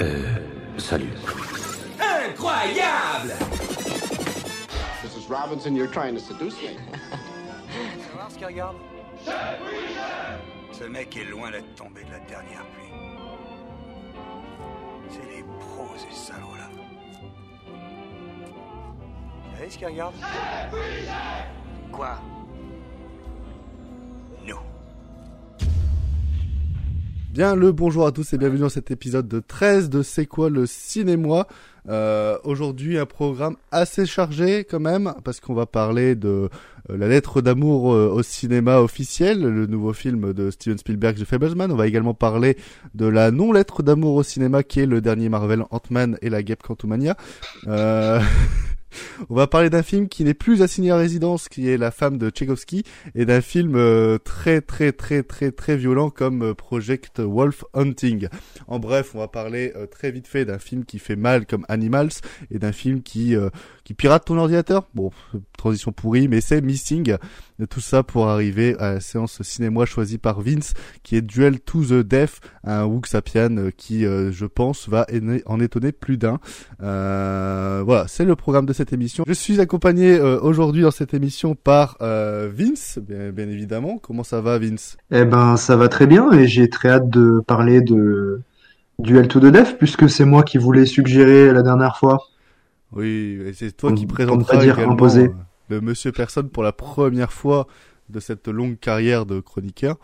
Euh, salut. Incroyable Mrs. Robinson, you're trying to seduce me. voir ce qu'il regarde? Ce mec est loin d'être tombé de la dernière pluie. C'est les pros, ces salauds-là. Vous savez ce qu'il regarde? Quoi? Bien le bonjour à tous et bienvenue dans cet épisode de 13 de C'est quoi le cinéma? Euh, Aujourd'hui un programme assez chargé quand même parce qu'on va parler de euh, la lettre d'amour euh, au cinéma officiel, le nouveau film de Steven Spielberg, The Fablesman. On va également parler de la non-lettre d'amour au cinéma qui est le dernier Marvel Ant-Man et la Guêpe Quantumania. Euh... On va parler d'un film qui n'est plus assigné à résidence, qui est La femme de Tchaïkovski, et d'un film euh, très très très très très violent comme euh, Project Wolf Hunting. En bref, on va parler euh, très vite fait d'un film qui fait mal comme Animals, et d'un film qui qui pirate ton ordinateur. Bon, transition pourrie, mais c'est Missing. Tout ça pour arriver à la séance cinéma choisie par Vince, qui est Duel to the Death, un Wook Sapian qui, je pense, va en étonner plus d'un. Euh, voilà, c'est le programme de cette émission. Je suis accompagné euh, aujourd'hui dans cette émission par euh, Vince, bien, bien, évidemment. Comment ça va, Vince? Eh ben, ça va très bien et j'ai très hâte de parler de Duel to the Death puisque c'est moi qui voulais suggérer la dernière fois. Oui, c'est toi qui présenteras également imposé. le Monsieur Personne pour la première fois de cette longue carrière de chroniqueur.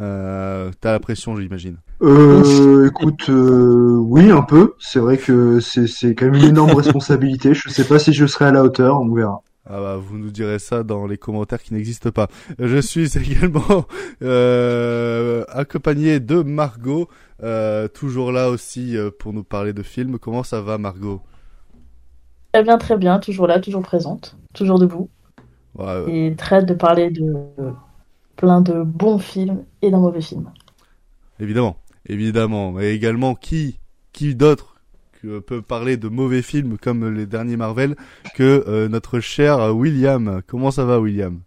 Euh, T'as la pression, j'imagine. Euh, écoute, euh, oui, un peu. C'est vrai que c'est quand même une énorme responsabilité. Je sais pas si je serai à la hauteur, on verra. Ah bah, vous nous direz ça dans les commentaires qui n'existent pas. Je suis également euh, accompagné de Margot, euh, toujours là aussi euh, pour nous parler de films. Comment ça va, Margot? Très bien, très bien. Toujours là, toujours présente, toujours debout. Ouais, Et très hâte de parler de plein de bons films et d'un mauvais film. Évidemment, évidemment. Mais également, qui, qui d'autre peut parler de mauvais films comme les derniers Marvel que euh, notre cher William? Comment ça va, William?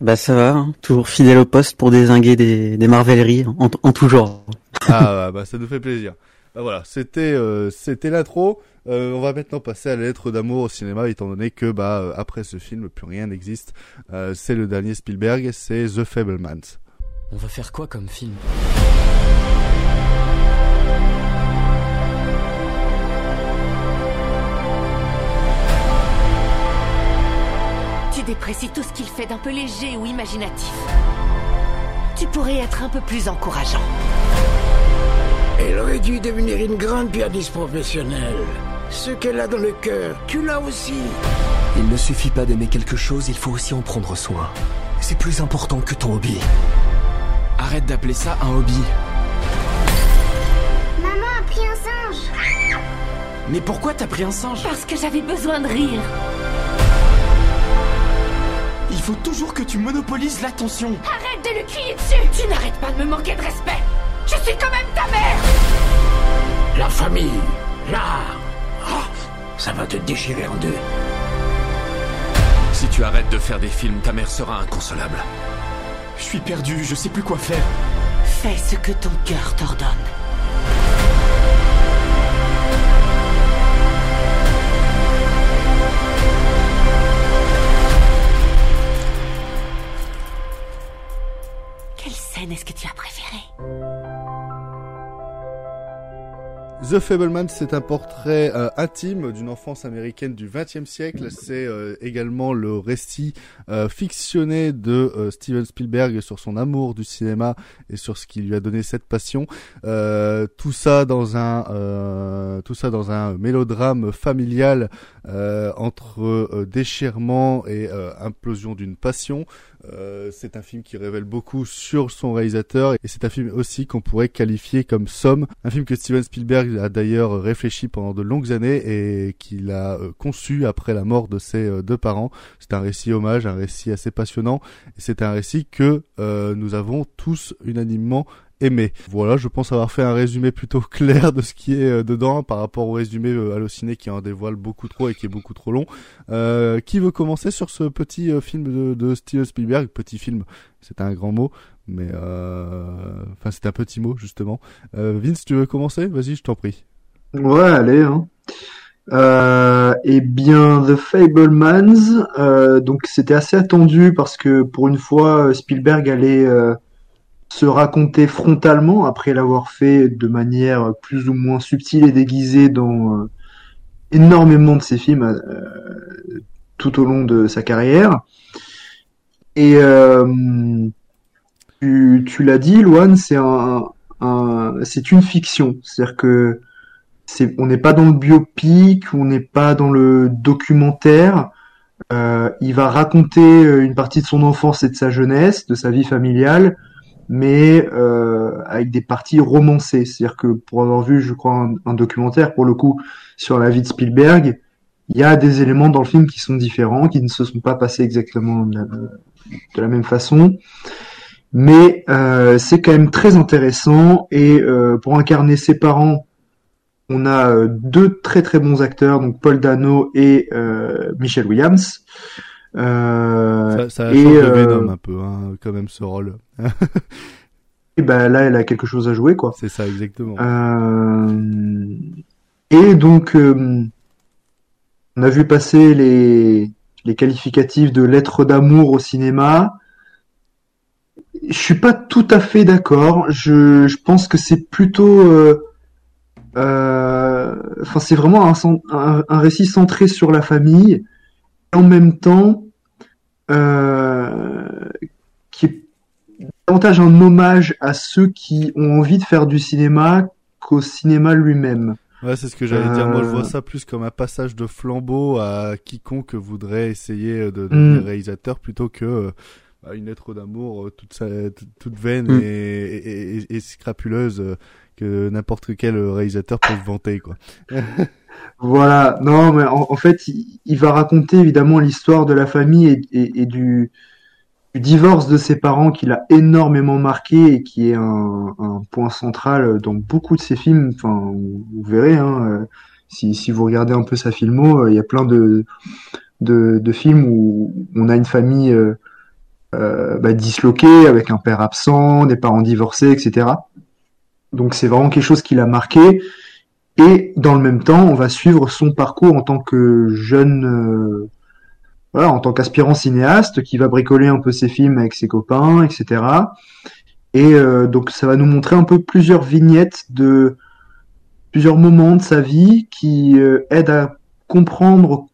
Bah ça va, hein. toujours fidèle au poste pour désinguer des, des Marveleries en, en, tout genre. Ah bah ça nous fait plaisir. Bah voilà, c'était euh, c'était l'intro. Euh, on va maintenant passer à la lettre d'amour au cinéma, étant donné que bah euh, après ce film, plus rien n'existe. Euh, c'est le dernier Spielberg, c'est The Fablemans. On va faire quoi comme film? Tu déprécies tout ce qu'il fait d'un peu léger ou imaginatif. Tu pourrais être un peu plus encourageant. Elle aurait dû devenir une grande pianiste professionnelle. Ce qu'elle a dans le cœur, tu l'as aussi. Il ne suffit pas d'aimer quelque chose, il faut aussi en prendre soin. C'est plus important que ton hobby. Arrête d'appeler ça un hobby. Maman a pris un singe. Mais pourquoi t'as pris un singe? Parce que j'avais besoin de rire. Il faut toujours que tu monopolises l'attention. Arrête de lui crier dessus Tu n'arrêtes pas de me manquer de respect Je suis quand même ta mère La famille, l'art, ça va te déchirer en deux. Si tu arrêtes de faire des films, ta mère sera inconsolable. Je suis perdu, je sais plus quoi faire. Fais ce que ton cœur t'ordonne. Quelle scène est-ce que tu as préférée? The Fableman, c'est un portrait euh, intime d'une enfance américaine du XXe siècle. C'est euh, également le récit euh, fictionné de Steven Spielberg sur son amour du cinéma et sur ce qui lui a donné cette passion. tout ça dans un tout ça dans un mélodrame familial entre déchirement et implosion d'une passion. Euh, c'est un film qui révèle beaucoup sur son réalisateur et c'est un film aussi qu'on pourrait qualifier comme somme. Un film que Steven Spielberg a d'ailleurs réfléchi pendant de longues années et qu'il a euh, conçu après la mort de ses euh, deux parents. C'est un récit hommage, un récit assez passionnant et c'est un récit que nous avons tous unanimement aimé. Voilà, je pense avoir fait un résumé plutôt clair de ce qui est euh, dedans par rapport au résumé euh, Allociné qui en dévoile beaucoup trop et qui est beaucoup trop long. Euh, qui veut commencer sur ce petit euh, film de, de Steven Spielberg? Petit film, c'est un grand mot, mais enfin c'est un petit mot justement. Vince, tu veux commencer? Vas-y, je t'en prie. Ouais, allez. Hein. Euh, eh bien, The Fablemans, euh, donc c'était assez attendu parce que pour une fois, Spielberg allait euh, se raconter frontalement après l'avoir fait de manière plus ou moins subtile et déguisée dans euh, énormément de ses films euh, tout au long de sa carrière. Et tu, tu l'as dit, Luan, c'est un, c'est une fiction, c'est-à-dire que on n'est pas dans le biopic, on n'est pas dans le documentaire. Euh, il va raconter euh, une partie de son enfance et de sa jeunesse, de sa vie familiale, mais euh, avec des parties romancées. C'est-à-dire que pour avoir vu, je crois, un, documentaire pour le coup sur la vie de Spielberg, il y a des éléments dans le film qui sont différents, qui ne se sont pas passés exactement de la, même façon. Mais euh, c'est quand même très intéressant et euh, pour incarner ses parents on a euh, deux très très bons acteurs, donc Paul Dano et euh, Michel Williams. Euh, ça, ça et, euh, un peu, hein, quand même, ce rôle. et ben là, elle a quelque chose à jouer, quoi. C'est ça, exactement. Euh... Et donc, on a vu passer les, les qualificatifs de lettres d'amour au cinéma. Je suis pas tout à fait d'accord. Je, je pense que c'est plutôt euh, euh, enfin, c'est vraiment un, un, récit centré sur la famille, et en même temps qui est davantage un hommage à ceux qui ont envie de faire du cinéma qu'au cinéma lui-même. Ouais, c'est ce que j'allais dire. Moi, je vois euh. ça plus comme un passage de flambeau à quiconque voudrait essayer de devenir mm. réalisateur plutôt que bah, une lettre d'amour toute, toute vaine mm. et, et, et, scrapuleuse que n'importe quel réalisateur peut se vanter, quoi. voilà, non, mais en, fait, il, va raconter évidemment l'histoire de la famille et, du, divorce de ses parents qui l'a énormément marqué et qui est un, point central dans beaucoup de ses films. Enfin, vous, verrez, hein, euh, si, vous regardez un peu sa filmo, euh, il y a plein de, films où on a une famille euh, bah, disloquée avec un père absent, des parents divorcés, etc. Donc c'est vraiment quelque chose qui l'a marqué. Et dans le même temps, on va suivre son parcours en tant que jeune, euh, voilà, en tant qu'aspirant cinéaste, qui va bricoler un peu ses films avec ses copains, etc. Et euh, donc ça va nous montrer un peu plusieurs vignettes de plusieurs moments de sa vie qui euh, aident à comprendre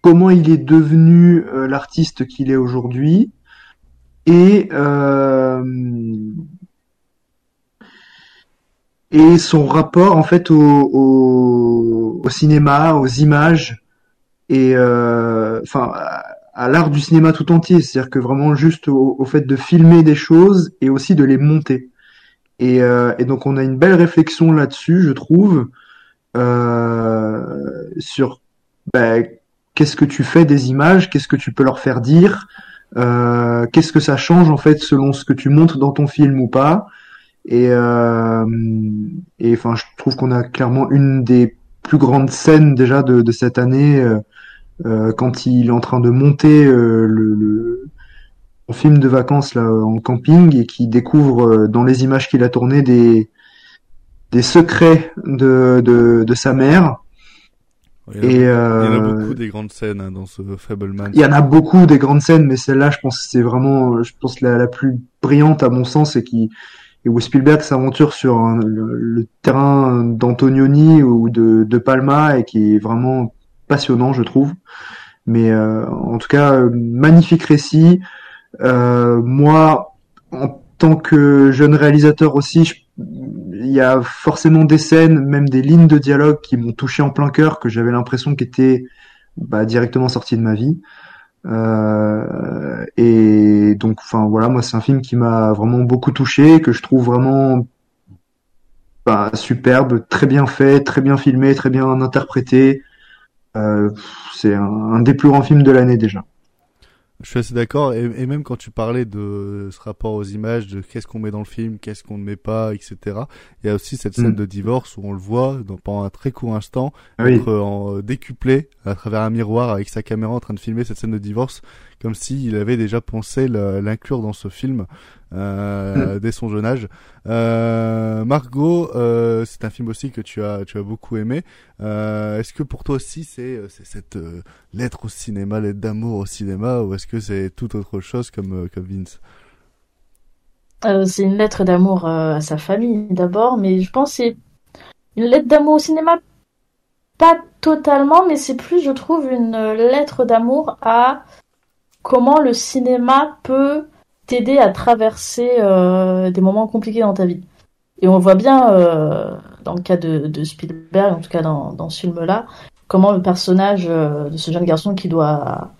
comment il est devenu l'artiste qu'il est aujourd'hui et et son rapport en fait au, au, cinéma, aux images et euh, enfin à, l'art du cinéma tout entier, c'est-à-dire que vraiment juste au, fait de filmer des choses et aussi de les monter. Et, euh, et donc on a une belle réflexion là-dessus, je trouve, euh, sur ben, qu'est-ce que tu fais des images, qu'est-ce que tu peux leur faire dire, euh, qu'est-ce que ça change en fait selon ce que tu montres dans ton film ou pas. Et, euh, et enfin, je trouve qu'on a clairement une des plus grandes scènes déjà de, de cette année euh, euh quand il est en train de monter euh, le, le film de vacances là en camping et qui découvre euh, dans les images qu'il a tournées des des secrets de, de, de sa mère. Il y, et, euh, il y en a beaucoup des grandes scènes hein, dans ce Fableman. Il y en a beaucoup des grandes scènes, mais celle-là, je pense, c'est vraiment, je pense la, la plus brillante à mon sens et qui et où Spielberg s'aventure sur le, terrain d'Antonioni ou de, de, Palma et qui est vraiment passionnant, je trouve. Mais euh, en tout cas, magnifique récit. Euh, moi, en tant que jeune réalisateur aussi, il y a forcément des scènes, même des lignes de dialogue qui m'ont touché en plein cœur, que j'avais l'impression qu'étaient bah, directement sorties de ma vie. Euh, et donc, enfin voilà, moi c'est un film qui m'a vraiment beaucoup touché, que je trouve vraiment bah, superbe, très bien fait, très bien filmé, très bien interprété. Euh, c'est un, un, des plus grands films de l'année déjà. Je suis assez d'accord. Et, et, même quand tu parlais de ce rapport aux images, de qu'est-ce qu'on met dans le film, qu'est-ce qu'on ne met pas, etc. Il y a aussi cette scène mm. de divorce où on le voit dans, pendant un très court instant être en, décuplé à travers un miroir avec sa caméra en train de filmer cette scène de divorce comme s'il avait déjà pensé l'inclure dans ce film euh, hmm. dès son jeune âge. Euh, Margot, euh, c'est un film aussi que tu as tu as beaucoup aimé. Est-ce que pour toi aussi c'est cette lettre au cinéma, lettre d'amour au cinéma, ou est-ce que c'est tout autre chose comme comme Vince? c'est une lettre d'amour à sa famille d'abord, mais je pense c'est une lettre d'amour au cinéma pas totalement, mais c'est plus, je trouve, une lettre d'amour à comment le cinéma peut t'aider à traverser euh, des moments compliqués dans ta vie. Et on voit bien, euh, dans le cas de, Spielberg, en tout cas dans, dans ce film-là, comment le personnage euh, de ce jeune garçon qui doit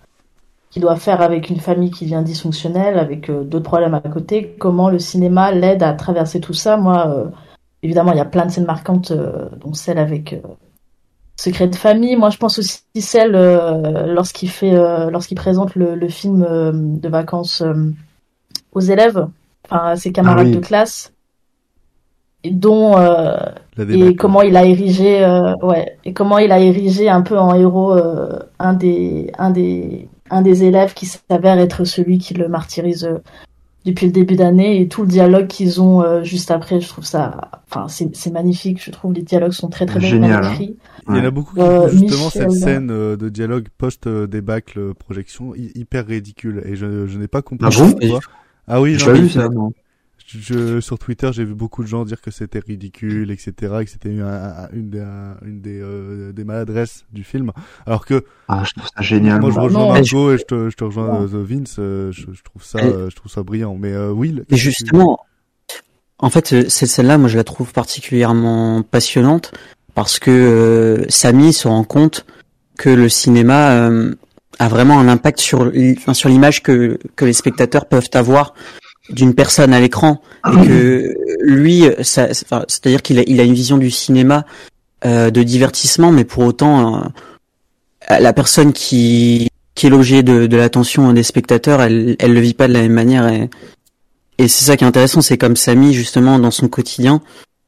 qui doit faire avec une famille qui vient dysfonctionnelle, avec d'autres problèmes à côté, comment le cinéma l'aide à traverser tout ça. Moi, évidemment, il y a plein de scènes marquantes, dont celle avec Secret de famille. Moi, je pense aussi celle euh, lorsqu'il fait, euh, lorsqu'il présente le, le film euh, de vacances aux élèves, enfin à ses camarades ah de classe, et dont et comment il a érigé, ouais, et comment il a érigé un peu en héros un des, un des, un des élèves qui s'avère être celui qui le martyrise depuis le début d'année et tout le dialogue qu'ils ont euh, juste après, je trouve ça, enfin c'est magnifique. Je trouve les dialogues sont très très bien hein. écrits. Il y en a beaucoup qui euh, justement cette scène euh, de dialogue post débâcle projection hyper ridicule et je, je n'ai pas compris. Ah, bon ah oui, j'ai vu ça. Non je, sur Twitter, j'ai vu beaucoup de gens dire que c'était ridicule, etc., et que c'était une, une, des, une des, euh, des maladresses du film. Alors que ah, je trouve ça génial. Moi, je rejoins Margot et je te, je te rejoins The Vince. Euh, je, je, trouve ça, je trouve ça brillant. Mais euh, Will. Et justement, en fait, cette scène-là, moi, je la trouve particulièrement passionnante parce que euh, Samy se rend compte que le cinéma a vraiment un impact sur, sur l'image que, que les spectateurs peuvent avoir d'une personne à l'écran et que lui, c'est-à-dire qu'il a, il a une vision du cinéma euh, de divertissement, mais pour autant, euh, la personne qui, qui est l'objet de, de l'attention des spectateurs, elle, elle le vit pas de la même manière. Et, et c'est ça qui est intéressant, c'est comme Samy justement dans son quotidien,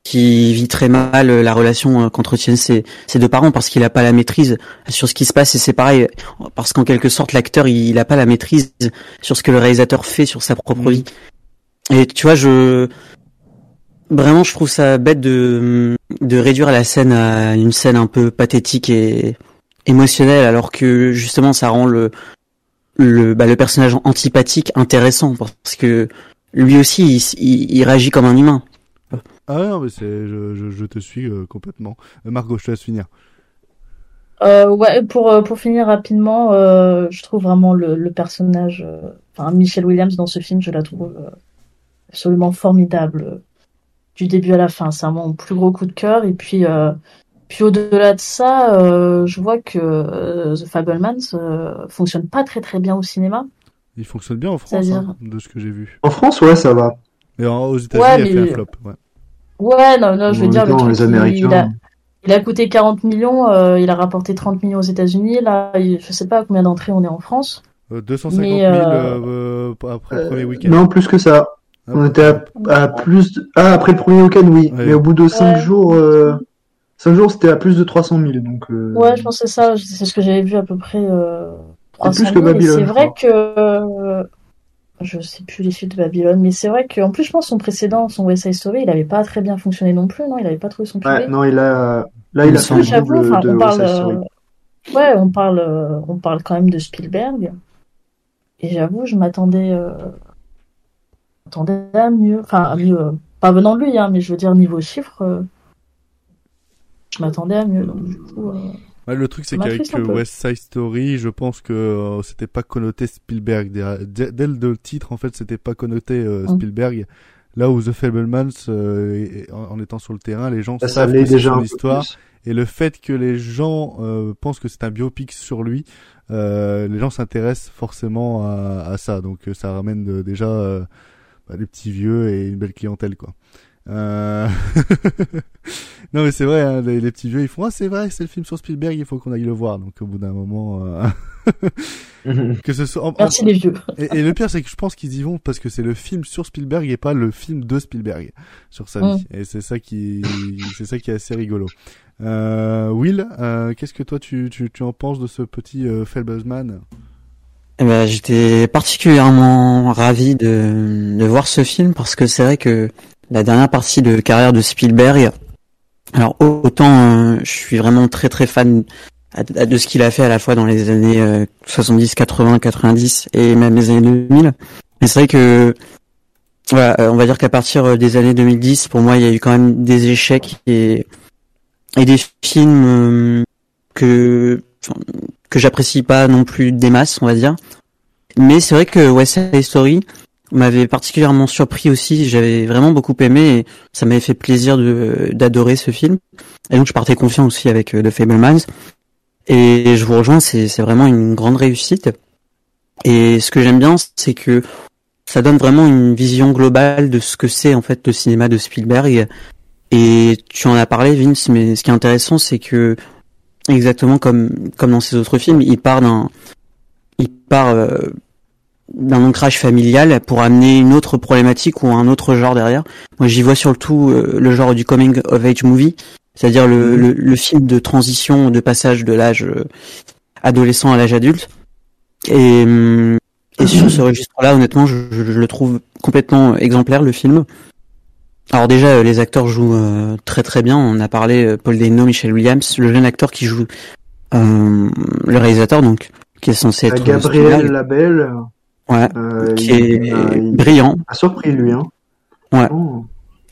qui vit très mal la relation euh, qu'entretiennent ses, deux parents parce qu'il n'a pas la maîtrise sur ce qui se passe et c'est pareil parce qu'en quelque sorte l'acteur il n'a pas la maîtrise sur ce que le réalisateur fait sur sa propre vie. Et tu vois je vraiment je trouve ça bête de de réduire la scène à une scène un peu pathétique et émotionnelle alors que justement ça rend le le bah, le personnage antipathique intéressant parce que lui aussi il réagit comme un humain ah non, mais c'est, je, je, je te suis euh, complètement. Euh, Margot, je te laisse finir. Euh, ouais, pour, euh, pour finir rapidement, euh, je trouve vraiment le, le personnage, enfin Michelle Williams dans ce film, je la trouve absolument formidable du début à la fin. C'est mon plus gros coup de cœur. Et puis, puis au-delà de ça, je vois que The Fablemans fonctionne pas très très bien au cinéma. Il fonctionne bien en France, hein, de ce que j'ai vu. En France, ouais, ça va. Mais aux États-Unis, il a fait un flop. Ouais. Ouais, non, non, je veux dire, le truc, il, a, il a coûté 40 millions, euh, il a rapporté 30 millions aux États-Unis. Là, je sais pas combien d'entrées on est en France. 250 000 euh, euh, après le premier week-end. Non, plus que ça. Ah, on était à, plus de... Ah, après le premier week-end, oui. Mais au bout de 5 jours, 5 jours, c'était à plus de 300 000. Donc, Ouais, je pense que c'est ça. C'est ce que j'avais vu à peu près. 300 plus que Babylone. C'est vrai que je sais plus les suites de Babylone, mais c'est vrai qu'en plus, je pense son précédent, son West Side Story, il avait pas très bien fonctionné non plus, non? Il avait pas trouvé son public? Ouais, non, il a, là, il a fait j'avoue, enfin, on parle, euh, ouais, on parle, euh, on parle quand même de Spielberg. Et j'avoue, je m'attendais, euh... à mieux, enfin, à mieux, euh, pas venant de lui, hein, mais je veux dire, niveau chiffres, je m'attendais à mieux, donc du coup, le truc, c'est qu'avec West Side Story, je pense que euh, c'était pas connoté Spielberg. Dès, dès, le titre, en fait, c'était pas connoté euh, mm. Spielberg. Là où The Fablemans, euh, en, étant sur le terrain, les gens savent que c'est son histoire. Et le fait que les gens pensent que c'est un biopic sur lui, les gens s'intéressent forcément à, à, ça. Donc ça ramène déjà bah, des petits vieux et une belle clientèle, quoi. Euh... non mais c'est vrai, hein, les, petits vieux ils font ah c'est vrai, c'est le film sur Spielberg, il faut qu'on aille le voir. Donc au bout d'un moment, euh... que ce soit. Merci les vieux. et, le pire c'est que je pense qu'ils y vont parce que c'est le film sur Spielberg et pas le film de Spielberg sur sa vie. Mm. Et c'est ça qui, c'est ça qui est assez rigolo. Euh, Will, euh, qu'est-ce que toi tu, tu, tu en penses de ce petit euh, Eh ben, j'étais particulièrement ravi de, de voir ce film parce que c'est vrai que la dernière partie de carrière de Spielberg, alors autant euh, je suis vraiment très très fan de ce qu'il a fait à la fois dans les années 70, 80, 90 et même les années 2000. Mais c'est vrai que voilà, euh, on va dire qu'à partir euh, des années 2010, pour moi, il y a eu quand même des échecs et et des films que que j'apprécie pas non plus des masses, on va dire. Mais c'est vrai que West Side Story m'avait particulièrement surpris aussi. J'avais vraiment beaucoup aimé et ça m'avait fait plaisir de d'adorer ce film. Et donc je partais confiant aussi avec The Fablemans. Et je vous rejoins, c'est c'est vraiment une grande réussite. Et ce que j'aime bien, c'est que ça donne vraiment une vision globale de ce que c'est en fait le cinéma de Spielberg. Et tu en as parlé, Vince, mais ce qui est intéressant, c'est que exactement comme comme dans ses autres films, il part d'un il part euh, d'un ancrage familial pour amener une autre problématique ou un autre genre derrière. Moi, j'y vois surtout euh, le genre du coming of age movie, c'est-à-dire le, le, le, film de transition, de passage de l'âge euh, adolescent à l'âge adulte. Et, hum, et sur ce registre-là, honnêtement, je, je, le trouve complètement exemplaire, le film. Alors déjà, les acteurs jouent euh, très très bien. On a parlé euh, Paul Dano, Michel Williams, le jeune acteur qui joue euh, le réalisateur, donc qui est censé être Gabriel Labelle. Ouais, qui est brillant. A surpris lui, hein. Ouais. Oh.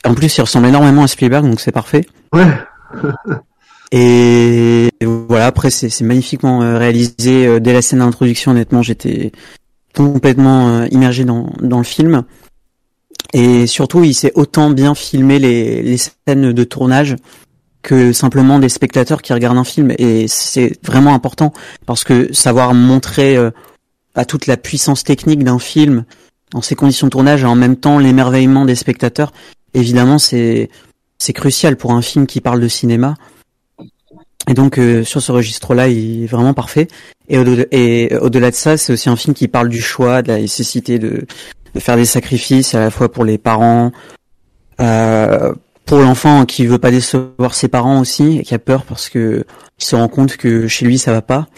En plus, il ressemble énormément à Spielberg, donc c'est parfait. Ouais. et voilà, après c'est magnifiquement réalisé dès la scène d'introduction. Honnêtement, j'étais complètement immergé dans dans le film. Et surtout, il sait autant bien filmer les, les scènes de tournage que simplement des spectateurs qui regardent un film. Et c'est vraiment important parce que savoir montrer à toute la puissance technique d'un film dans ces conditions de tournage et en même temps l'émerveillement des spectateurs, évidemment, c'est c'est crucial pour un film qui parle de cinéma. Et donc euh, sur ce registre-là, il est vraiment parfait. Et au-delà au de ça, c'est aussi un film qui parle du choix, de la nécessité de de faire des sacrifices à la fois pour les parents, euh, pour l'enfant qui veut pas décevoir ses parents aussi et qui a peur parce que il se rend compte que chez lui ça va pas.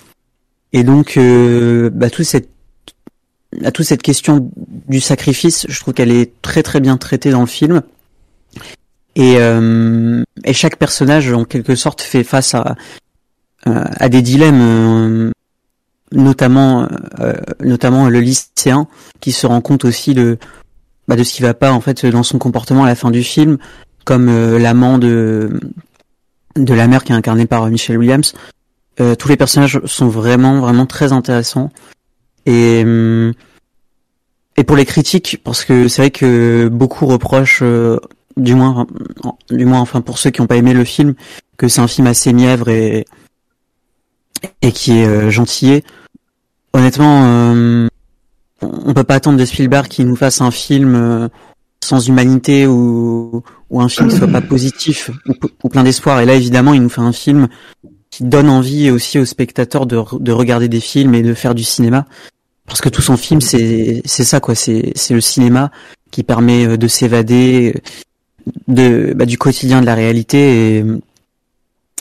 Et donc euh, bah, toute cette à toute cette question du sacrifice, je trouve qu'elle est très très bien traitée dans le film. Et, euh, et chaque personnage en quelque sorte fait face à à des dilemmes notamment euh, notamment le lycéen qui se rend compte aussi de bah, de ce qui va pas en fait dans son comportement à la fin du film comme euh, l'amant de de la mère qui est incarnée par Michelle Williams euh, tous les personnages sont vraiment vraiment très intéressants et et pour les critiques parce que c'est vrai que beaucoup reprochent du moins du moins enfin pour ceux qui n'ont pas aimé le film que c'est un film assez mièvre et et qui est euh, gentillé. Honnêtement, euh, on peut pas attendre de Spielberg qu'il nous fasse un film euh, sans humanité ou, ou un film qui soit pas positif ou, plein d'espoir. Et là, évidemment, il nous fait un film qui donne envie aussi aux spectateurs de, de regarder des films et de faire du cinéma. Parce que tout son film, c'est ça quoi. C'est le cinéma qui permet de s'évader de bah, du quotidien de la réalité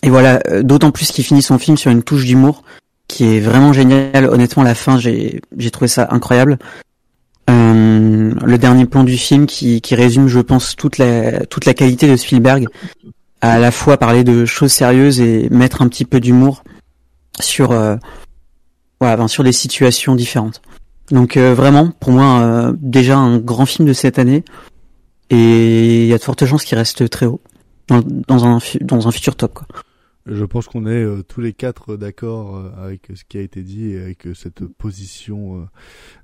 et voilà, euh, d'autant plus qu'il finit son film sur une touche d'humour qui est vraiment géniale. Honnêtement, la fin, j'ai j'ai trouvé ça incroyable. Euh, le dernier plan du film qui, qui résume, je pense, toute la toute la qualité de Spielberg, à la fois parler de choses sérieuses et mettre un petit peu d'humour sur euh, voilà, sur des situations différentes. Donc euh, vraiment, pour moi, euh, déjà un grand film de cette année, et il y a de fortes chances qu'il reste très haut dans, un dans un futur top. Quoi. Je pense qu'on est euh, tous les quatre d'accord euh, avec ce qui a été dit et avec euh, cette position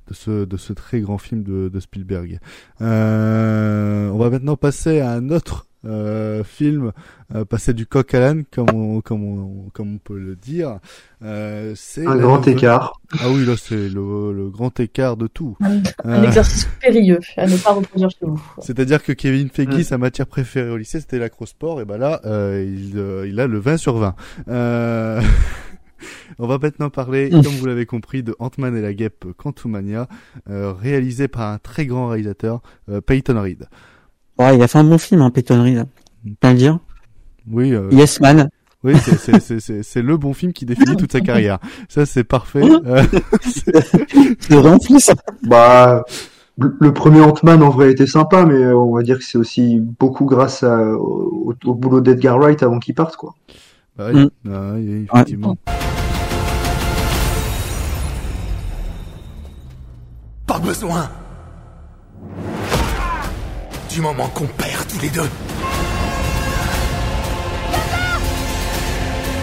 de ce de ce très grand film de, de Spielberg. on va maintenant passer à un autre euh, film euh, passer du coq à l'âne comme on, comme on, comme on peut le dire euh, c'est un grand écart. Ah oui là c'est le, le, grand écart de tout. Un, un exercice périlleux à ne pas reproduire chez vous. C'est à dire que Kevin Feige sa matière préférée au lycée c'était l'acrosport et ben là il, il a le 20 sur 20 On va maintenant parler, comme vous l'avez compris, de Ant-Man et la guêpe Quantumania, euh, réalisé par un très grand réalisateur, euh, Peyton Reed. Ouais, il a fait un bon film, hein, Peyton Reed. Pas le dire. Oui. Euh... Yes Man. Oui, c'est- le bon film qui définit toute sa carrière. Ça c'est parfait. Euh, C'est vraiment plus ça. Bah, le premier Ant-Man en vrai était sympa, mais euh, on va dire que c'est aussi beaucoup grâce à, au, au boulot d'Edgar Wright avant qu'il parte, quoi. bah oui, Mm. Ah oui, effectivement. Pas besoin Du moment qu'on perd tous les deux.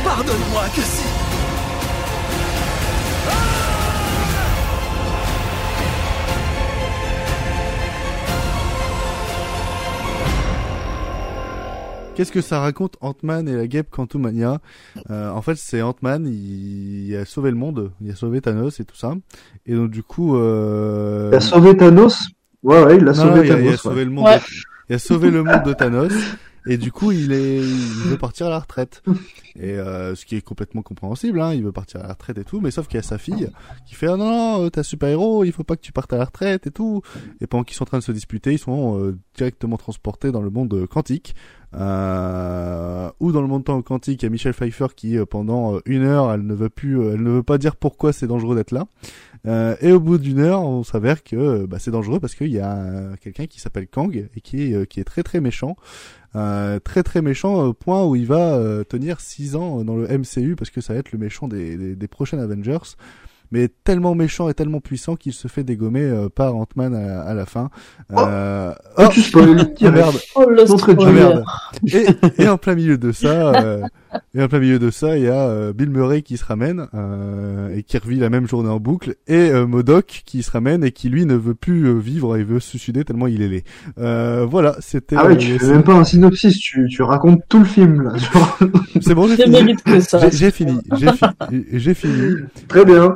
Pardonne-moi si. Qu'est-ce que ça raconte Ant-Man et la guêpe Quantumania euh, En fait, c'est Ant-Man, il... il a sauvé le monde, il a sauvé Thanos et tout ça. Et donc du coup, euh... Il a sauvé Thanos. Ouais, ouais, il a Non, sauvé il a, Thanos. il a ouais. sauvé le monde. Ouais. de- Il a sauvé le monde de Thanos. Et du coup, il est, il veut partir à la retraite. Et euh, ce qui est complètement compréhensible, hein, il veut partir à la retraite et tout. Mais sauf qu'il y a sa fille qui fait ah non non, euh, t'es super héros, il faut pas que tu partes à la retraite et tout. Et pendant qu'ils sont en train de se disputer, ils sont euh, directement transportés dans le monde euh, quantique. Euh, ou dans le monde quantique, il y a Michelle Pfeiffer qui pendant une heure, elle ne veut plus, elle ne veut pas dire pourquoi c'est dangereux d'être là. Et au bout d'une heure, on s'avère que bah, c'est dangereux parce qu'il y a quelqu'un qui s'appelle Kang et qui est, qui est très très méchant. Euh, très très méchant au point où il va euh, tenir 6 ans dans le MCU parce que ça va être le méchant des, des, des prochains Avengers. Mais tellement méchant et tellement puissant qu'il se fait dégommer euh, par Ant-Man à, à la fin. Euh... Oh, tu spoil, ah, direct. merde. Oh le spoiler. merde. Et, et en plein milieu de ça, euh, et en plein milieu de ça, il y a euh, Bill Murray qui se ramène euh, et qui revit la même journée en boucle, et euh, Modoc qui se ramène et qui lui ne veut plus euh, vivre, il veut se suicider tellement il est laid. Euh, voilà, c'était. Ah ouais, euh, tu fais même pas un synopsis, tu, tu racontes tout le film, là. genre. C'est bon, j'ai fini. J'ai- fini, j'ai fini, j'ai fini. Très bien.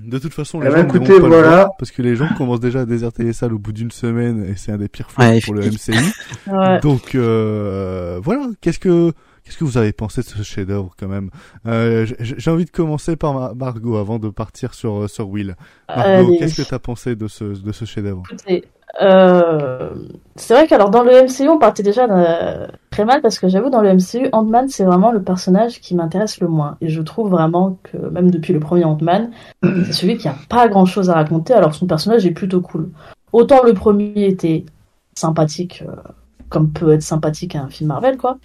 De toute façon, Eh les ben, gens écoutez, le voilà. voir, parce que les gens commencent déjà à déserter les salles au bout d'une semaine et c'est un des pires flops Ouais, pour le. MCU. Ouais. Donc euh, voilà, qu'est-ce que qu'est-ce que vous avez pensé de ce chef-d'œuvre quand même? Euh, J'ai envie de commencer par Mar- Margot avant de partir sur euh, sur Will. Margot, Allez. qu'est-ce que t'as pensé de ce de ce chef-d'œuvre? Euh, c'est vrai qu'alors dans le MCU, on partait déjà euh, très mal parce que j'avoue, dans le MCU, Ant-Man, c'est vraiment le personnage qui m'intéresse le moins. Et je trouve vraiment que, même depuis le premier Ant-Man, c'est celui qui a pas grand chose à raconter alors que son personnage est plutôt cool. Autant le premier était sympathique, euh, comme peut être sympathique un film Marvel, quoi.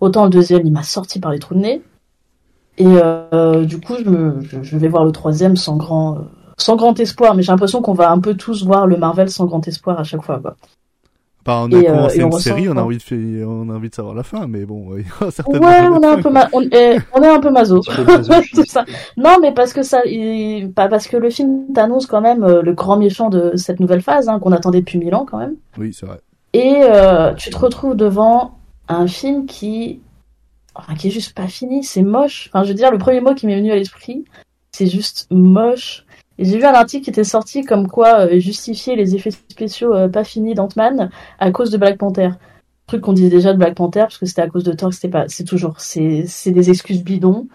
Autant le deuxième, il m'a sorti par les trous de nez. Et euh, du coup, je, me, je, je vais voir le troisième sans grand, euh, sans grand espoir. Mais j'ai l'impression qu'on va un peu tous voir le Marvel sans grand espoir à chaque fois. Quoi. Bah, on a Et, euh, commencé une série, on a envie de faire- on a envie de savoir la fin, mais bon, il y aura certainement Ouais, on est un peu, quoi. ma- on, est, on est un peu maso. Ça. Non, mais parce que ça, il- pas parce que le film t'annonce quand même le grand méchant de cette nouvelle phase hein, qu'on attendait depuis mille ans quand même. Oui, c'est vrai. Et euh, tu te retrouves devant un film qui, qui est juste pas fini, c'est moche. Enfin, je veux dire, le premier mot qui m'est venu à l'esprit, c'est juste moche. Et j'ai vu un article qui était sorti comme quoi euh, justifier les effets spéciaux euh, pas finis d'Ant-Man à cause de Black Panther. Truc qu'on disait déjà de Black Panther parce que c'était à cause de Thor, c'était pas, c'est toujours, c'est, c'est des excuses bidons.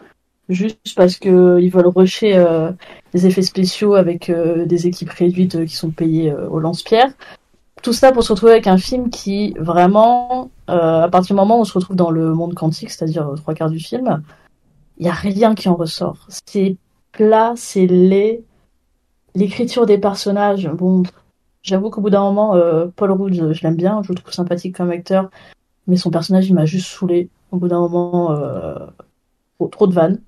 Juste parce que ils veulent rusher euh, des effets spéciaux avec euh, des équipes réduites euh, qui sont payées euh, au lance-pierre tout ça pour se retrouver avec un film qui vraiment, euh, à partir du moment où on se retrouve dans le monde quantique, c'est-à-dire euh, trois quarts du film, il y a rien qui en ressort. C'est plat, c'est laid. L'écriture des personnages, bon, j'avoue qu'au bout d'un moment, euh, Paul Rudd, je, je l'aime bien, je le trouve sympathique comme acteur, mais son personnage, il m'a juste saoulé. Au bout d'un moment, euh, trop, trop de vannes.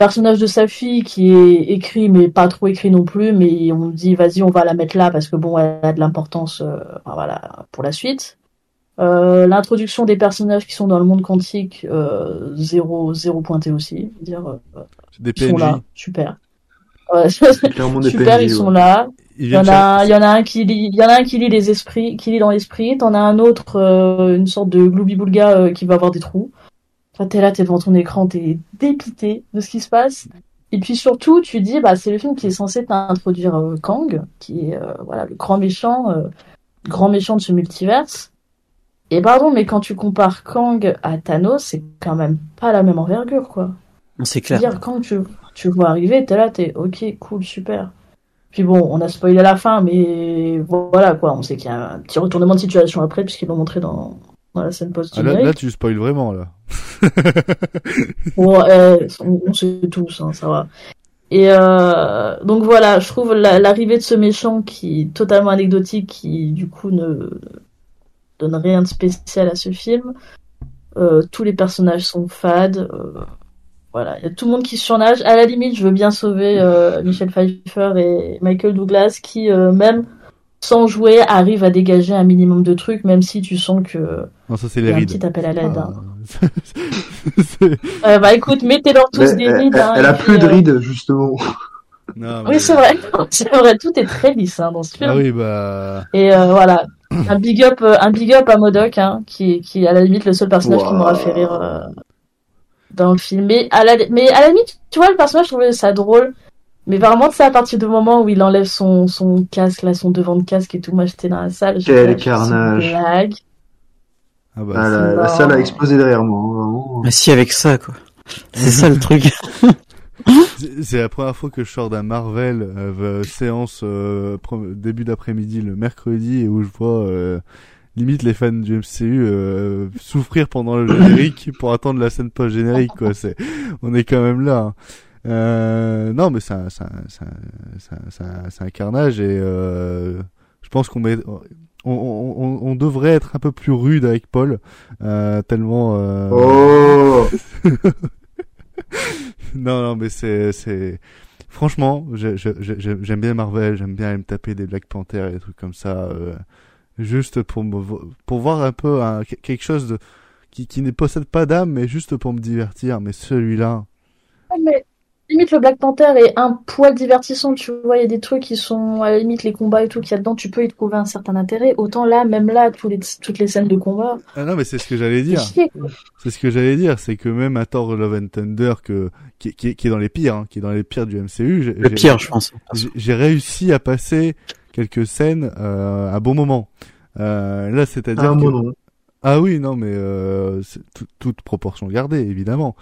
Personnage de sa fille qui est écrit, mais pas trop écrit non plus, mais on dit vas-y, on va la mettre là parce que bon, elle a de l'importance, euh, voilà, pour la suite. Euh, L'introduction des personnages qui sont dans le monde quantique, euh, zéro, zéro pointé aussi. Dire, euh, ils sont là, super. Ouais, clairement des super, PNJ, ils sont ouais. là. Il y en a, il y en a un qui lit, il y en a un qui lit les esprits, qui lit dans l'esprit. T'en as un autre, euh, une sorte de gloubi-boulga euh, qui va avoir des trous. Enfin, t'es là, t'es devant ton écran, t'es dépité de ce qui se passe. Et puis surtout, tu dis, bah, c'est le film qui est censé t'introduire euh, Kang, qui est, euh, voilà, le grand méchant, euh, grand méchant de ce multiverse. Et pardon, mais quand tu compares Kang à Thanos, c'est quand même pas la même envergure, quoi. C'est clair. Dire quand tu, tu vois arriver, t'es là, t'es ok, cool, super. Puis bon, on a spoilé la fin, mais voilà quoi, on sait qu'il y a un petit retournement de situation après, puisqu'ils l'ont montré dans, la scène Ah, post là, là, tu spoil vraiment là. Bon, euh, on, on sait tous, hein, ça va. Et euh, donc voilà, je trouve la- l'arrivée de ce méchant qui est totalement anecdotique, qui du coup ne donne rien de spécial à ce film. Euh, tous les personnages sont fades. euh, voilà, il y a tout le monde qui surnage. À la limite, je veux bien sauver Michel Pfeiffer et Michael Douglas qui, même sans jouer, arrivent à dégager un minimum de trucs, même si tu sens que Non, ça c'est y les a un rides. petit appel à l'aide. Ah, hein. c'est- Euh, bah écoute, mettez-leur tous des elle- rides. hein, elle et a puis, plus de euh, rides, justement. non, mais- Oui, c'est vrai. C'est vrai, tout est très lisse hein, dans ce film. Ah oui, bah. Et euh, voilà, un big up, un big up à Modoc, hein, qui, qui est à la limite le seul personnage qui m'aura fait rire euh, dans le film. Mais à la, mais à la limite, tu vois, le personnage, je trouvais ça drôle. Mais vraiment, c'est à partir du moment où il enlève son, son casque, là, son devant de casque et tout. Moi, j'étais dans la salle. je Quel carnage. blague. Ah bah, Ah, c'est- la, la salle a explosé derrière moi, hein, vraiment. Mais si, avec ça, quoi. C'est ça le truc. c'est la première fois que je sors d'un Marvel euh, séance euh, début d'après-midi le mercredi et où je vois euh, limite les fans du MCU euh, souffrir pendant le générique pour attendre la scène post générique quoi. C'est on est quand même là. hein. Euh, non mais c'est un, c'est un, c'est un, c'est un- carnage et euh, je pense qu'on met on, on, on, on devrait être un peu plus rude avec Paul euh, tellement euh, Oh non, non, mais c'est, c'est, franchement, j'aime bien Marvel, j'aime bien aller me taper des Black Panther et des trucs comme ça, euh, juste pour me, vo- pour voir un peu que- quelque chose de, qui, qui ne possède pas d'âme, mais juste pour me divertir. Mais celui-là, Mais limite, le Black Panther est un poil divertissant, tu vois. Il y a des trucs qui sont, à la limite, les combats et tout qu'il y a dedans, tu peux y trouver un certain intérêt. Autant là, même là, tous les, toutes les scènes de combat. ah non, mais c'est ce que j'allais dire. C'est ce que j'allais dire, c'est que même à Thor Love and Thunder, que, qui, qui, qui est dans les pires, hein, qui est dans les pires du MCU, j'ai- Le pire, je pense. j'ai réussi à passer quelques scènes euh, à bon moment. Euh, là, c'est-à-dire Ah, que moi non. Ah oui, non, mais euh, toute proportion gardée, évidemment.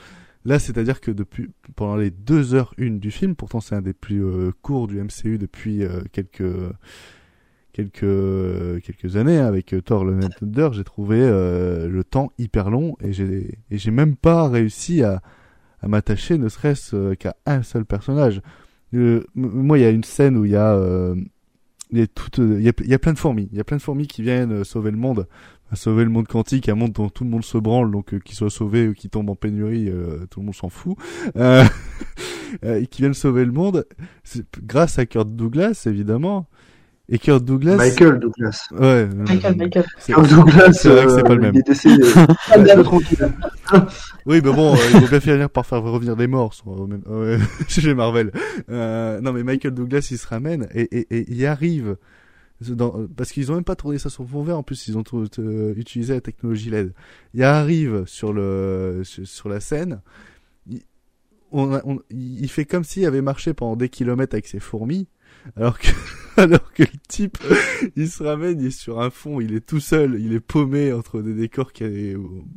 Là, c'est-à-dire que depuis pendant les deux heures une du film, pourtant c'est un des plus euh, courts du MCU depuis euh, quelques quelques quelques années hein, avec euh, Thor: and Thunder, j'ai trouvé euh, le temps hyper long et j'ai et j'ai même pas réussi à à m'attacher, ne serait-ce euh, qu'à un seul personnage. Euh, moi, il y a une scène où il y a euh, il y a toute, il y a, il y a plein de fourmis. Il y a plein de fourmis qui viennent euh, sauver le monde, Enfin, sauver le monde quantique, un monde dont tout le monde se branle, donc euh, qu'il soit sauvé ou qu'il tombe en pénurie, euh, tout le monde s'en fout. Euh, euh, et qui viennent sauver le monde, c'est grâce à Kurt Douglas, évidemment. Et Kurt Douglas. Michael Douglas. Ouais. euh, Michael, Michael. Kurt Douglas, c'est vrai que c'est euh, pas le même. Il est décédé. Tranquille. Oui, mais bon, euh, il faut bien finir par faire revenir des morts euh, euh, chez Marvel. Euh, non, mais Michael Douglas, il se ramène et, et, et il arrive dans, parce qu'ils ont même pas tourné ça sur fond vert. En plus, ils ont euh, utilisé la technologie LED. Il arrive sur le sur, sur la scène. Il, on, on- il fait comme s'il avait marché pendant des kilomètres avec ses fourmis. Alors que, alors que le type, il se ramène, il est sur un fond, il est tout seul, il est paumé entre des décors qui,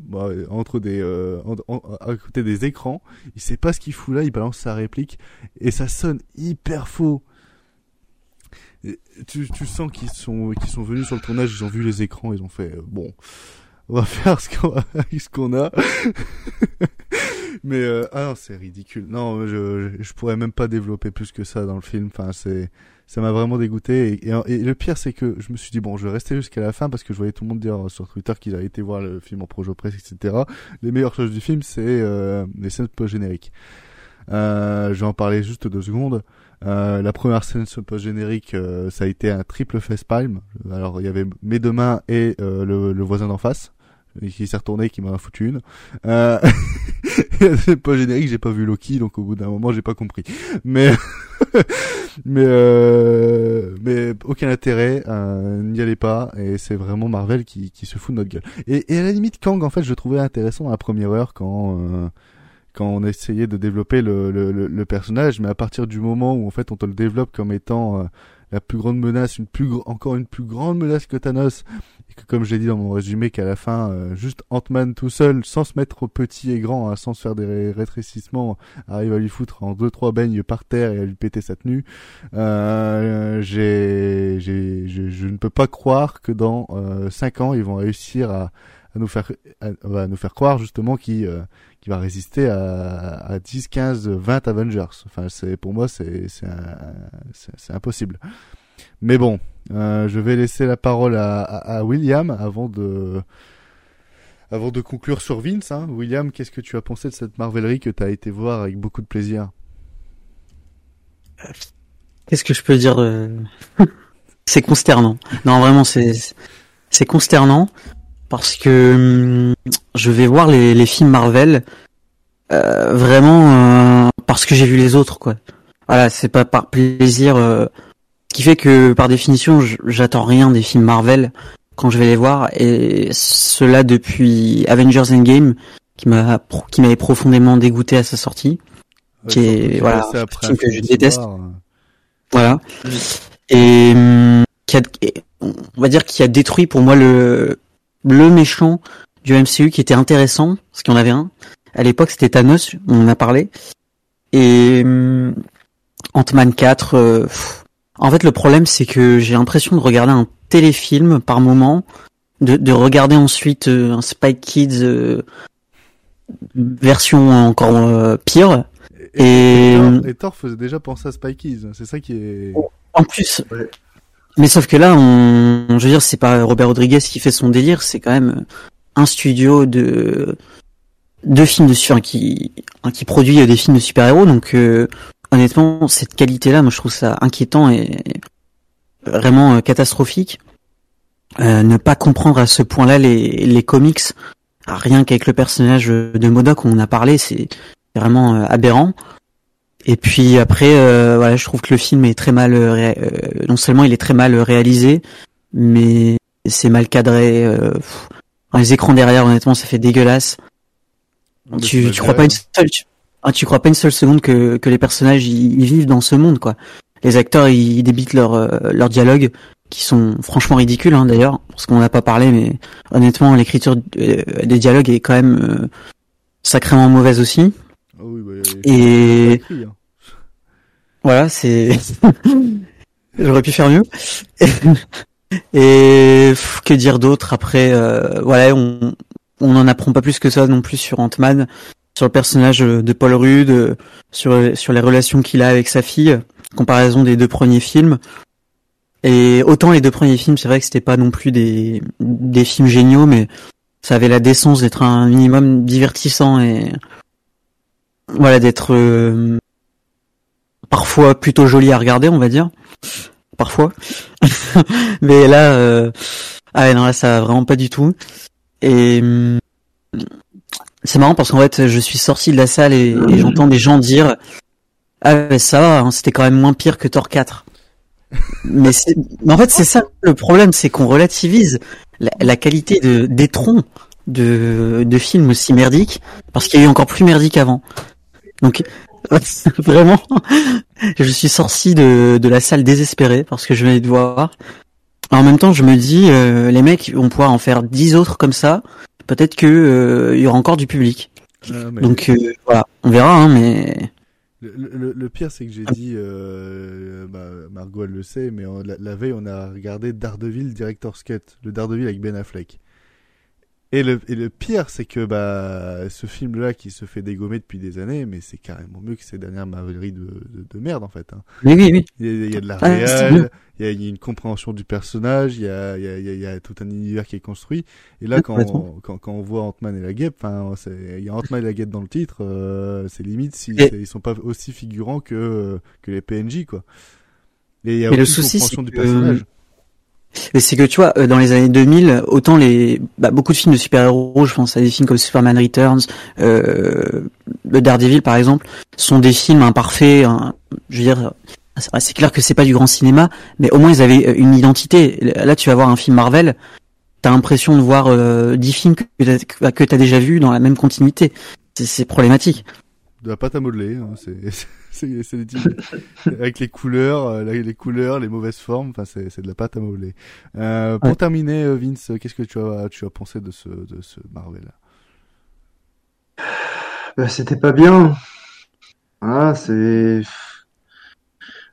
bah, entre des, euh, à côté des écrans. Il sait pas ce qu'il fout là, il balance sa réplique et ça sonne hyper faux. Tu, tu sens qu'ils sont, qu'ils sont venus sur le tournage, ils ont vu les écrans, ils ont fait, euh, bon, on va faire ce qu'on a, a. Mais euh, ah non, c'est ridicule. Non, je, je pourrais même pas développer plus que ça dans le film. Enfin, c'est ça m'a vraiment dégoûté. Et, le pire, c'est que je me suis dit bon, je vais rester jusqu'à la fin parce que je voyais tout le monde dire sur Twitter qu'ils avaient été voir le film en projet presse, etc. Les meilleures choses du film, c'est euh, les scènes post génériques. Euh, je vais en parler juste deux secondes. Euh, la première scène post générique, euh, ça a été un triple facepalm. Alors il y avait mes deux mains et euh, le, le voisin d'en face et qui s'est retourné et qui m'en a foutu une. Euh... c'est pas générique, j'ai pas vu Loki, donc au bout d'un moment j'ai pas compris. Mais mais euh... mais aucun intérêt, euh, n'y allez pas et c'est vraiment Marvel qui qui se fout de notre gueule. Et, et à la limite Kang en fait je trouvais intéressant dans la première heure quand euh, quand on essayait de développer le, le, le, personnage, mais à partir du moment où en fait on te le développe comme étant euh, la plus grande menace, une plus encore une plus grande menace que Thanos, et que comme j'ai dit dans mon résumé qu'à la fin, euh, juste Ant-Man tout seul, sans se mettre petit et grand, hein, sans se faire des ré- rétrécissements, arrive à lui foutre en deux trois beignes par terre et à lui péter sa tenue. Euh, j'ai, je, ne peux pas croire que dans euh, cinq ans ils vont réussir à à nous faire à, nous faire croire justement qu'il euh, va résister à, à 10, 15, 20 Avengers. Enfin, c'est pour moi c'est impossible. Mais bon, euh, je vais laisser la parole à, William avant de avant de conclure sur Vince. Hein. William, qu'est-ce que tu as pensé de cette Marvelerie que tu as été voir avec beaucoup de plaisir? Qu'est-ce que je peux dire de... C'est consternant. Non, vraiment, c'est c'est consternant parce que hum, je vais voir les, les films Marvel euh, vraiment euh, parce que j'ai vu les autres, quoi. Voilà, c'est pas par plaisir. euh, Ce qui fait que, par définition, j'attends rien des films Marvel quand je vais les voir, et cela depuis Avengers Endgame, qui m'a qui m'avait profondément dégoûté à sa sortie. Qui est- voilà, après film que je déteste. Euh. Voilà. Et hum, qui a, et on va dire qu'il a détruit pour moi le le méchant du MCU qui était intéressant, parce qu'il y en avait un. À l'époque, c'était Thanos, on en a parlé. Et hum, Ant-Man 4. euh, en fait, le problème, c'est que j'ai l'impression de regarder un téléfilm par moment, de, de regarder ensuite euh, un Spy Kids euh, version encore euh, pire. Et, Et- Thor, et Thor faisait déjà penser à Spy Kids. C'est ça qui est. En plus. Ouais. Mais sauf que là, je veux dire, c'est pas Robert Rodriguez qui fait son délire, c'est quand même un studio de de films de super qui produit des films de super-héros. Donc euh, honnêtement, cette qualité-là, moi je trouve ça inquiétant et vraiment euh, catastrophique. Euh, ne pas comprendre à ce point-là les les comics, rien qu'avec le personnage de Modoc, on a parlé, c'est vraiment euh, aberrant. Et puis après, euh, voilà, je trouve que le film est très mal, euh, euh, non seulement il est très mal réalisé, mais c'est mal cadré. euh, pff. Les écrans derrière, honnêtement, ça fait dégueulasse. Mais c'est Tu, tu crois pas une seule, tu, ah, tu crois pas une seule seconde que, que les personnages ils, vivent dans ce monde, quoi. Les acteurs ils débitent leur euh, leur dialogue, qui sont franchement ridicules, hein, d'ailleurs, parce qu'on n'a pas parlé, mais honnêtement, l'écriture euh, des dialogues est quand même euh, sacrément mauvaise aussi. Ah oui, bah, Et hein. voilà, c'est. J'aurais pu faire mieux. Et que dire d'autre après euh, Voilà, on on n'en apprend pas plus que ça non plus sur Ant-Man, sur le personnage de Paul Rudd, sur sur les relations qu'il a avec sa fille, comparaison des deux premiers films. Et autant les deux premiers films, c'est vrai que c'était pas non plus des des films géniaux, mais ça avait la décence d'être un minimum divertissant et voilà d'être euh, parfois plutôt joli à regarder, on va dire. Parfois. Mais là, euh... ah non, là, ça vraiment pas du tout. Et c'est marrant parce qu'en fait, je suis sorti de la salle et, j'entends des gens dire ah ouais, ça va, hein, c'était quand même moins pire que Thor 4. mais, mais en fait, c'est ça le problème, c'est qu'on relativise la, la qualité de des troncs de, de films aussi merdiques parce qu'il y a eu encore plus merdique avant. Donc vraiment, je suis sorti de, de la salle désespéré parce que je venais de voir. En même temps, je me dis, euh, les mecs vont pouvoir en faire dix autres comme ça. Peut-être que euh, il y aura encore du public. Ah, mais Donc euh, voilà, on verra. Hein, mais le, le- le pire, c'est que j'ai dit, euh, bah, Margot elle le sait, mais on- la, la veille, on a regardé Daredevil Director's Cut, le Daredevil avec Ben Affleck. Et le, et le pire, c'est que bah ce film-là qui se fait dégommer depuis des années, mais c'est carrément mieux que ces dernières marveleries de, de, de merde en fait. Hein. oui, oui, oui. Il y a, il y a de la Ah, bien. il y, a, une compréhension du personnage, il y a, il y, a, il y a- il y a tout un univers qui est construit. Et là, Oui, quand, on, quand, quand on voit Ant-Man et la guêpe, il y a Ant-Man et la guêpe dans le titre, euh, c'est limite si Et- ils sont pas aussi figurants que que les PNJ quoi. Et il y a aucune souci, compréhension du que- personnage. Mais c'est que tu vois, euh, dans les années 2000, autant les bah, beaucoup de films de super-héros, je pense à des films comme Superman Returns, euh, Daredevil par exemple, sont des films imparfaits. hein. je veux dire, c'est clair que c'est pas du grand cinéma, mais au moins ils avaient euh, une identité. Là, tu vas voir un film Marvel, t'as l'impression de voir euh, 10 films que t'as, que t'as déjà vus dans la même continuité. C'est problématique. De la pâte à modeler, hein, c'est c'est c'est des types- avec les couleurs, euh, les couleurs, les mauvaises formes, enfin c'est c'est de la pâte à modeler. Euh, pour Ouais. terminer, euh, Vince, qu'est-ce que tu as tu as pensé de ce de ce Marvel? Bah, c'était pas bien. Ah, c'est.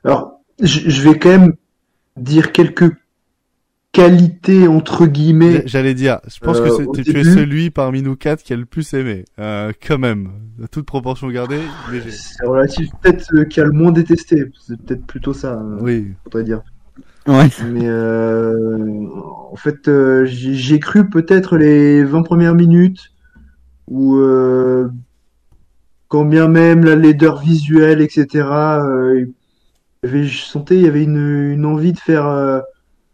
Alors, je je vais quand même dire quelques qualité entre guillemets. J'allais dire, je pense Euh, que c'est- tu es celui parmi nous quatre qui a le plus aimé, euh, quand même, toute proportion gardée. C'est relatif, peut-être euh, qui a le moins détesté. C'est peut-être plutôt ça. euh, oui, faudrait dire. Ouais. Mais euh, en fait, euh, j'ai cru peut-être les 20 premières minutes où, euh, quand bien même la laideur visuelle, etc., euh, je sentais il y avait une, une envie de faire euh,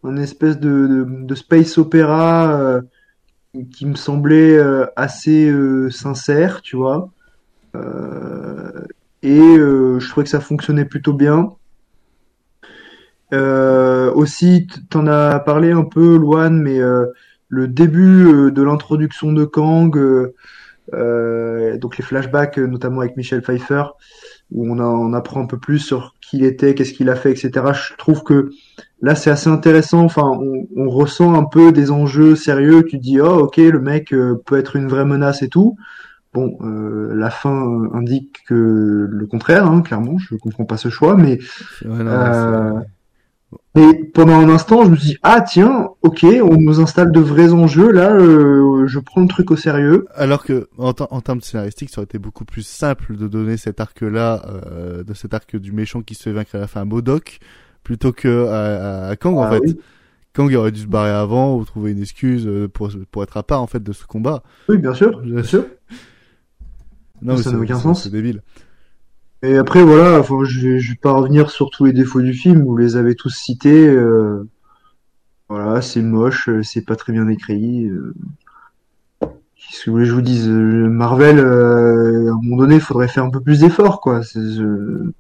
un espèce de, de, space opéra euh, qui me semblait euh, assez euh, sincère, tu vois. Et je trouvais que ça fonctionnait plutôt bien. Aussi, t'en as parlé un peu, Luan, mais le début de l'introduction de Kang, donc les flashbacks, notamment avec Michel Pfeiffer, où on, a, on apprend un peu plus sur qui il était, qu'est-ce qu'il a fait, etc. Je trouve que là, c'est assez intéressant. Enfin, on, on ressent un peu des enjeux sérieux. Tu dis, oh, ok, le mec euh, peut être une vraie menace et tout. Bon, euh, la fin euh, indique que le contraire, hein, clairement. Je comprends pas ce choix, mais c'est- ouais, non, Euh, mais pendant un instant, je me suis dit, ah tiens, ok, on nous installe de vrais enjeux, là, euh, je prends le truc au sérieux. Alors que en, en termes scénaristiques, ça aurait été beaucoup plus simple de donner cet arc-là, euh, de cet arc du méchant qui se fait vaincre à la fin à Modoc, plutôt que à, à- à Kang en Ah fait. oui. Kang aurait dû se barrer avant ou trouver une excuse euh, pour pour être à part en fait de ce combat. Oui, bien sûr, bien sûr. Non, Ça mais n'a c'est- aucun sens. C'est débile. Et après, voilà, enfin, je vais, je vais pas revenir sur tous les défauts du film, vous les avez tous cités. euh, voilà, c'est moche, euh, c'est pas très bien écrit. euh. Qu'est-ce que vous voulez que je vous dise? euh, Marvel, euh, à un moment donné, il faudrait faire un peu plus d'efforts, quoi. Je-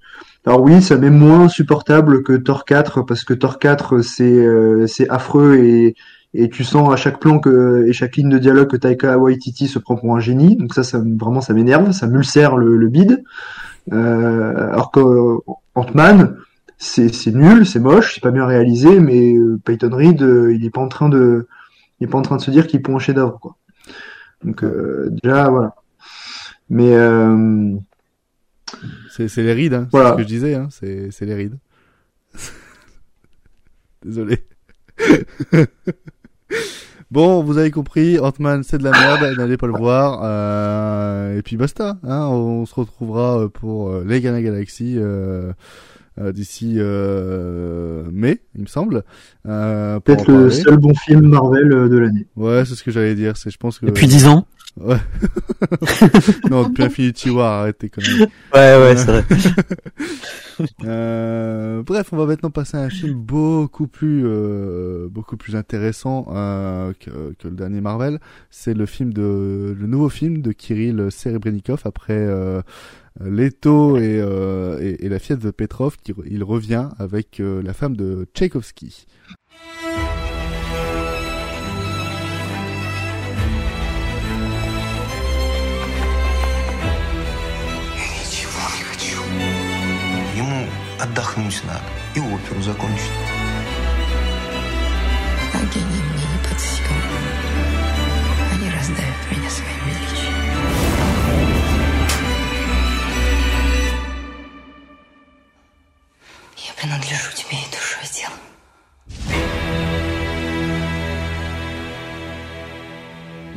Alors oui, ça m'est moins supportable que Thor 4, parce que Thor 4, c'est euh, c'est affreux et, et tu sens à chaque plan que, et chaque ligne de dialogue que Taika Waititi se prend pour un génie. Donc ça, ça me- vraiment, ça m'énerve, ça m'ulcère le, le bide. Euh, alors que euh, Ant-Man, c'est nul, c'est moche, c'est pas bien réalisé, mais euh, Peyton Reed, euh, il est pas en train de, il est pas en train de se dire qu'il pond un chef-d'œuvre, quoi. Donc euh, déjà voilà. Mais euh, C'est les rides, hein. Voilà. C'est ce que je disais, hein. C'est c'est les rides. Désolé. bon, vous avez compris, Ant-Man c'est de la merde, n'allez pas le voir. Euh, et puis basta, hein. On se retrouvera euh, pour euh, les Galaxie euh, euh, d'ici euh, mai, il me semble. Euh, peut-être le seul bon film Marvel de l'année. Ouais, c'est ce que j'allais dire. C'est, je pense que. Depuis 10 ans. Ouais. non, depuis Infinity War, arrête tes conneries. Ouais, ouais, c'est vrai. Euh, bref, on va maintenant passer à un film beaucoup plus, euh, beaucoup plus intéressant euh, que, le dernier Marvel. C'est le film de, le nouveau film de Kirill Serebrennikov après Leto et, et, la fièvre de Petrov. Qui, il revient avec la femme de Tchaïkovski. Отдохнуть надо и оперу закончить.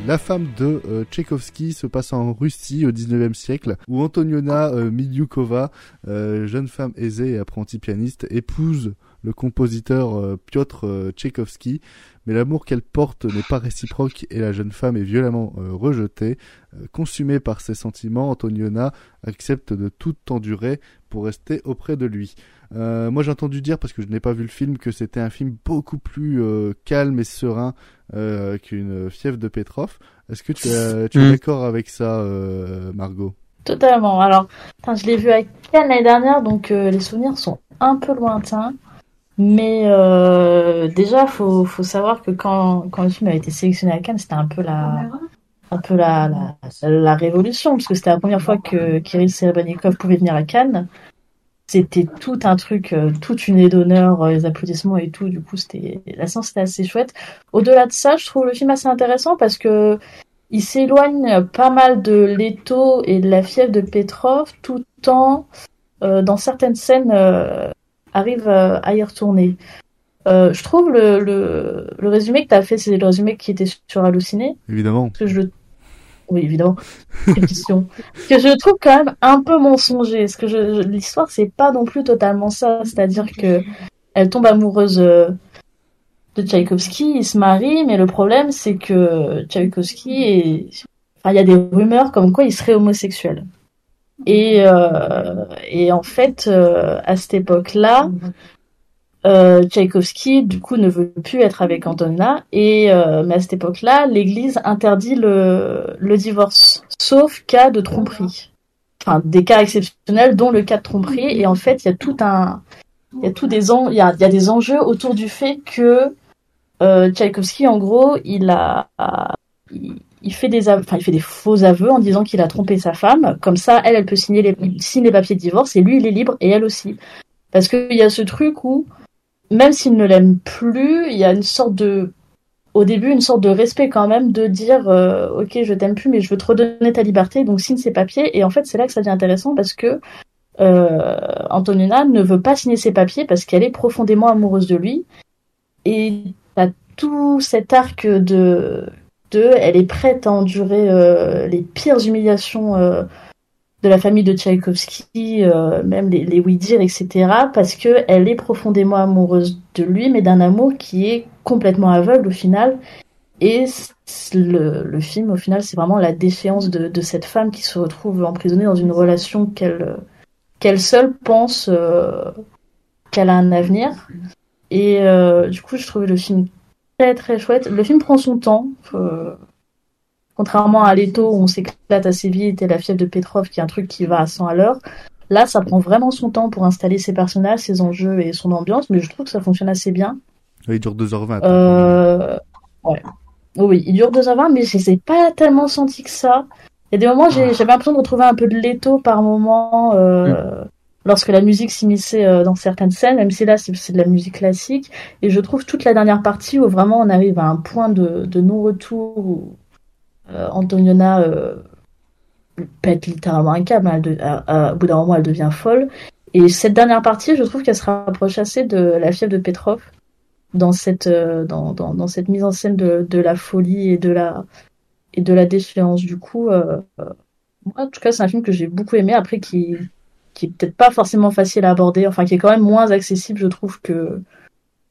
La femme de euh, Tchaïkovski se passe en Russie au 19e siècle, où Antoniona euh, Milyukova, euh, jeune femme aisée et apprentie pianiste, épouse le compositeur euh, Piotr Tchaïkovski, mais l'amour qu'elle porte n'est pas réciproque et la jeune femme est violemment rejetée. Consumée par ses sentiments, Antoniona accepte de tout endurer pour rester auprès de lui. Euh, moi j'ai entendu dire, parce que je n'ai pas vu le film, que c'était un film beaucoup plus euh, calme et serein euh, qu'une fièvre de Petrov. Est-ce que tu, es- tu es Mm. d'accord avec ça, euh, Margot? Totalement. Alors, je l'ai vu à Cannes l'année dernière, donc euh, les souvenirs sont un peu lointains. Mais euh, déjà, faut faut savoir que quand quand le film a été sélectionné à Cannes, c'était un peu la un peu la la, la révolution, parce que c'était la première fois que Kirill Serebrennikov pouvait venir à Cannes. C'était tout un truc, euh, toute une aide d'honneur, euh, les applaudissements et tout. Du coup, c'était la séance c'était assez chouette. Au-delà de ça, je trouve le film assez intéressant parce que il s'éloigne pas mal de Leto et de la fièvre de Petrov, tout en, euh, dans certaines scènes, euh, arrive euh, à y retourner. Euh, je trouve le, le, le résumé que tu as fait, c'est le résumé qui était sur Halluciné. Évidemment. Que je... Oui, évidemment. question. que je trouve quand même un peu mensonger. Parce que l'histoire, c'est pas non plus totalement ça. C'est-à-dire que elle tombe amoureuse euh, de Tchaïkovski, il se marie, mais le problème, c'est que Tchaïkovski il y a des rumeurs comme quoi il serait homosexuel. Et, euh, en fait, euh, à cette époque-là, euh, Tchaïkovski, du coup, ne veut plus être avec Antonina. Et euh, mais à cette époque-là, l'Église interdit le, le divorce, sauf cas de tromperie. Enfin, des cas exceptionnels, dont le cas de tromperie. Et en fait, il y a tout un, il y a tout des en... il y a, y a des enjeux autour du fait que euh, Tchaïkovski, en gros, il a, il, fait des, enfin, il fait des faux aveux en disant qu'il a trompé sa femme. Comme ça, elle, elle peut signer les, signe les papiers de divorce et lui, il est libre et elle aussi. Parce qu'il y a ce truc où même s'il ne l'aime plus, il y a une sorte de, au début, une sorte de respect quand même de dire, euh, ok, je t'aime plus, mais je veux te redonner ta liberté, donc signe ses papiers. Et en fait, c'est là que ça devient intéressant parce que euh, Antonina ne veut pas signer ses papiers parce qu'elle est profondément amoureuse de lui. Et t'as tout cet arc de, de, elle est prête à endurer euh, les pires humiliations euh, de la famille de Tchaïkovski, euh, même les, les oui-dire, etc., parce que elle est profondément amoureuse de lui, mais d'un amour qui est complètement aveugle au final. Et le, le film, au final, c'est vraiment la déchéance de, de, cette femme qui se retrouve emprisonnée dans une relation qu'elle qu'elle seule pense euh, qu'elle a un avenir. Et euh, du coup, je trouvais le film très très chouette. Le film prend son temps. Euh, Contrairement à Leto où on s'éclate assez vite et la fièvre de Petrov qui est un truc qui va à 100 à l'heure, là ça prend vraiment son temps pour installer ses personnages, ses enjeux et son ambiance, mais je trouve que ça fonctionne assez bien. il dure 2h20. Euh... Ouais. Oui, il dure 2h20, mais je n'ai pas tellement senti que ça. Il y a des moments, j'avais l'impression de retrouver un peu de Leto par moment, euh, mm. lorsque la musique s'immisçait euh, dans certaines scènes, même si là c'est de la musique classique. Et je trouve toute la dernière partie où vraiment on arrive à un point de, de non-retour, où euh, Antoniona euh, pète littéralement un câble. Hein, au bout d'un moment, elle devient folle. Et cette dernière partie, je trouve qu'elle se rapproche assez de la fièvre de Petrov dans cette euh, dans, dans, dans, cette mise en scène de, de la folie et de la et de la défiance. Du coup, euh, en tout cas, c'est un film que j'ai beaucoup aimé. Après, qui qui est peut-être pas forcément facile à aborder, enfin qui est quand même moins accessible, je trouve que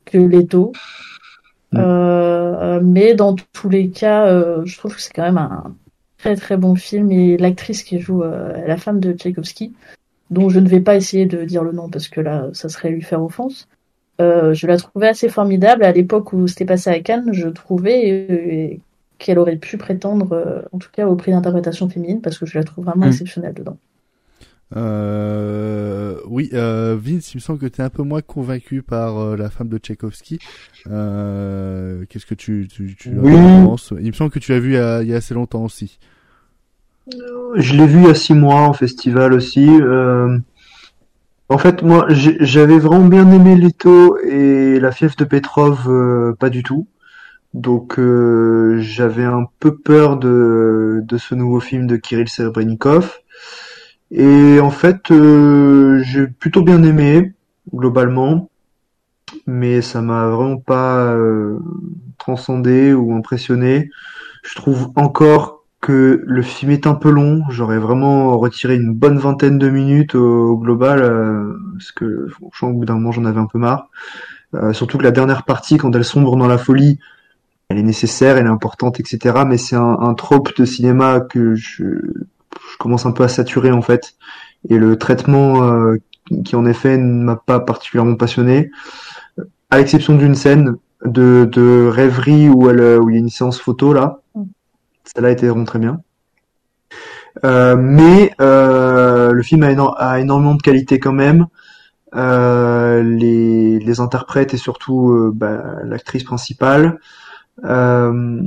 que Leto. Mm. Euh, mais dans tous les cas, euh, je trouve que c'est quand même un très très bon film et l'actrice qui joue euh, la femme de Tchaïkovski, dont je ne vais pas essayer de dire le nom parce que là, ça serait lui faire offense. je la trouvais assez formidable à l'époque où c'était passé à Cannes. Je trouvais qu'elle aurait pu prétendre, en tout cas, au prix d'interprétation féminine parce que je la trouve vraiment mm. exceptionnelle dedans. Euh, oui, euh, Vince, il me semble que tu es un peu moins convaincu par euh, la femme de Tchaïkovski. Euh, Qu'est-ce que tu, tu, tu penses? Il me semble que tu l'as vu il y, a, il y, a, assez longtemps aussi. Je l'ai vu il y a six mois en festival aussi. Euh, en fait, moi, j'avais vraiment bien aimé Leto et la fièvre de Petrov, euh, pas du tout. Donc j'avais un peu peur de, de ce nouveau film de Kirill Serebrennikov. Et en fait, euh, j'ai plutôt bien aimé globalement, mais ça m'a vraiment pas euh, transcendé ou impressionné. Je trouve encore que le film est un peu long. J'aurais vraiment retiré une bonne vingtaine de minutes au, global, euh, parce que franchement, au bout d'un moment, j'en avais un peu marre. surtout que la dernière partie, quand elle sombre dans la folie, elle est nécessaire, elle est importante, etc. Mais c'est un, un trope de cinéma que je je commence un peu à saturer en fait. Et le traitement euh, qui en effet ne m'a pas particulièrement passionné, à l'exception d'une scène de, de rêverie où, elle, où il y a une séance photo là. Mm. Celle-là était vraiment très bien. Euh, mais euh, le film a, a, énormément de qualité quand même. Euh, les, les, interprètes et surtout euh, bah, l'actrice principale. Euh,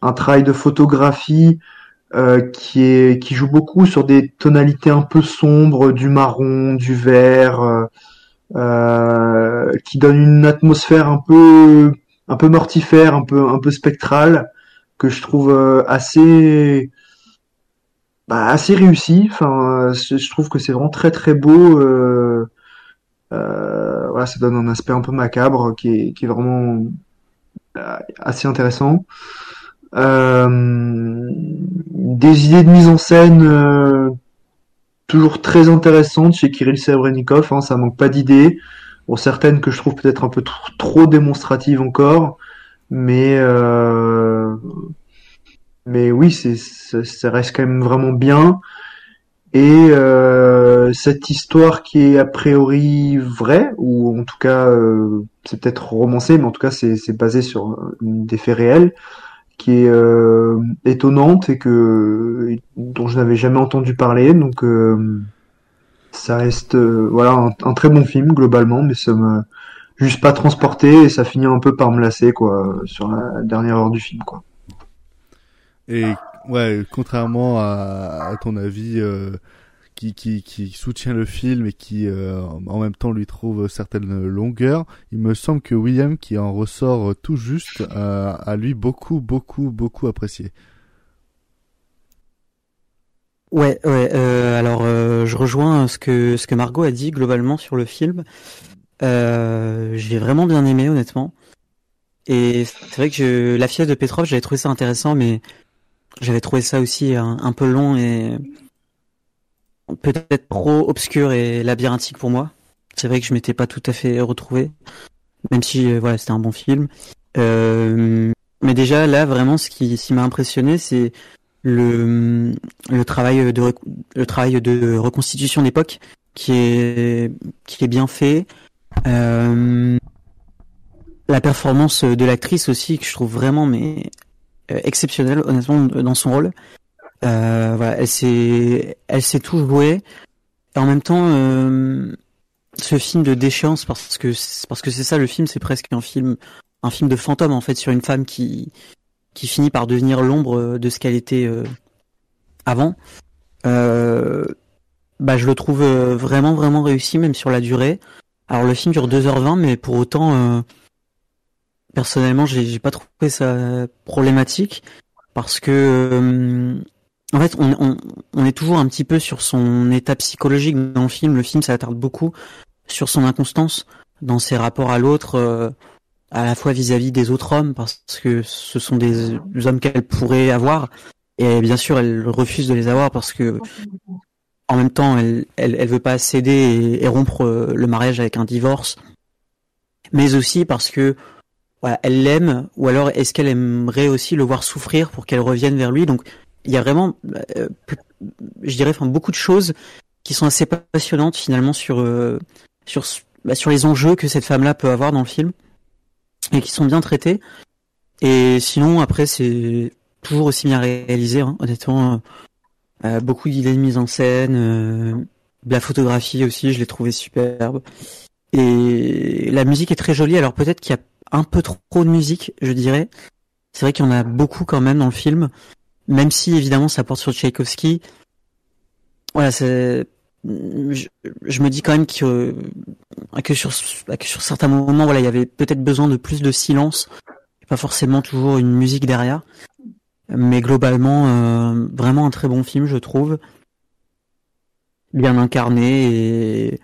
un travail de photographie euh, qui est qui joue beaucoup sur des tonalités un peu sombres, du marron, du vert, euh, euh, qui donne une atmosphère un peu un peu mortifère, un peu un peu spectrale que je trouve assez bah, assez réussi. Enfin, je trouve que c'est vraiment très très beau. Euh, voilà, ça donne un aspect un peu macabre qui est, qui est vraiment euh, assez intéressant. Euh, des idées de mise en scène euh, toujours très intéressantes chez Kirill Serebrennikov, hein, ça manque pas d'idées. Bon, certaines que je trouve peut-être un peu trop démonstratives encore, mais euh, mais oui, c'est ça, reste quand même vraiment bien. Et euh, cette histoire qui est a priori vraie, ou en tout cas c'est peut-être romancé, mais en tout cas c'est basé sur des faits réels, qui est euh, étonnante et que dont je n'avais jamais entendu parler. Donc euh, ça reste euh, voilà un, très bon film globalement, mais ça me juste pas transporté et ça finit un peu par me lasser quoi sur la dernière heure du film quoi. Et ouais, contrairement à, à ton avis euh, qui, qui, qui soutient le film et qui euh, en même temps lui trouve certaines longueurs, il me semble que William, qui en ressort tout juste, euh, a lui beaucoup, beaucoup, beaucoup apprécié. Ouais, ouais. Euh, alors, euh, je rejoins ce que ce que Margot a dit globalement sur le film. Euh, j'ai vraiment bien aimé, honnêtement. Et c'est vrai que je, la fièvre de Petrov, j'avais trouvé ça intéressant, mais j'avais trouvé ça aussi un, un peu long et peut-être trop obscur et labyrinthique pour moi. C'est vrai que je m'étais pas tout à fait retrouvé, même si euh, voilà c'était un bon film. Euh, mais déjà là vraiment ce qui, qui m'a impressionné c'est le, le travail de le travail de reconstitution d'époque qui est qui est bien fait. Euh, la performance de l'actrice aussi que je trouve vraiment mais euh, exceptionnelle honnêtement dans son rôle. Euh, voilà, elle s'est, elle s'est tout jouée. Et en même temps, euh, ce film de déchéance, parce que parce que c'est ça le film, c'est presque un film, un film de fantôme en fait sur une femme qui qui finit par devenir l'ombre de ce qu'elle était euh, avant. Euh, bah, je le trouve euh, vraiment vraiment réussi, même sur la durée. Alors le film dure 2h20, mais pour autant, personnellement, j'ai, j'ai pas trouvé ça problématique parce que en fait, on, est toujours un petit peu sur son état psychologique dans le film. Le film s'attarde beaucoup sur son inconstance dans ses rapports à l'autre, euh, à la fois vis-à-vis des autres hommes, parce que ce sont des hommes qu'elle pourrait avoir, et bien sûr, elle refuse de les avoir parce que, en même temps, elle, elle, veut pas céder et, et rompre euh, le mariage avec un divorce, mais aussi parce que voilà, elle l'aime, ou alors est-ce qu'elle aimerait aussi le voir souffrir pour qu'elle revienne vers lui? Donc il y a vraiment, euh, je dirais, enfin, beaucoup de choses qui sont assez passionnantes finalement sur euh, sur bah, sur les enjeux que cette femme-là peut avoir dans le film et qui sont bien traités. Et sinon, après, c'est toujours aussi bien réalisé, hein, honnêtement. Euh, beaucoup d'idées de mise en scène, euh, la photographie aussi, je l'ai trouvé superbe. Et la musique est très jolie. Alors peut-être qu'il y a un peu trop de musique, je dirais. C'est vrai qu'il y en a beaucoup quand même dans le film même si évidemment ça porte sur Tchaïkovski, voilà, c'est, je, je, me dis quand même que, que sur, que sur certains moments, voilà, il y avait peut-être besoin de plus de silence, pas forcément toujours une musique derrière. Mais globalement, euh, vraiment un très bon film, je trouve, bien incarné et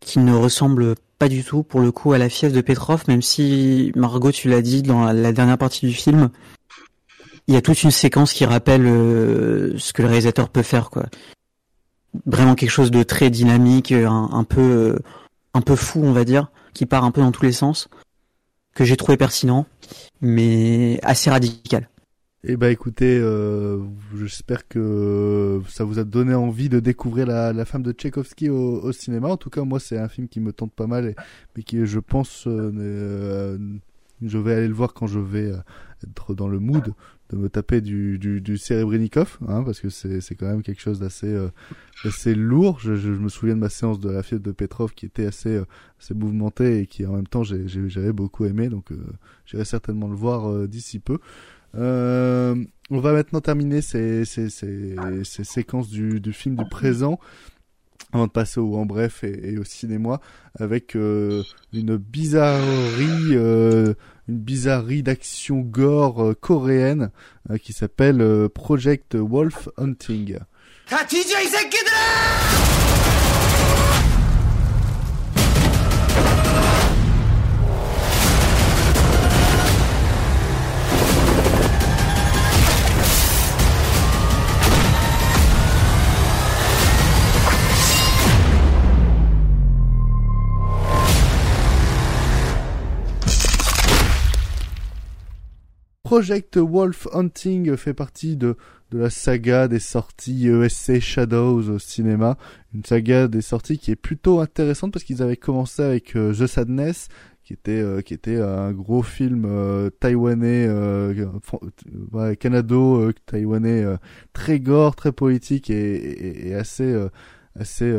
qui ne ressemble pas du tout, pour le coup, à la fièvre de Petrov, même si Margot, tu l'as dit dans la dernière partie du film, il y a toute une séquence qui rappelle euh, ce que le réalisateur peut faire, quoi. Vraiment quelque chose de très dynamique, un, un peu, euh, un peu fou, on va dire, qui part un peu dans tous les sens, que j'ai trouvé pertinent, mais assez radical. Eh ben écoutez, euh, j'espère que ça vous a donné envie de découvrir la, femme de Tchaïkovski au, cinéma. En tout cas, moi, c'est un film qui me tente pas mal, et, mais qui, je pense, euh, euh, je vais aller le voir quand je vais être dans le mood de me taper du, du, du hein, parce que c'est, c'est quand même quelque chose d'assez euh, assez lourd. Je, je, me souviens de ma séance de la fièvre de Petrov qui était assez, euh, assez mouvementée et qui en même temps j'ai, j'avais beaucoup aimé, donc euh, j'irai certainement le voir euh, d'ici peu. Euh, on va maintenant terminer ces, ces, ces, ces séquences du, du film du présent avant de passer au en bref et, au cinéma avec euh, une bizarrerie euh, une bizarrerie d'action gore euh, coréenne qui s'appelle Project Wolf Hunting. Project Wolf Hunting fait partie de, de la saga des sorties ESC Shadows au cinéma. Une saga des sorties qui est plutôt intéressante parce qu'ils avaient commencé avec The Sadness, qui était euh, qui était un gros film euh, taïwanais euh, canado taïwanais très gore très politique et assez assez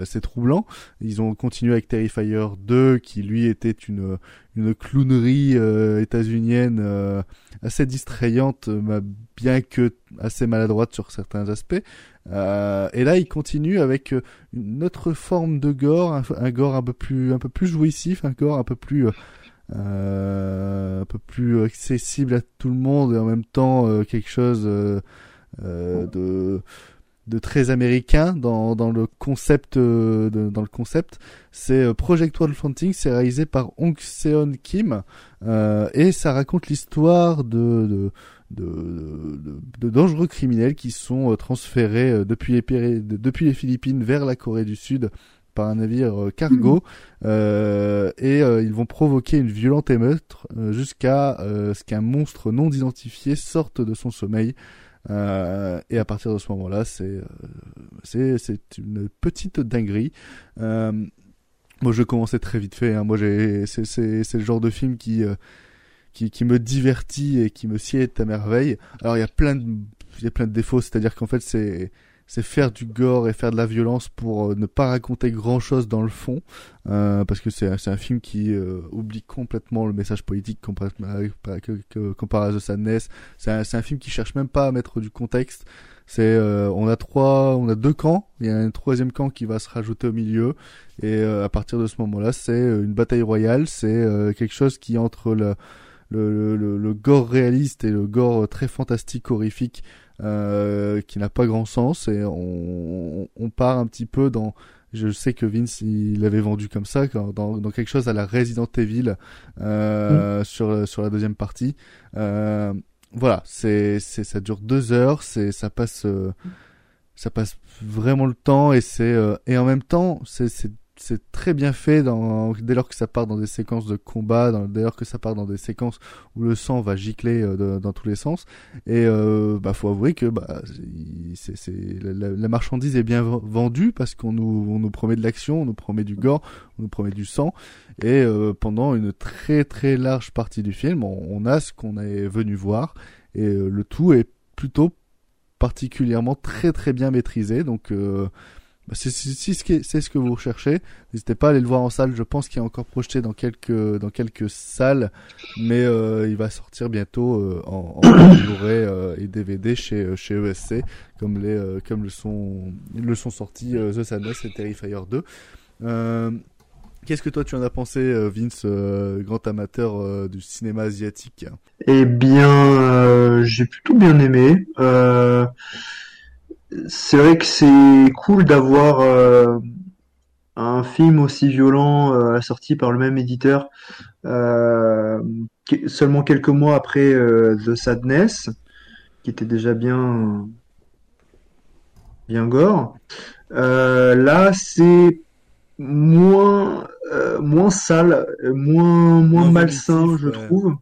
assez troublant. Ils ont continué avec Terrifier 2 qui lui était une une clownerie états-unienne assez distrayante bien que assez maladroite sur certains aspects. Euh, et là, il continue avec euh, une autre forme de gore, un, gore un peu plus, un peu plus jouissif, un gore un peu plus, euh, un peu plus accessible à tout le monde et en même temps quelque chose de de très américain dans, dans le concept de, dans le concept. C'est Project Wolf Hunting c'est réalisé par Hong Seon Kim et ça raconte l'histoire de, de de, de, dangereux criminels qui sont euh, transférés euh, depuis les, depuis les Philippines vers la Corée du Sud par un navire euh, cargo. Mhm. et ils vont provoquer une violente émeute jusqu'à ce qu'un monstre non identifié sorte de son sommeil et à partir de ce moment-là c'est c'est c'est une petite dinguerie moi je commençais très vite fait hein. moi j'ai c'est le genre de film qui qui, qui me divertit et qui me sied à merveille. Alors il y a plein de, il y a plein de défauts, c'est-à-dire qu'en fait c'est c'est faire du gore et faire de la violence pour euh, ne pas raconter grand chose dans le fond, euh, parce que c'est un film qui euh, oublie complètement le message politique comparé, à The Sadness. C'est un, un, film qui cherche même pas à mettre du contexte. C'est euh, on a trois, on a deux camps. Il y a un troisième camp qui va se rajouter au milieu, et à partir de ce moment-là, c'est une bataille royale. C'est quelque chose qui entre le le, le, le, gore réaliste et le gore très fantastique, horrifique, euh, qui n'a pas grand sens. Et on, on, part un petit peu dans... Je sais que Vince, il l'avait vendu comme ça, dans, dans quelque chose à la Resident Evil euh, mm. sur, sur la deuxième partie. Euh, voilà, c'est, c'est, ça dure deux heures, c'est, ça passe, euh, ça passe vraiment le temps et c'est, euh, et en même temps, c'est, c'est c'est très bien fait dès lors que ça part dans des séquences de combat, dès lors que ça part dans des séquences où le sang va gicler euh, dans tous les sens. Et euh, bah faut avouer que bah la, marchandise est bien vendue parce qu'on nous on nous promet de l'action, on nous promet du gore, on nous promet du sang. Et euh, pendant une très très large partie du film, on, on a ce qu'on est venu voir et euh, le tout est plutôt particulièrement très très bien maîtrisé. Donc bah, c'est ce que vous recherchez. N'hésitez pas à aller le voir en salle. Je pense qu'il est encore projeté dans quelques dans quelques salles, mais euh, il va sortir bientôt euh, en, en Blu-ray euh, et DVD chez chez ESC, comme les comme le sont le sont sortis The Sadness et Terrifier 2. Qu'est-ce que toi tu en as pensé, Vince, grand amateur du cinéma asiatique? Eh bien, j'ai plutôt bien aimé. Euh, c'est vrai que c'est cool d'avoir euh, un film aussi violent euh, assorti par le même éditeur euh, seulement quelques mois après The Sadness, qui était déjà bien bien gore. là, c'est moins moins sale, moins moins, malsain, je trouve.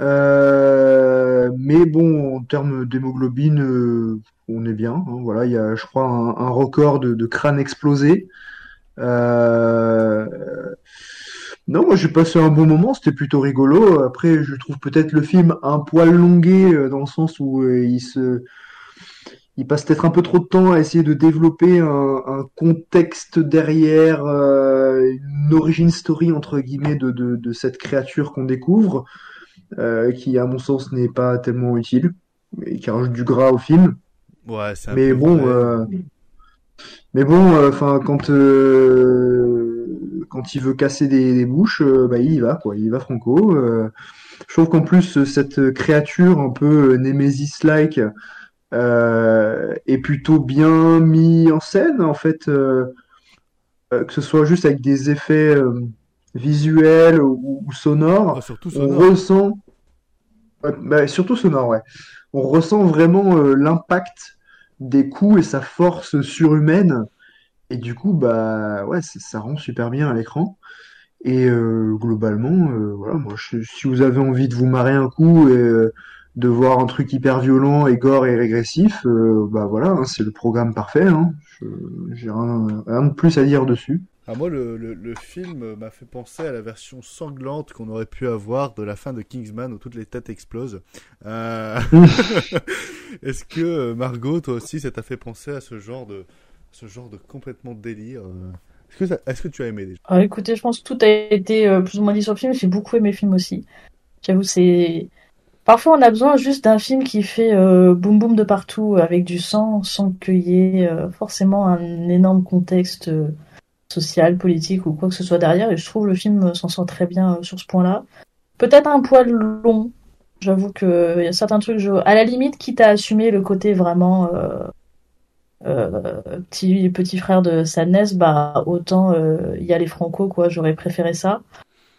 Mais bon, en termes d'hémoglobine, on est bien. Hein, voilà, il y a, je crois, un, record de, crâne explosé. Euh, non, moi j'ai passé un bon moment, c'était plutôt rigolo. Après, je trouve peut-être le film un poil longué euh, dans le sens où euh, il se, il passe peut-être un peu trop de temps à essayer de développer un, contexte derrière, une origin story entre guillemets de cette créature qu'on découvre, qui à mon sens n'est pas tellement utile et qui rajoute du gras au film. Ouais, c'est mais, bon, euh, mais bon, euh, enfin quand euh, quand il veut casser des, bouches, bah il y va quoi, il y va franco. je trouve qu'en plus cette créature un peu Nemesis-like est plutôt bien mis en scène en fait, que ce soit juste avec des effets visuels ou, sonores. Ah, surtout sonore. On ressent, bah, surtout sonore, ouais on ressent vraiment euh, l'impact des coups et sa force surhumaine. Et du coup, bah ouais, ça, rend super bien à l'écran. Et euh, globalement, euh, voilà, moi, je- si vous avez envie de vous marrer un coup et euh, de voir un truc hyper violent et gore et régressif, euh, bah voilà, hein, c'est le programme parfait. Hein. J'ai rien, rien de plus à dire dessus. Ah, moi, le, le, film m'a fait penser à la version sanglante qu'on aurait pu avoir de la fin de Kingsman où toutes les têtes explosent. Euh... Est-ce que euh, Margot, toi aussi, ça t'a fait penser à ce genre de, ce genre de complètement délire euh Est-ce que, est-ce que tu as aimé déjà? Écoutez, je pense que tout a été plus ou moins dit sur le film. J'ai beaucoup aimé le film aussi. J'avoue, c'est. Parfois, on a besoin juste d'un film qui fait boum boum de partout avec du sang, sans qu'il y ait forcément un énorme contexte social, politique ou quoi que ce soit derrière. Et je trouve le film euh, s'en sort très bien euh, sur ce point-là. Peut-être un poil long. J'avoue que il y a certains trucs, à la limite, quitte à assumer le côté vraiment euh, euh, petit petit frère de Sadness, bah autant euh, y aller franco quoi. J'aurais préféré ça.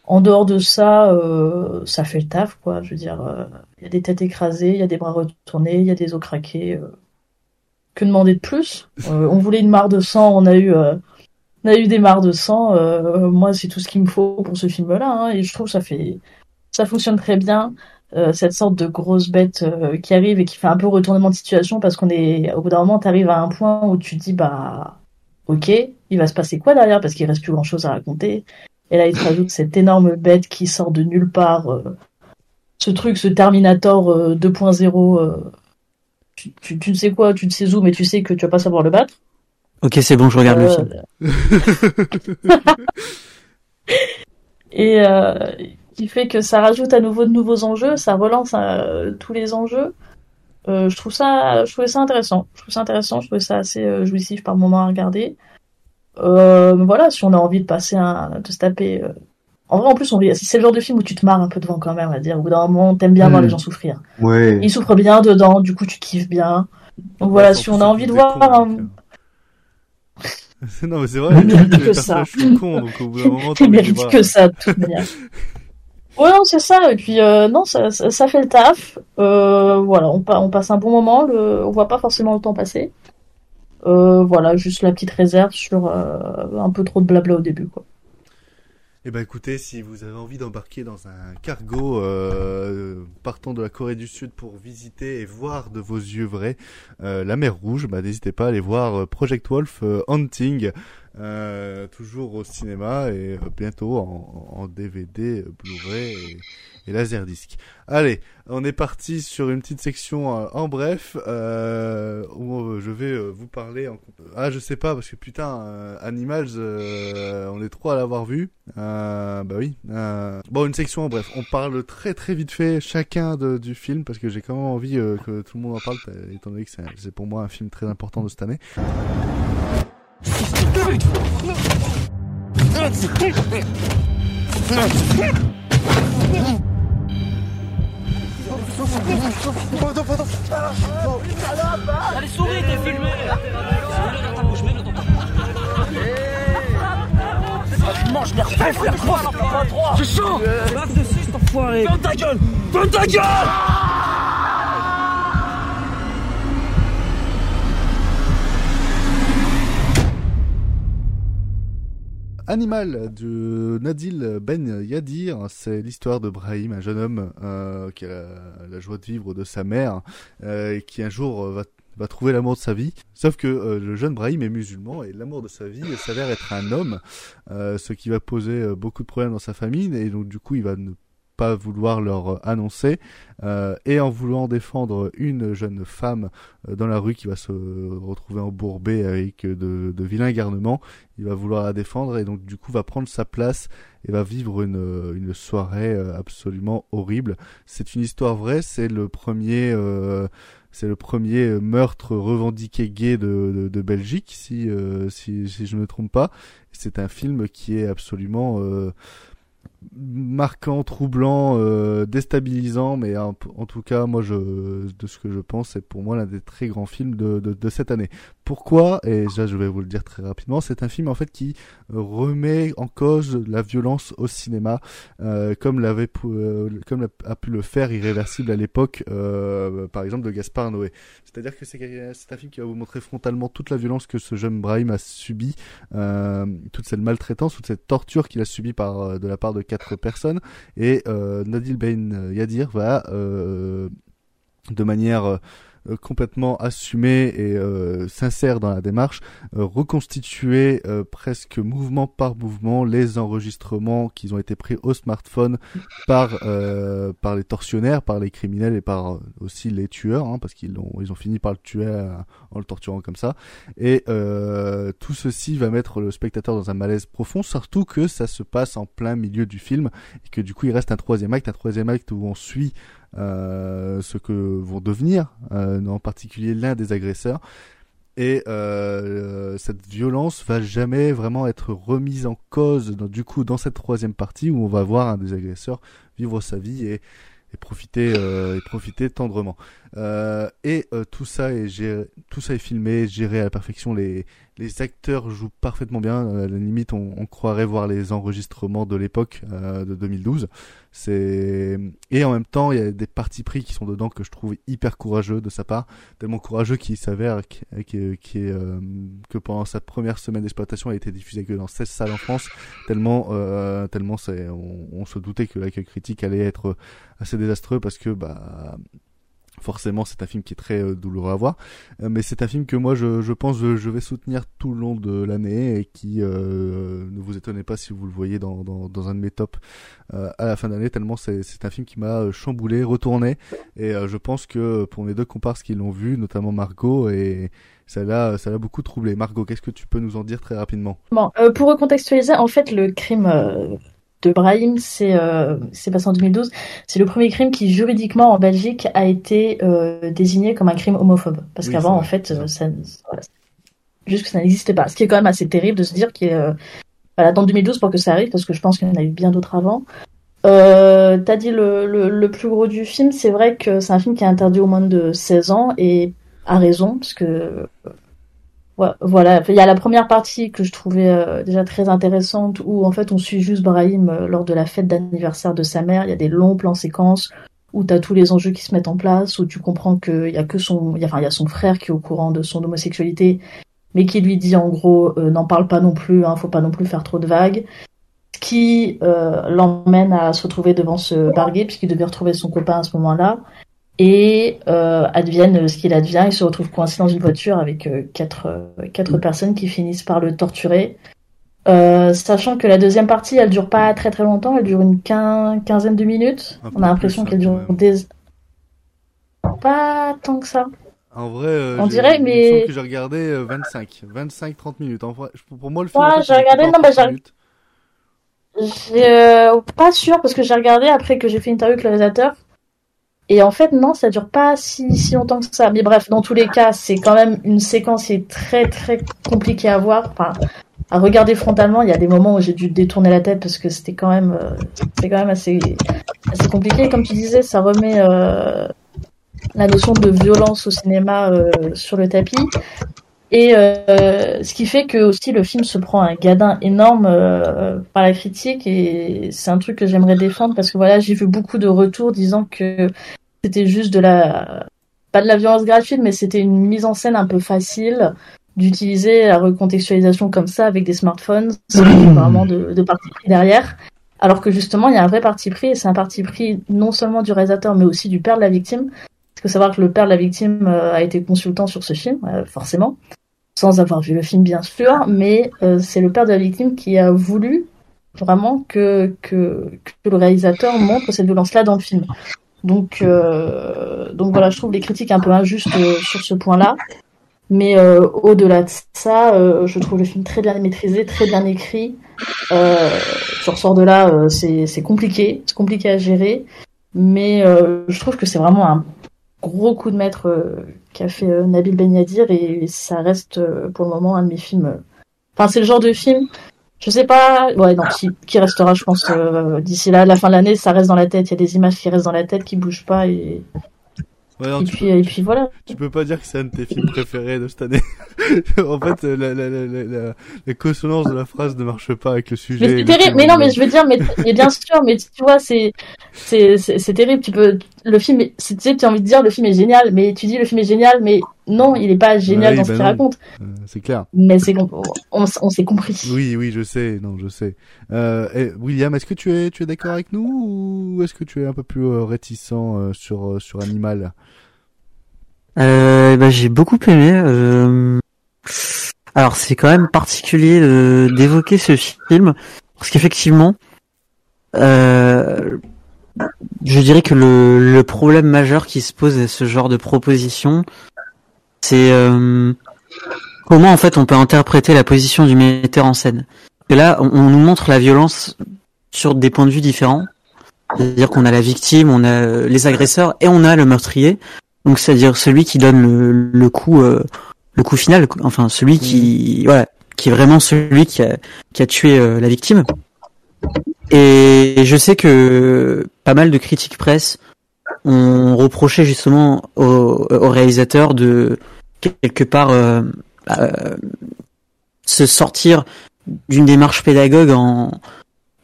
En dehors de ça, euh, ça fait le taf quoi. Je veux dire, euh, il y a des têtes écrasées, il y a des bras retournés, il y a des os craqués. euh. Que demander de plus? Euh, On voulait une mare de sang, on a eu euh, on a eu des mares de sang. euh, moi, c'est tout ce qu'il me faut pour ce film-là, hein, et je trouve que ça fait ça fonctionne très bien. Euh, cette sorte de grosse bête euh, qui arrive et qui fait un peu retournement de situation parce qu'on est au bout d'un moment t'arrives à un point où tu dis bah ok il va se passer quoi derrière parce qu'il reste plus grand chose à raconter et là il te rajoute cette énorme bête qui sort de nulle part euh, ce truc ce Terminator euh, 2.0 euh, tu, tu, tu ne sais quoi tu ne sais où mais tu sais que tu vas pas savoir le battre Ok, c'est bon, je regarde le Euh, film. et euh, qui fait que ça rajoute à nouveau de nouveaux enjeux, ça relance euh, tous les enjeux. Euh, je trouve ça, je trouvais ça intéressant. Je trouve ça intéressant, je trouvais ça assez euh, jouissif par moment à regarder. Euh, voilà, si on a envie de passer un, de se taper. euh, En vrai, en plus, on c'est le genre de film où tu te marres un peu devant quand même, à dire. Au bout d'un moment, t'aimes bien voir Hmm. les gens souffrir. Ouais. Ils souffrent bien dedans, du coup, tu kiffes bien. Donc voilà, si on a envie de voir un, Non, mais c'est vrai, Il les, mérite que ça. cons, donc au bout d'un moment, mérite que ça, de toute manière. Ouais, non, c'est ça. Et puis, euh, non, ça, ça, ça fait le taf. Euh, voilà, on, pa- on passe un bon moment. Le, on voit pas forcément le temps passer. Euh, voilà, juste la petite réserve sur euh, un peu trop de blabla au début, quoi. Eh ben écoutez, si vous avez envie d'embarquer dans un cargo euh, partant de la Corée du Sud pour visiter et voir de vos yeux vrais euh, la mer Rouge, bah, n'hésitez pas à aller voir euh, Project Wolf euh, Hunting, toujours au cinéma et bientôt en, DVD, Blu-ray et Laserdisc. Allez, on est parti sur une petite section euh, en bref euh, où euh, je vais vous parler. En... Ah, je sais pas parce que putain, Animals, on est trois à l'avoir vu. Bah oui. Bon, une section en bref. On parle très très vite fait chacun du film parce que j'ai quand même envie que tout le monde en parle étant donné que c'est pour moi un film très important de cette année. Allez, souris, t'es filmé les refais, faire trois C'est chaud Ferme ta gueule Ferme ta gueule Animal de Nadil Ben Yadir, c'est l'histoire de Brahim, un jeune homme euh, qui a la, joie de vivre de sa mère euh, et qui un jour euh, va, va trouver l'amour de sa vie. Sauf que euh, le jeune Brahim est musulman et l'amour de sa vie s'avère être un homme, euh, ce qui va poser euh, beaucoup de problèmes dans sa famille et donc du coup il va ne pas vouloir leur annoncer euh, et en voulant défendre une jeune femme euh, dans la rue qui va se retrouver embourbée avec euh, de, vilains garnements il va vouloir la défendre et donc du coup va prendre sa place et va vivre une, euh, soirée euh, absolument horrible. C'est une histoire vraie, c'est le premier euh, euh, meurtre revendiqué gay de, Belgique si, euh, je ne me trompe pas. C'est un film qui est absolument euh, marquant, troublant, euh, déstabilisant, mais en, tout cas, moi, de ce que je pense, c'est pour moi l'un des très grands films de, cette année. Pourquoi? Et déjà, je vais vous le dire très rapidement. C'est un film en fait qui remet en cause la violence au cinéma, euh, comme l'avait, euh, comme a pu le faire Irréversible à l'époque, par exemple de Gaspard Noé. C'est-à-dire que c'est, un film qui va vous montrer frontalement toute la violence que ce jeune Brahim a subi, euh, toute cette maltraitance, toute cette torture qu'il a subi par de la part de quatre personnes. Et euh, Nadil Ben Yadir va, euh, de manière euh, complètement assumé et euh, sincère dans la démarche, euh, reconstituer presque mouvement par mouvement les enregistrements qui ont été pris au smartphone par par les tortionnaires, par les criminels et par aussi les tueurs, hein, parce qu'ils ont ils ont fini par le tuer en le torturant comme ça. Et tout ceci va mettre le spectateur dans un malaise profond, surtout que ça se passe en plein milieu du film et que du coup il reste un troisième acte, un troisième acte où on suit euh, ce que vont devenir, euh, en particulier l'un des agresseurs. Et euh, cette violence va jamais vraiment être remise en cause, du coup, dans cette troisième partie où on va voir un des agresseurs vivre sa vie et, profiter euh, et profiter tendrement. Euh, et euh, tout ça est géré, tout ça est filmé, géré à la perfection. Les les acteurs jouent parfaitement bien. À la limite, on, on croirait voir les enregistrements de l'époque de 2012. C'est et en même temps, il y a des parties pris qui sont dedans que je trouve hyper courageux de sa part, tellement courageux qu'il s'avère qui, qui, est que pendant sa première semaine d'exploitation, a été diffusé que dans 16 salles en France. Tellement tellement c'est on, on se doutait que l'accueil critique allait être assez désastreux parce que bah forcément c'est un film qui est très euh, douloureux à voir. Euh, mais c'est un film que moi je, pense je, vais soutenir tout le long de l'année et qui euh, ne vous étonnez pas si vous le voyez dans, un de mes tops à la fin d'année tellement c'est, un film qui m'a chamboulé retourné. Et je pense que pour mes deux comparses qui l'ont vu notamment Margot et ça l'a ça beaucoup troublé. Margot qu'est-ce que tu peux nous en dire très rapidement? Bon pour recontextualiser en fait le crime de Brahim, c'est euh, passé en 2012. C'est le premier crime qui juridiquement en Belgique a été euh, désigné comme un crime homophobe. Parce qu'avant, en fait, euh, ça, juste que ça n'existait pas. Ce qui est quand même assez terrible de se dire qu'il euh, voilà, dans 2012 pour que ça arrive, parce que je pense qu'il y en a eu bien d'autres avant. Euh, T'as dit le, le, le, plus gros du film, c'est vrai que c'est un film qui est interdit au moins de 16 ans et à raison, parce que voilà, il y a la première partie que je trouvais euh, déjà très intéressante où en fait on suit juste Brahim euh, lors de la fête d'anniversaire de sa mère. Il y a des longs plans séquences où tu as tous les enjeux qui se mettent en place, où tu comprends qu'il y a que son, enfin il y a son frère qui est au courant de son homosexualité, mais qui lui dit en gros euh, n'en parle pas non plus, hein, faut pas non plus faire trop de vagues, qui l'emmène à se retrouver devant ce barguet puisqu'il devait retrouver son copain à ce moment-là et euh, advienne ce qu'il advient, il se retrouve coincé dans une voiture avec euh, quatre, euh, quatre personnes qui finissent par le torturer. Euh, sachant que la deuxième partie, elle dure pas très très longtemps, elle dure une quinzaine de minutes. On a l'impression qu'elle dure des... Pas tant que ça. En vrai, on dirait, mais que j'ai regardé 25, 25-30 minutes. En vrai, pour moi, le film. Ouais, j'ai regardé, non, bah, j'ai. pas sûr parce que j'ai regardé après que j'ai fait une interview avec le réalisateur. Et en fait, non, ça dure pas si, si longtemps que ça. Mais bref, dans tous les cas, c'est quand même une séquence qui est très très compliquée à voir. Enfin, à regarder frontalement, il y a des moments où j'ai dû détourner la tête parce que c'était quand même, euh, c'est quand même assez, assez compliqué. Comme tu disais, ça remet euh, la notion de violence au cinéma euh, sur le tapis. Et euh, ce qui fait que aussi le film se prend un gadin énorme euh, par la critique et c'est un truc que j'aimerais défendre parce que voilà j'ai vu beaucoup de retours disant que c'était juste de la pas de la violence gratuite mais c'était une mise en scène un peu facile d'utiliser la recontextualisation comme ça avec des smartphones sans vraiment de, de parti pris derrière. Alors que justement il y a un vrai parti pris et c'est un parti pris non seulement du réalisateur mais aussi du père de la victime. Parce que savoir que le père de la victime euh, a été consultant sur ce film forcément sans avoir vu le film bien sûr, mais euh, c'est le père de la victime qui a voulu vraiment que, le réalisateur montre cette violence-là dans le film. Donc, euh, donc voilà, je trouve les critiques un peu injustes euh, sur ce point-là. Mais au-delà de ça, je trouve le film très bien maîtrisé, très bien écrit. Euh, je ressors de là, c'est compliqué, c'est compliqué à gérer. Mais je trouve que c'est vraiment un gros coup de maître euh, qu'a fait euh, Nabil Ben Yadir et ça reste euh, pour le moment un de mes films. Enfin, c'est le genre de film je sais pas, ouais, non, qui, qui restera, je pense, euh, d'ici là, la fin de l'année, ça reste dans la tête. Il y a des images qui restent dans la tête, qui bougent pas, et, Ouais, et puis, peux- et puis voilà. Tu peux pas dire que c'est un de tes films préférés de cette année. en fait, la, la, la, la, la, la consonance de la phrase ne marche pas avec le sujet. Mais c'est le terrible. Mais non, mais je veux dire, mais, mais bien sûr, mais tu vois, c'est, c'est, c'est c'est terrible. Tu peux, le film, est- tu sais, tu as envie de dire le film est génial, mais tu dis le film est génial, mais non, il est pas génial Ouais, dans ce bah qu'il raconte. Euh, c'est clair. Mais c'est, on, on s'est compris. Oui, oui, je sais, non, je sais. Euh, et William, est-ce que tu es, tu es d'accord avec nous ou est-ce que tu es un peu plus euh, réticent euh, sur, euh, sur Animal? Euh, bah, j'ai beaucoup aimé. euh, Alors c'est quand même particulier d'évoquer ce film parce qu'effectivement, euh, je dirais que le, le problème majeur qui se pose à ce genre de proposition, c'est euh, comment en fait on peut interpréter la position du metteur en scène. Et là, on, on nous montre la violence sur des points de vue différents. C'est-à-dire qu'on a la victime, on a les agresseurs et on a le meurtrier. Donc c'est-à-dire celui qui donne le, le coup euh, le coup final, enfin celui qui voilà, qui est vraiment celui qui a qui a tué euh, la victime. Et je sais que pas mal de critiques presse ont reproché justement au, au réalisateur de quelque part euh, euh, se sortir d'une démarche pédagogue en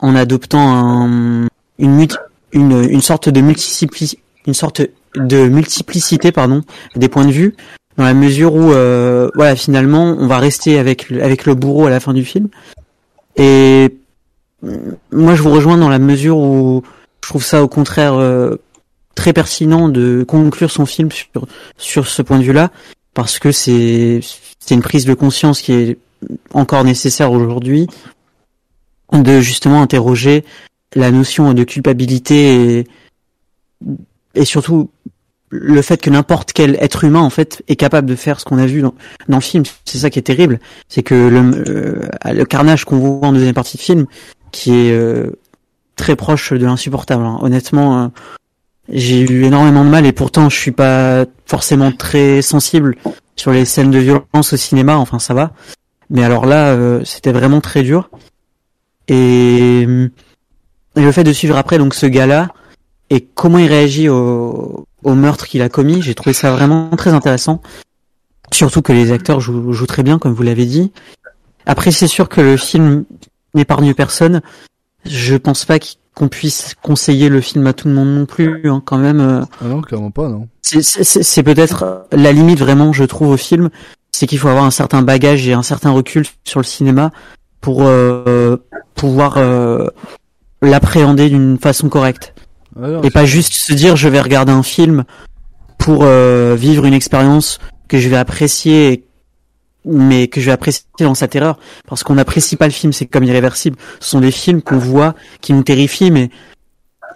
adoptant un, une, sorte de multiplicité pardon des points de vue dans la mesure où euh, voilà finalement on va rester avec le- avec le bourreau à la fin du film. Et moi je vous rejoins dans la mesure où je trouve ça au contraire euh, très pertinent de conclure son film sur sur ce point de vue-là parce que c'est une prise de conscience qui est encore nécessaire aujourd'hui de justement interroger la notion de culpabilité et, et surtout le fait que n'importe quel être humain en fait est capable de faire ce qu'on a vu dans, dans le film. C'est ça qui est terrible, c'est que le, euh, le carnage qu'on voit en deuxième partie de film, qui est euh, très proche de l'insupportable. hein. Honnêtement, euh, j'ai eu énormément de mal et pourtant je suis pas forcément très sensible sur les scènes de violence au cinéma. Enfin, ça va. Mais alors là, euh, c'était vraiment très dur. Et, le fait de suivre après donc ce gars-là et comment il réagit au, au meurtre qu'il a commis, j'ai trouvé ça vraiment très intéressant. Surtout que les acteurs jouent, jouent très bien, comme vous l'avez dit. Après, c'est sûr que le film n'épargne personne. Je pense pas qu'on puisse conseiller le film à tout le monde non plus, hein, quand même. euh, Ah non, clairement pas, non. c'est- peut-être la limite vraiment, je trouve, au film, c'est qu'il faut avoir un certain bagage et un certain recul sur le cinéma pour euh, pouvoir euh, l'appréhender d'une façon correcte. Ah et pas juste se dire je vais regarder un film pour euh, vivre une expérience que je vais apprécier mais que je vais apprécier dans sa terreur parce qu'on n'apprécie pas le film c'est comme irréversible. Ce sont des films qu'on voit qui nous terrifient mais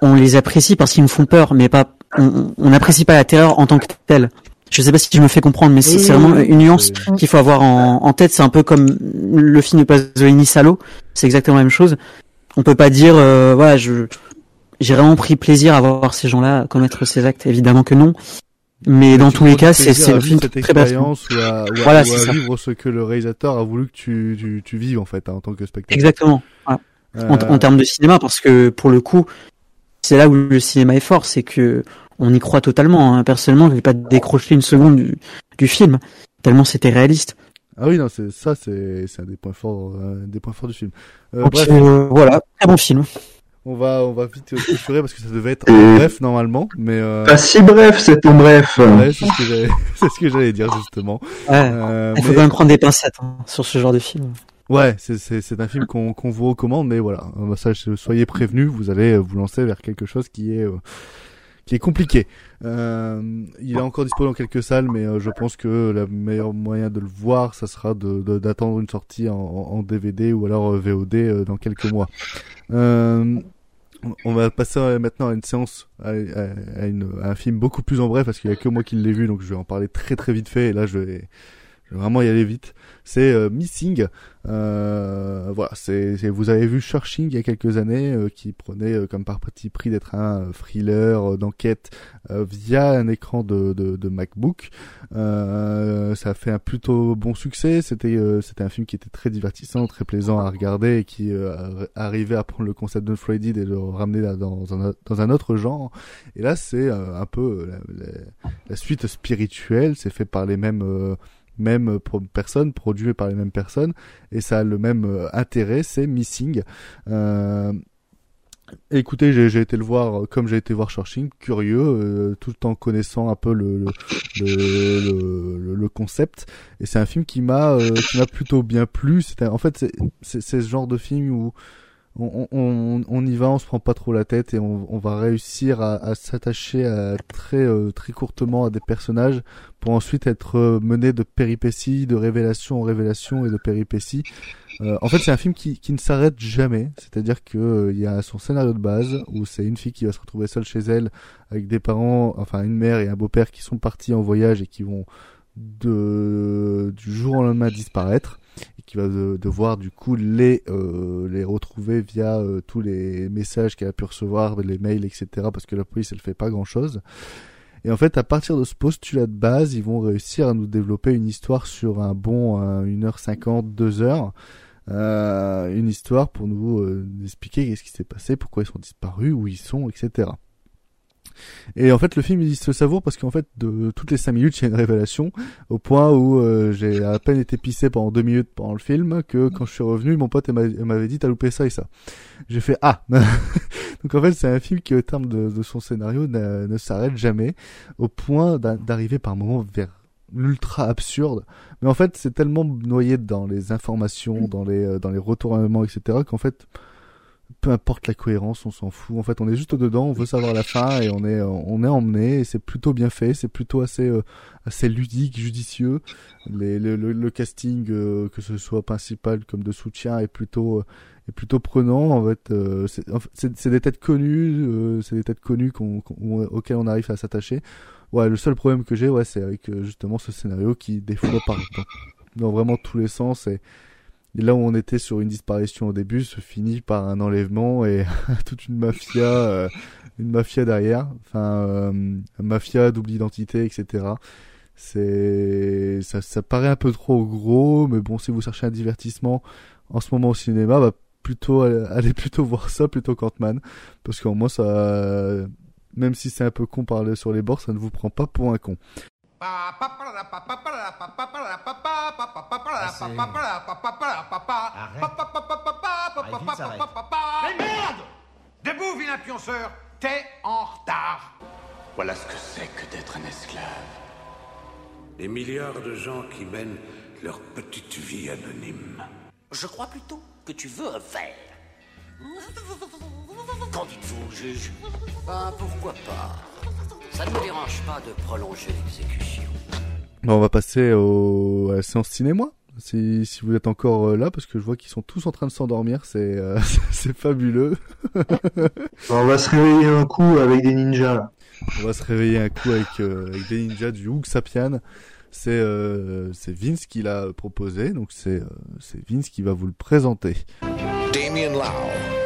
on les apprécie parce qu'ils nous font peur mais pas on n'apprécie pas la terreur en tant que telle. Je sais pas si je me fais comprendre mais c'est Oui, vraiment oui, une nuance qu'il faut avoir en, en tête. C'est un peu comme le film de Pasolini Salo. C'est exactement la même chose. On peut pas dire euh, voilà je j'ai vraiment pris plaisir à voir ces gens-là commettre ces actes. Évidemment que non mais dans tous les cas c'est c'est un film cette très expérience ou à, ou à- voilà ou à vivre ce que le réalisateur a voulu que tu, tu, tu vives en fait hein, en tant que spectateur. exactement voilà. en, Euh, en termes de cinéma parce que pour le coup c'est là où le cinéma est fort c'est que on y croit totalement hein. personnellement je vais pas décrocher une seconde du, du film tellement c'était réaliste Ah oui, non, c'est ça, c'est c'est un des points forts, euh, des points forts du film. Euh, Donc, bref, euh, voilà très bon film on va on va vite clôturer parce que ça devait être bref normalement, mais euh, Pas si bref, c'est en bref. ouais, c'est ce que j'allais c'est ce que j'allais dire justement. Ouais. Euh, il faut mais- quand même prendre des pincettes hein, sur ce genre de film Ouais, c'est c'est c'est un film qu'on qu'on vous recommande, mais voilà, Euh, ça soyez prévenus, vous allez euh, vous lancer vers quelque chose qui est euh, qui est compliqué. Euh, il est encore disponible dans quelques salles, mais je pense que le meilleur moyen de le voir, ça sera de de- d'attendre une sortie en, en DVD ou alors VOD dans quelques mois. Euh, on va passer euh, maintenant à une séance, à, un film beaucoup plus en bref, parce qu'il y a que moi qui l'ai vu, donc je vais en parler très très vite fait. Et là, je vais, je vais vraiment y aller vite. C'est euh, Missing. Euh, voilà, c'est vous avez vu Searching il y a quelques années, euh, qui prenait euh, comme par petit pris d'être un euh, thriller euh, d'enquête euh, via un écran de, de, de MacBook. Ça a fait un plutôt bon succès. C'était c'était un film qui était très divertissant, très plaisant à regarder et qui arri- arrivait à prendre le concept de Friday et le ramener dans un, autre genre. Et là, c'est un peu la, la- la suite spirituelle. C'est fait par les mêmes mêmes pro- personnes, produit par les mêmes personnes, et ça a le même euh, intérêt. C'est Missing. Euh, Écoutez, j'ai été le voir euh, comme j'ai été voir Searching, curieux, euh, tout en connaissant un peu le le, le, concept. Et c'est un film qui m'a euh, plutôt bien plu. C'était en fait c'est ce genre de film où on, on, y va, on se prend pas trop la tête et on, va réussir à, s'attacher très euh, très courtement à des personnages pour ensuite être euh, mené de péripéties, de révélation en révélation et de péripéties. Euh, en fait, c'est un film qui, ne s'arrête jamais. C'est-à-dire que euh, y a son scénario de base où c'est une fille qui va se retrouver seule chez elle avec des parents, enfin une mère et un beau-père qui sont partis en voyage et qui vont de du jour au lendemain disparaître et qui va de- devoir du coup les euh, les retrouver via euh, tous les messages qu'elle a pu recevoir, les mails, etc. Parce que la police elle fait pas grand chose. Et en fait, à partir de ce postulat de base, ils vont réussir à nous développer une histoire sur un bon euh, 1h50, 2h. Euh, une histoire pour nous euh, expliquer qu'est-ce qui s'est passé, pourquoi ils sont disparus, où ils sont, etc. Et en fait, le film il se savoure parce qu'en fait, de toutes les 5 minutes, il y a une révélation au point où euh, j'ai à peine été pissé pendant 2 minutes pendant le film que quand je suis revenu, mon pote m'avait dit t'as loupé ça et ça. J'ai fait ah. Donc en fait, c'est un film qui, au terme de, de son scénario, n'a- ne s'arrête jamais au point d'a- d'arriver par moments vers l'ultra absurde. Mais en fait, c'est tellement noyé dans les informations, dans les euh, dans les retournements, etc. qu'en fait peu importe la cohérence, on s'en fout. En fait, on est juste dedans, on veut savoir la fin et on est, on est emmené. Et c'est plutôt bien fait, c'est plutôt assez, euh, assez ludique, judicieux. Le, le, le casting, euh, que ce soit principal comme de soutien, est plutôt, euh, est plutôt prenant. En fait, euh, c'est, en des têtes connues, euh, c'est des têtes connues qu'on, qu'on- auxquelles on arrive à s'attacher. Ouais, le seul problème que j'ai, ouais, c'est avec euh, justement ce scénario qui fois part dans, dans vraiment tous les sens et et là où on était sur une disparition au début, se finit par un enlèvement et toute une mafia, euh, une mafia derrière, enfin euh, mafia double identité, etc. C'est ça, ça paraît un peu trop gros, mais bon, si vous cherchez un divertissement en ce moment au cinéma, bah plutôt allez plutôt voir ça plutôt qu'Ant-Man, parce qu'au moins ça, même si c'est un peu con par le- sur les bords, ça ne vous prend pas pour un con. Mais merde Debout, vilain pionceur T'es en retard Voilà ce que c'est que d'être un esclave. Des milliards de gens qui mènent leur petite vie anonyme. Je crois plutôt que tu veux un verre. Qu'en dites-vous, juge Ben, pourquoi pas Ça ne me dérange pas de prolonger l'exécution. Bon, on va passer au, à la séance cinéma. Si, si vous êtes encore euh, là, parce que je vois qu'ils sont tous en train de s'endormir, c'est euh, c'est fabuleux. On va se réveiller un coup avec des ninjas là. On va se réveiller un coup avec, euh, avec des ninjas du Hook Sapian. C'est euh, c'est Vince qui l'a proposé, donc c'est euh, c'est Vince qui va vous le présenter. Damien Lau.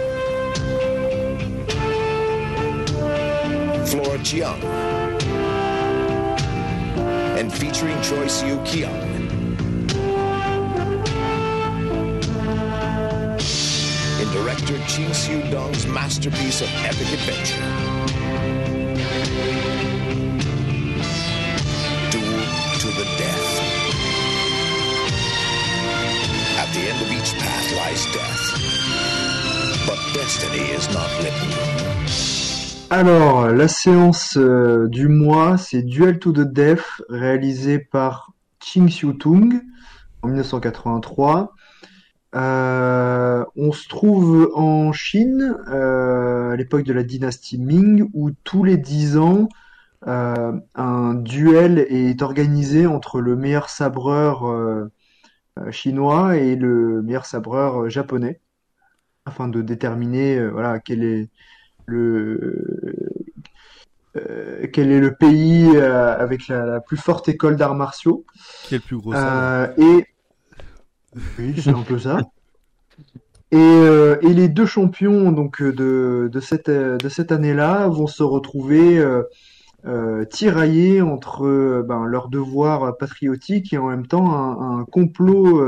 Flora Chiang. And featuring Choi Siu Kyung. In director Chi Siu Dong's masterpiece of epic adventure. Duel to the death. At the end of each path lies death. But destiny is not written. Alors, la séance euh, du mois, c'est Duel to the Death, réalisé par Ching Siu Tung en 1983. Euh, on se trouve en Chine, euh, à l'époque de la dynastie Ming, où tous les dix ans, un duel est organisé entre le meilleur sabreur chinois et le meilleur sabreur japonais, afin de déterminer voilà, quel est le euh, quel est le pays euh, avec la, la plus forte école d'arts martiaux. Qui est le plus gros Euh, et oui, c'est un peu ça. Et, euh, et les deux champions donc de, de cette de cette année-là vont se retrouver tiraillés entre ben, leurs devoirs patriotiques et en même temps un, un complot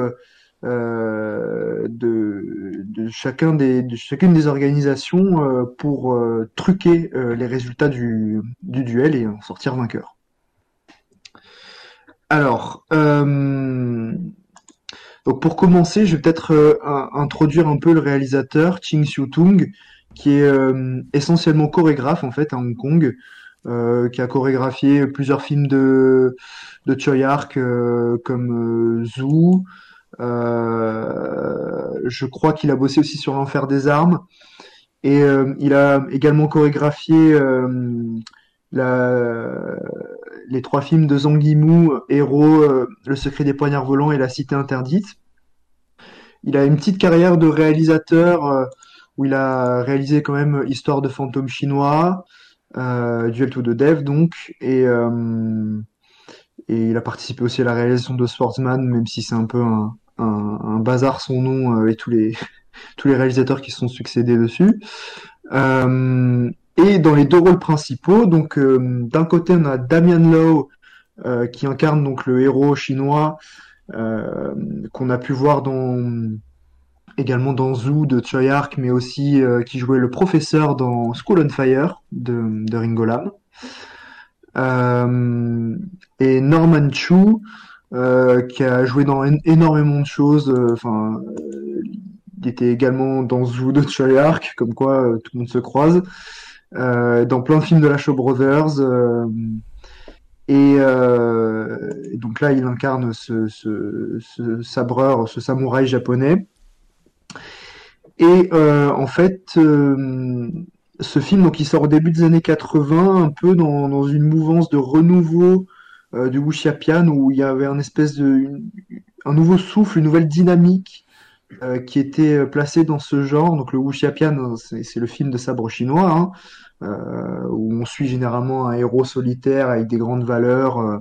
de, de chacune des organisations euh, pour euh, truquer euh, les résultats du, du duel et en sortir vainqueur. Alors, euh, donc pour commencer, je vais peut-être euh, introduire un peu le réalisateur Ching Siu-tung, qui est euh, essentiellement chorégraphe en fait à Hong Kong, euh, qui a chorégraphié plusieurs films de de Choi Ark euh, comme euh, Zoo. Euh, je crois qu'il a bossé aussi sur l'enfer des armes et euh, il a également chorégraphié euh, les trois films de Zhang Yimou, Héros, Le secret des poignards volants et La cité interdite. Il a une petite carrière de réalisateur où il a réalisé quand même Histoire de fantômes chinois, Duel to the Dev donc, et, et il a participé aussi à la réalisation de Swordsman, même si c'est un peu un, un, un bazar son nom euh, et tous les tous les réalisateurs qui se sont succédés dessus. Euh, et dans les deux rôles principaux, donc euh, d'un côté on a Damian Lowe euh, qui incarne donc le héros chinois euh, qu'on a pu voir dans également dans Zoo de Choi Ark, mais aussi qui jouait le professeur dans School on Fire de, de Ringo Lam. Euh, et Norman Chu euh, qui a joué dans en- énormément de choses. euh, Enfin, il était également dans Zoo de Ark, comme quoi tout le monde se croise. Dans plein de films de la Shaw Brothers. et, donc là, il incarne ce, sabreur, ce samouraï japonais. Et en fait, ce film, donc, sort au début des années 80, un peu dans, une mouvance de renouveau euh, du wuxiapian, où il y avait un espèce de, un nouveau souffle, une nouvelle dynamique euh, qui était placée dans ce genre. Donc le wuxiapian, c'est c'est le film de sabre chinois, hein, euh, où on suit généralement un héros solitaire avec des grandes valeurs, euh,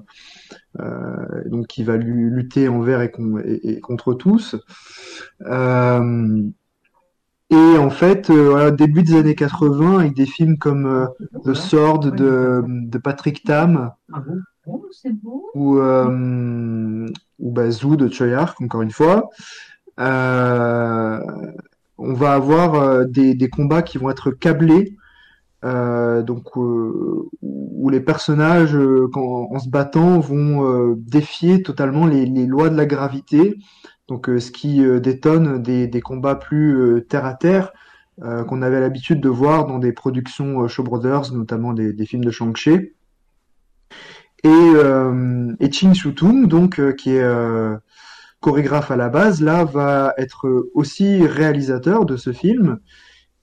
euh, donc qui va lu- lutter envers et, con- et- et contre tous. Euh, et en fait, euh, voilà, début des années 80, avec des films comme euh, The Sword de, de Patrick Tam, ou, euh, ou bah, Zoo de Choi Ark, encore une fois, euh, on va avoir euh, des, des combats qui vont être câblés, euh, donc euh, où les personnages, euh, quand, en se battant, vont euh, défier totalement les, les lois de la gravité. Donc, euh, ce qui euh, détonne des, combats plus euh, terre à terre qu'on avait l'habitude de voir dans des productions Shaw Brothers, notamment des, films de Shang-Chi. Et, et Ching Shu-tung, donc, qui est chorégraphe à la base, là, va être aussi réalisateur de ce film.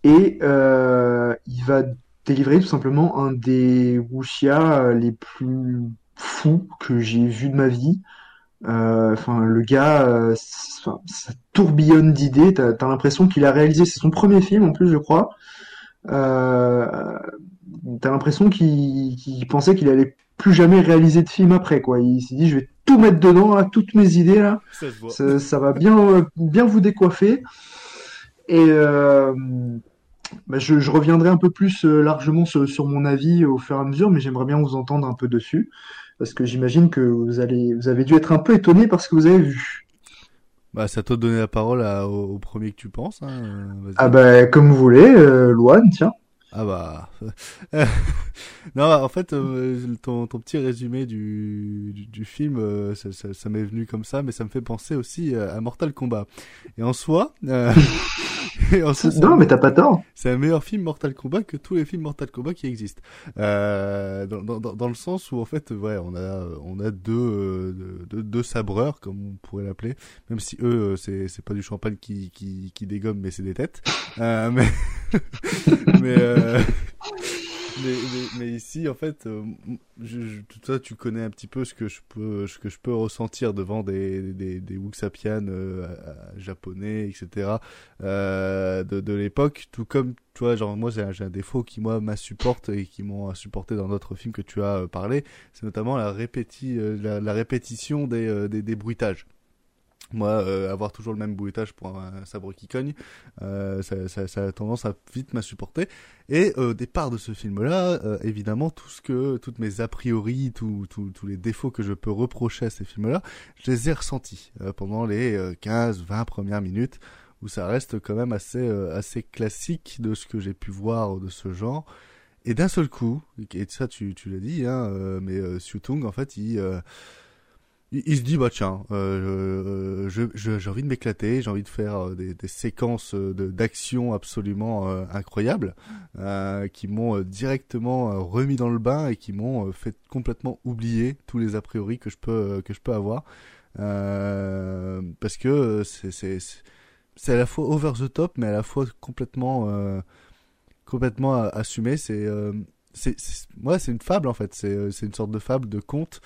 Et il va délivrer tout simplement un des wuxia les plus fous que j'ai vu de ma vie. Euh, Enfin, le gars, euh, ça tourbillonne d'idées. T'as, t'as l'impression qu'il a réalisé, c'est son premier film en plus, je crois. Euh, t'as l'impression qu'il, pensait qu'il allait plus jamais réaliser de film après, quoi. Il s'est dit, je vais tout mettre dedans, là, toutes mes idées là. Ça va bien, euh, bien vous décoiffer. Et euh, bah, je, je reviendrai un peu plus euh, largement sur, sur mon avis au fur et à mesure, mais j'aimerais bien vous entendre un peu dessus, parce que j'imagine que vous allez, vous avez dû être un peu étonné par ce que vous avez vu. Bah, c'est à toi de donner la parole à- au, au premier que tu penses. Hein. euh. Ah bah comme vous voulez, euh, Loane, tiens. Ah bah. non, en fait, euh, ton, ton petit résumé du, du, du film, euh, ça, ça, ça m'est venu comme ça, mais ça me fait penser aussi euh, à Mortal Kombat. Et en soi, Non, mais t'as pas tort. C'est un meilleur film Mortal Kombat que tous les films Mortal Kombat qui existent. Euh, dans, dans, le sens où en fait, ouais, on a on a deux euh, deux, deux sabreurs comme on pourrait l'appeler, même si eux euh, c'est c'est pas du champagne qui qui qui dégomme mais c'est des têtes. Euh, mais mais euh, mais, mais, mais, ici, en fait, euh, je, je, tu connais un petit peu ce que je peux, ce que je peux ressentir devant des, des, des Wuxapian euh, japonais, etc. Euh, de, de l'époque, tout comme, tu vois, genre, moi, j'ai un, un, défaut qui, moi, m'insupporte et qui m'ont supporté dans d'autres films que tu as euh, parlé, c'est notamment la, répéti, euh, la, la, répétition des, des, des bruitages. Moi, euh, avoir toujours le même bruitage pour un, sabre qui cogne, euh, ça, ça, ça, a tendance à vite m'insupporter. Et au départ de ce film-là, euh, évidemment, tout ce que, toutes mes a priori, tous les défauts que je peux reprocher à ces films-là, je les ai ressentis euh, pendant les 15-20 premières minutes, où ça reste quand même assez, assez classique de ce que j'ai pu voir de ce genre. Et d'un seul coup, et ça tu, tu l'as dit, hein, mais euh, Tung, en fait, il il, se dit bah tiens, euh, je, j'ai envie de m'éclater, j'ai envie de faire euh, des, des séquences euh, d'action absolument euh, incroyables euh, qui m'ont directement remis dans le bain et qui m'ont fait complètement oublier tous les a priori que je peux que je peux avoir. Parce que c'est c'est à la fois over the top mais à la fois complètement complètement assumé. C'est c'est moi c'est une fable en fait. C'est une sorte de fable de conte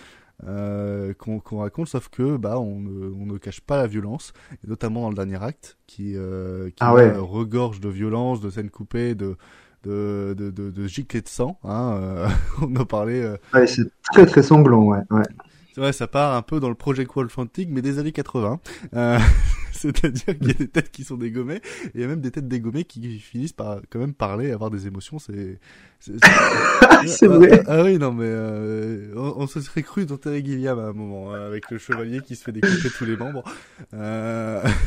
euh, qu'on qu raconte, sauf que bah on ne, on ne cache pas la violence, et notamment dans le dernier acte, qui, euh, qui ah ouais. regorge de violence, de scènes coupées, de de de de, de giclées de sang. Hein, euh, on a parlé. Ouais, c'est très très sanglant, ouais. ouais. Ouais, ça part un peu dans le Project Wolf Antique, mais des années 80. Euh, C'est-à-dire qu'il y a des têtes qui sont dégommées, et il y a même des têtes dégommées qui finissent par quand même parler, avoir des émotions. C'est c'est vrai. Ah, ah, oui, non, mais euh, on, on, se serait cru dans Terry Gilliam à un moment, hein, avec le chevalier qui se fait découper tous les membres. Euh...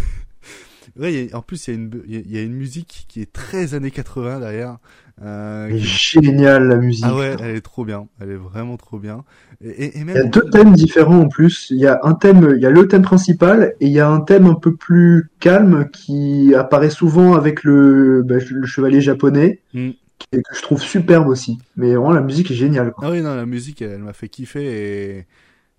Ouais, y a, en plus, il y, a une, il y a une musique qui est très années 80 derrière. Euh. Génial la musique. Ah ouais, elle est trop bien. Elle est vraiment trop bien. Et, et, et même... Il y a deux thèmes différents en plus. Il y a un thème, il y a le thème principal et il y a un thème un peu plus calme qui apparaît souvent avec le, bah, le chevalier japonais. Mm. Et que je trouve superbe aussi. Mais vraiment, la musique est géniale. Quoi. Ah oui, non, la musique, elle, elle m'a fait kiffer et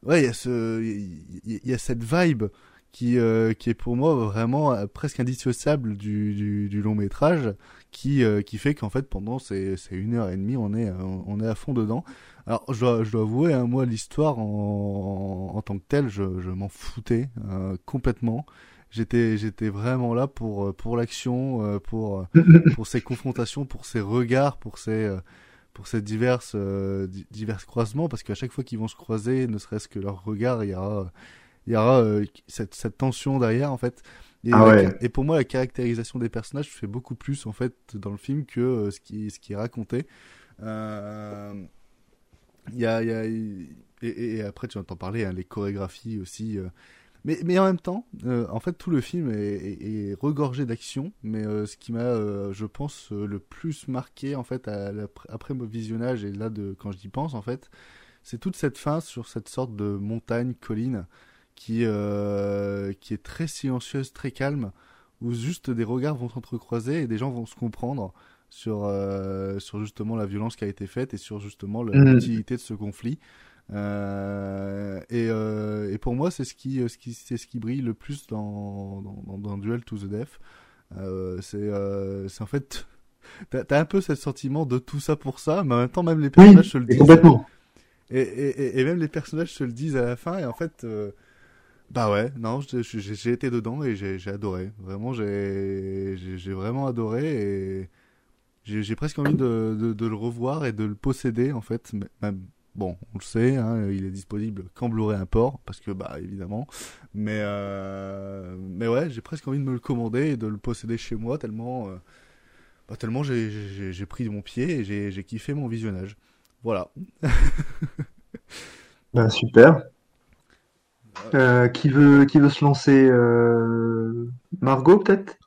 ouais, il y a ce, il y, a cette vibe qui, euh, qui est pour moi vraiment euh, presque indissociable du, du, du long métrage, qui, euh, qui fait qu'en fait pendant ces, ces une heure et demie on est, on est à fond dedans. Alors je dois, je dois avouer, hein, moi l'histoire en, en, tant que telle, je, je m'en foutais euh, complètement. J'étais, j'étais vraiment là pour, pour l'action, euh, pour, pour ces confrontations, pour ces regards, pour ces, pour ces diverses, divers croisements, parce qu'à chaque fois qu'ils vont se croiser, ne serait-ce que leur regard, il y aura il y aura euh, cette, cette tension derrière en fait. Et, ah ouais. et, pour moi, la caractérisation des personnages fait beaucoup plus en fait dans le film que euh, ce qui ce qui est raconté. Euh, y a, y a et, et, après tu entends parler hein, les chorégraphies aussi. Euh, mais, mais en même temps, euh, en fait, tout le film est, est, est regorgé d'action. Mais ce qui m'a, je pense, le plus marqué en fait à, à, après mon visionnage et là de quand j'y pense en fait, c'est toute cette fin sur cette sorte de montagne colline qui, euh, qui est très silencieuse, très calme, où juste des regards vont s'entrecroiser et des gens vont se comprendre sur, euh, sur justement la violence qui a été faite et sur justement l'utilité mmh. de ce conflit. Euh, et, et pour moi, c'est ce qui, ce qui, c'est ce qui brille le plus dans, dans, dans Duel to the Death. C'est, c'est en fait, t'as, as un peu ce sentiment de tout ça pour ça, mais en même temps, même les personnages oui, se le disent. Complètement. Et, et, et, même les personnages se le disent à la fin, et en fait, euh, bah ouais, non, j'ai été dedans et j'ai adoré. Vraiment, j'ai vraiment adoré et j'ai presque envie de, de, de, le revoir et de le posséder en fait. Même, bon, on le sait, hein, il est disponible qu'en Blu-ray import parce que bah évidemment. Mais euh, mais ouais, j'ai presque envie de me le commander et de le posséder chez moi tellement euh, bah, tellement j'ai pris mon pied et j'ai kiffé mon visionnage. Voilà. bah super. Euh, qui veut qui veut se lancer euh... Margot peut-être?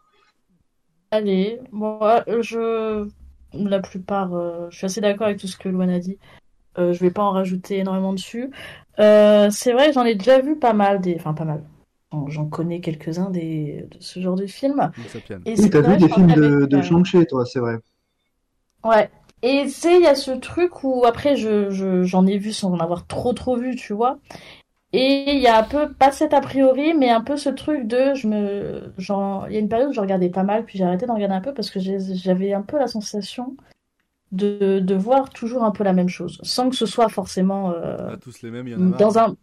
Allez, moi je la plupart euh, je suis assez d'accord avec tout ce que Luan a dit. Euh, je vais pas en rajouter énormément dessus. Euh, c'est vrai, j'en ai déjà vu pas mal des enfin pas mal. J'en connais quelques-uns des de ce genre de films. Et oui, t'as vu des films de, de Shang-Chi, toi, c'est vrai. Ouais. Et tu sais, il y a ce truc où après, je, je, j'en ai vu sans en avoir trop trop vu, tu vois. Et il y a un peu, pas cet a priori, mais un peu ce truc de, je me, genre, il y a une période où je regardais pas mal, puis j'ai arrêté d'en regarder un peu parce que j'avais un peu la sensation de, de voir toujours un peu la même chose, sans que ce soit forcément euh, Pas tous les mêmes, il y en a marre. dans un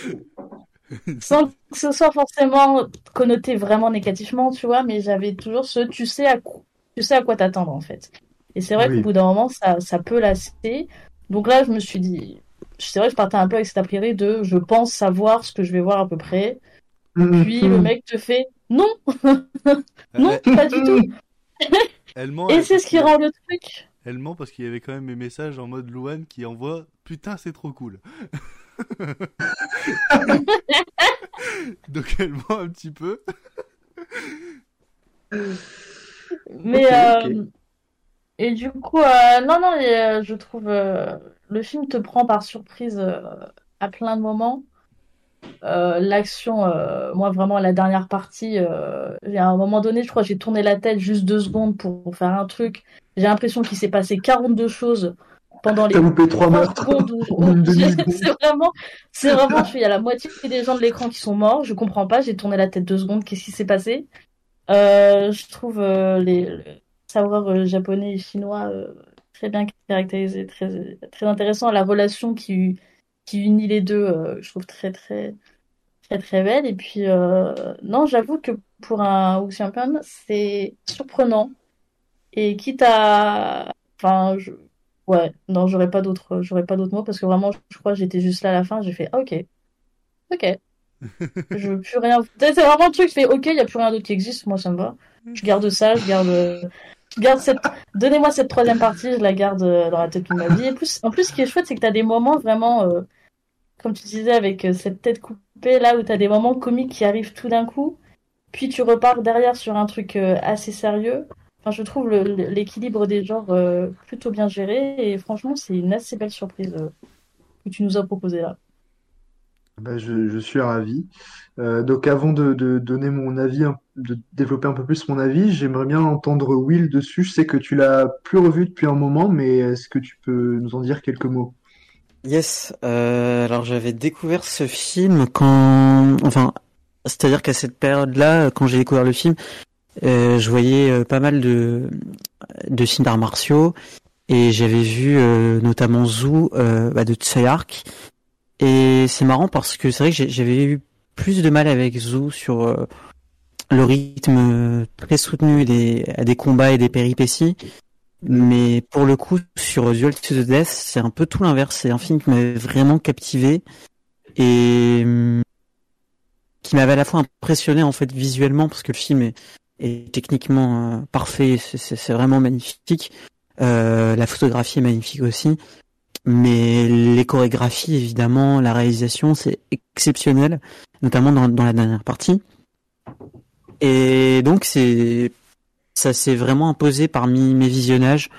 sans que ce soit forcément connoté vraiment négativement, tu vois, mais j'avais toujours ce tu sais à quoi, tu sais à quoi t'attendre en fait. Et c'est vrai Oui. qu'au bout d'un moment, ça, ça peut lasser. Donc là, je me suis dit, c'est vrai que je partais un peu avec cet a priori de je pense savoir ce que je vais voir à peu près. Puis le mec te fait non, non, pas du tout. Elle ment, Et c'est ce qui rend le truc. Elle ment parce qu'il y avait quand même mes messages en mode Louane qui envoie Putain, c'est trop cool. Donc elle ment un petit peu. Mais euh, et du coup, euh, non, non, et, euh, je trouve le film te prend par surprise euh, à plein de moments. Euh, l'action, euh, moi vraiment la dernière partie, euh, à un moment donné, je crois, j'ai tourné la tête juste deux secondes pour faire un truc. J'ai l'impression qu'il s'est passé 42 choses pendant les T'as loupé trois meurtres c'est vraiment, c'est vraiment, je suis, il y a la moitié des gens de l'écran qui sont morts, je comprends pas, j'ai tourné la tête deux secondes, qu'est-ce qui s'est passé? Je trouve les, le savoir euh, japonais et chinois très bien caractérisé, très, très intéressant. La relation qui, qui unit les deux, euh, je trouve très, très, très, très belle. Et puis, euh, non, j'avoue que pour un Wu Champion, c'est surprenant. Et quitte à, enfin, je... ouais, non, j'aurais pas d'autres, j'aurais pas d'autres mots parce que vraiment, je crois que j'étais juste là à la fin, j'ai fait, ah, ok, ok. Je veux plus rien. C'est vraiment le truc, je fais ok, il n'y a plus rien d'autre qui existe, moi ça me va. Je garde ça, je garde, je garde cette. Donnez-moi cette troisième partie, je la garde euh, dans la tête toute ma vie. Plus, en plus, ce qui est chouette, c'est que tu as des moments vraiment, euh, comme tu disais, avec euh, cette tête coupée là, où tu as des moments comiques qui arrivent tout d'un coup, puis tu repars derrière sur un truc assez sérieux. Enfin, je trouve l'équilibre des genres plutôt bien géré, et franchement, c'est une assez belle surprise que tu nous as proposé là. Bah, je, je suis ravi. Donc avant de, de donner mon avis, un- de développer un peu plus mon avis, j'aimerais bien entendre Will dessus. Je sais que tu l'as plus revu depuis un moment, mais est-ce que tu peux nous en dire quelques mots? Yes, euh, alors j'avais découvert ce film quand, enfin, c'est-à-dire qu'à cette période-là, quand j'ai découvert le film, euh, je voyais euh, pas mal de de films d'arts martiaux et j'avais vu notamment Zoo bah, de Tsuyark et c'est marrant parce que c'est vrai que j'avais eu plus de mal avec Zoo sur le rythme très soutenu des des combats et des péripéties. Mais pour le coup, sur Duel to the Death, c'est un peu tout l'inverse. C'est un film qui m'avait vraiment captivé et hum, qui m'avait à la fois impressionné en fait visuellement parce que le film est, techniquement euh, parfait, c'est- vraiment magnifique. Euh, la photographie est magnifique aussi, mais les chorégraphies évidemment, la réalisation c'est exceptionnel, notamment dans la dernière partie. Et donc c'est ça s'est vraiment imposé parmi mes visionnages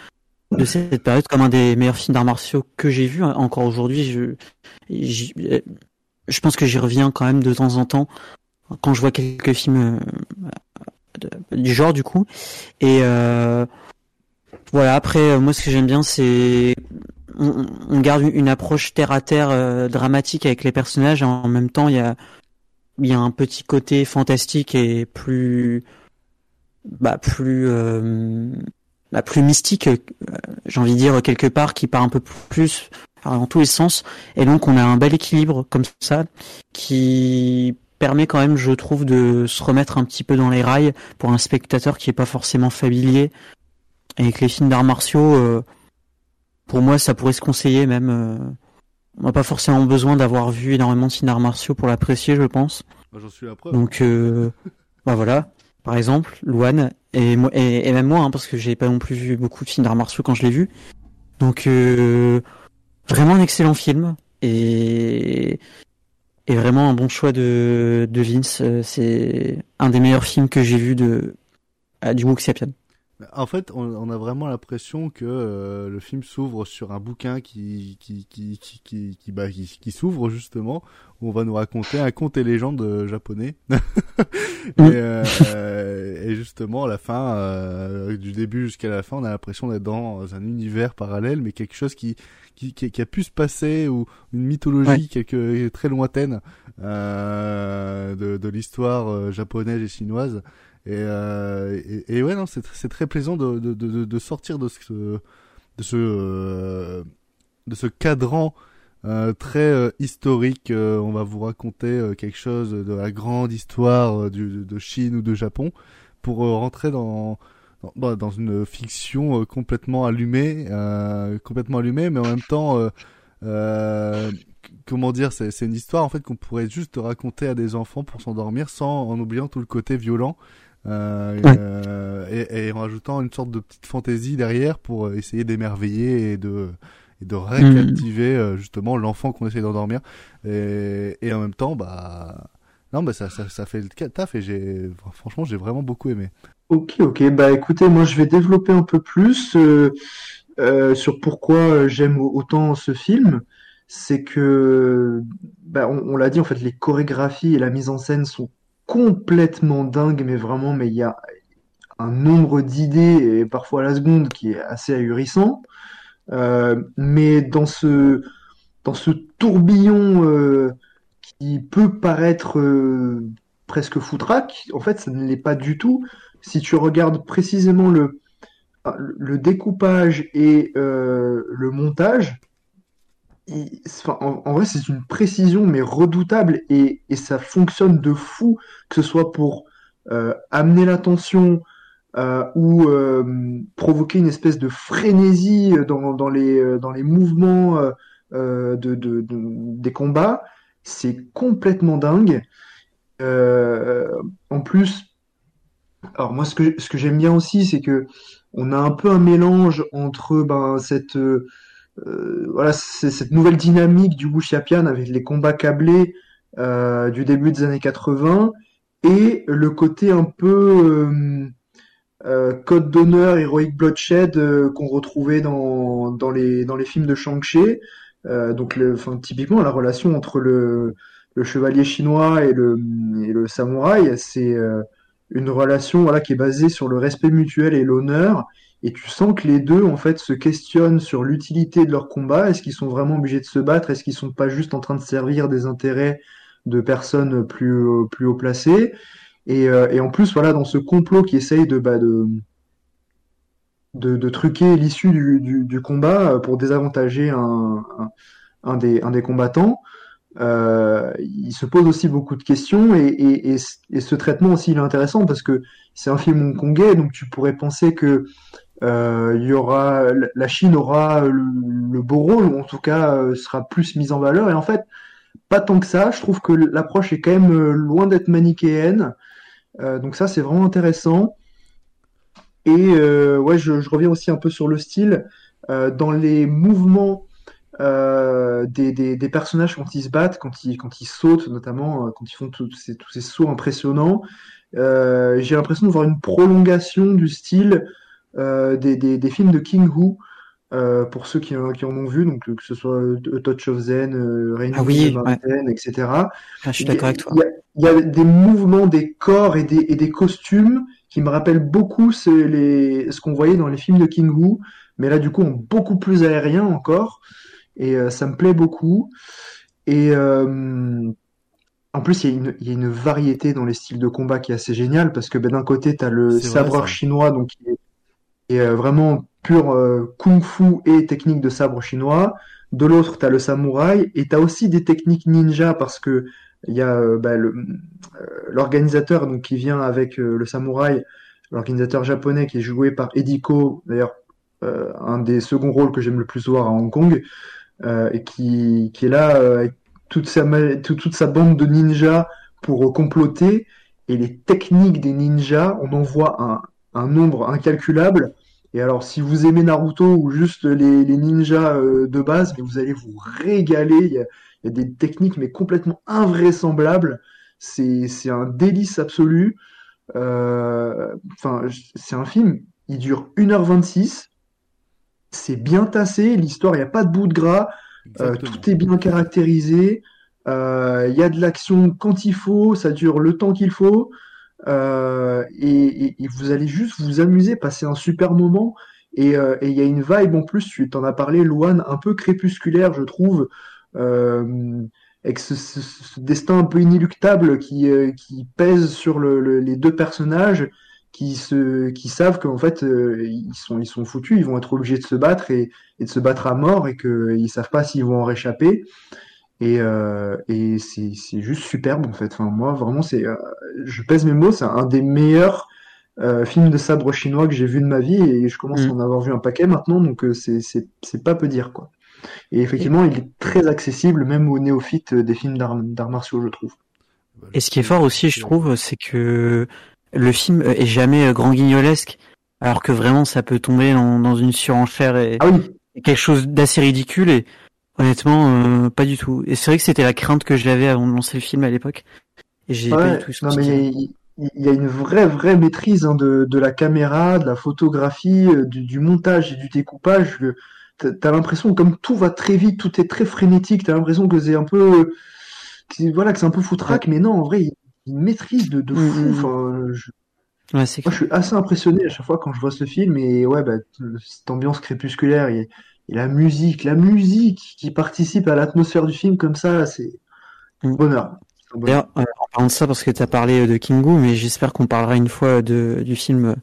de cette période comme un des meilleurs films d'arts martiaux que j'ai vu. Encore aujourd'hui, je, euh, je pense que j'y reviens quand même de temps en temps quand je vois quelques films euh, du genre du coup. Et euh, voilà. Après, euh, moi, ce que j'aime bien, c'est on, on garde une approche terre à terre euh, dramatique avec les personnages. En même temps, il y a il y a un petit côté fantastique et plus bah plus euh, bah, plus mystique euh, j'ai envie de dire quelque part qui part un peu plus dans tous les sens. Et donc on a un bel équilibre comme ça qui permet quand même je trouve de se remettre un petit peu dans les rails pour un spectateur qui est pas forcément familier. Avec les films d'arts martiaux euh, pour moi ça pourrait se conseiller même euh, on n'a pas forcément besoin d'avoir vu énormément de films d'arts martiaux pour l'apprécier je pense Moi, j'en suis la preuve. donc, euh, bah voilà, par exemple, Luan et moi et, et même moi, hein, parce que j'ai pas non plus vu beaucoup de films d'arts martiaux quand je l'ai vu. Donc, euh, vraiment un excellent film et et vraiment un bon choix de de Vince. Euh, C'est un des meilleurs films que j'ai vu de du Wuxiapian. En fait, on, on a vraiment l'impression que euh, le film s'ouvre sur un bouquin qui qui qui qui qui, qui, bah, qui, qui s'ouvre justement où on va nous raconter un conte et légende euh, japonais. et, euh, et justement, à la fin, euh, du début jusqu'à la fin, on a l'impression d'être dans un univers parallèle, mais quelque chose qui qui, qui, qui a pu se passer ou une mythologie Ouais. quelque très lointaine euh, de, de l'histoire euh, japonaise et chinoise. Et, euh, ouais, non, c'est c'est très plaisant de, de, de, sortir de ce de ce euh, de ce cadran euh, très euh, historique. On va vous raconter quelque chose de la grande histoire du, de Chine ou de Japon pour rentrer dans dans, bah, dans une fiction complètement allumée, complètement allumée, mais en même temps comment dire, c'est une histoire en fait qu'on pourrait juste raconter à des enfants pour s'endormir sans en oubliant tout le côté violent euh, euh, et, et, en rajoutant une sorte de petite fantaisie derrière pour essayer d'émerveiller et de et de réactiver mm. justement l'enfant qu'on essaie d'endormir. Et, et en même temps bah non bah ça, ça, ça fait le taf et j'ai franchement j'ai vraiment beaucoup aimé. Ok ok. Bah écoutez moi je vais développer un peu plus euh, euh, sur pourquoi j'aime autant ce film. C'est que bah, on, on l'a dit en fait les chorégraphies et la mise en scène sont complètement dingue, mais vraiment, mais il y a un nombre d'idées, et parfois la seconde, qui est assez ahurissant. Euh, mais dans ce, dans ce tourbillon euh, qui peut paraître euh, presque foutraque, en fait, ça ne l'est pas du tout. Si tu regardes précisément le, découpage et le montage, en, vrai, c'est une précision mais redoutable et, et, ça fonctionne de fou, que ce soit pour euh, amener l'attention euh, ou euh, provoquer une espèce de frénésie dans, dans les, euh, dans les mouvements euh, euh, de, de, de, des combats. C'est complètement dingue. en plus, alors moi, ce que, ce que j'aime bien aussi, c'est que on a un peu un mélange entre ben, cette euh, voilà, c'est cette nouvelle dynamique du Wuxiapian avec les combats câblés euh, du début des années 80 et le côté un peu euh, euh code d'honneur, Heroic Bloodshed euh, qu'on retrouvait dans, dans, les, dans les films de Shang-Chi. donc, le, enfin, typiquement, la relation entre le, le chevalier chinois et le, et le samouraï, c'est une relation voilà, qui est basée sur le respect mutuel et l'honneur et tu sens que les deux en fait se questionnent sur l'utilité de leur combat. Est-ce qu'ils sont vraiment obligés de se battre? Est-ce qu'ils sont pas juste en train de servir des intérêts de personnes plus plus haut placées? Et, euh, et en plus voilà dans ce complot qui essaye de bah, de, de, truquer l'issue du, du, combat pour désavantager un, un, des, un des combattants. Euh, il se pose aussi beaucoup de questions et, et, et, ce traitement aussi il est intéressant parce que c'est un film hongkongais donc tu pourrais penser que euh, il y aura, la Chine aura le, le, beau rôle, ou en tout cas euh, sera plus mise en valeur. Et en fait, pas tant que ça. Je trouve que l'approche est quand même euh, loin d'être manichéenne. Euh, donc ça, c'est vraiment intéressant. Et euh, ouais, je, reviens aussi un peu sur le style. Euh, dans les mouvements des, des, des, personnages quand ils se battent, quand ils, quand ils sautent, notamment quand ils font tous ces, tous ces sauts impressionnants, j'ai l'impression de voir une prolongation du style euh, des, des, des, films de King Hu. Euh, pour ceux qui, qui, en ont vu, donc que ce soit A Touch of Zen, euh, Rain ah oui, ouais. etc. Ah, je suis d'accord avec toi. Il y, a, des mouvements, des corps et des, et des costumes qui me rappellent beaucoup ce, les, ce qu'on voyait dans les films de King Hu, mais là du coup beaucoup plus aérien encore, et euh, ça me plaît beaucoup. Et euh, en plus, il y, a une, il y, a une variété dans les styles de combat qui est assez génial parce que ben, d'un côté, tu as le sabreur chinois, donc qui est et euh, vraiment pur euh, kung-fu et technique de sabre chinois. De l'autre, tu as le samouraï et tu as aussi des techniques ninja parce que il y a euh, bah, l'organisateur donc qui vient avec le samouraï, l'organisateur japonais qui est joué par Ediko, d'ailleurs un des seconds rôles que j'aime le plus voir à Hong Kong, et qui, qui est là avec toute sa, toute, toute sa bande de ninjas pour comploter. Et les techniques des ninjas, on en voit un, un nombre incalculable. Et alors, si vous aimez Naruto ou juste les, les ninjas euh, de base, mais vous allez vous régaler. Il y, a, il y a des techniques, mais complètement invraisemblables. C'est, un délice absolu. Euh, enfin, c'est un film. Il dure 1h26. C'est bien tassé. L'histoire, il n'y a pas de bout de gras. Euh, tout est bien caractérisé. Il y a de l'action quand il faut. Ça dure le temps qu'il faut. Euh, et, et, et, vous allez juste vous amuser, passer un super moment. Et euh, il y a une vibe en plus, tu t'en as parlé, Luan, un peu crépusculaire, je trouve. Euh, avec ce, ce- ce destin un peu inéluctable qui, euh, qui pèse sur le, le- les deux personnages qui, se, qui savent qu'en fait euh, ils sont, ils sont foutus, ils vont être obligés de se battre et, et de se battre à mort et qu'ils savent pas s'ils vont en réchapper. Et, euh, et c'est c'est juste superbe en fait. Enfin, moi vraiment c'est, euh, je pèse mes mots, c'est un des meilleurs euh, films de sabre chinois que j'ai vu de ma vie et je commence à en avoir vu un paquet maintenant, donc euh, c'est c'est c'est pas peu dire quoi. Et effectivement, il est très accessible même aux néophytes euh, des films d'arts martiaux, je trouve. Et ce qui est fort aussi, je trouve, c'est que le film est jamais grand guignolesque, alors que vraiment ça peut tomber dans, dans une surenchère et, Ah et quelque chose d'assez ridicule et honnêtement euh, pas du tout. Et c'est vrai que c'était la crainte que j'avais avant de lancer le film à l'époque. Et j'ai pas du tout non, senti. mais il il- il y a une vraie, vraie maîtrise hein, de, de la caméra, de la photographie, euh, du, du montage et du découpage. T'as l'impression que comme tout va très vite, tout est très frénétique. T'as l'impression que c'est un peu, que, voilà, que c'est un peu foutraque, mais non, en vrai, il y a une maîtrise de, de Mm, fou. mm, mm. Enfin, je, Ouais, moi, je suis assez impressionné à chaque fois quand je vois ce film et ouais, bah, cette ambiance crépusculaire et, et la musique, la musique qui participe à l'atmosphère du film comme ça, c'est un bonheur. D'ailleurs, euh, en parlant de ça, parce que tu as parlé euh, de Kingu, mais j'espère qu'on parlera une fois de, du film,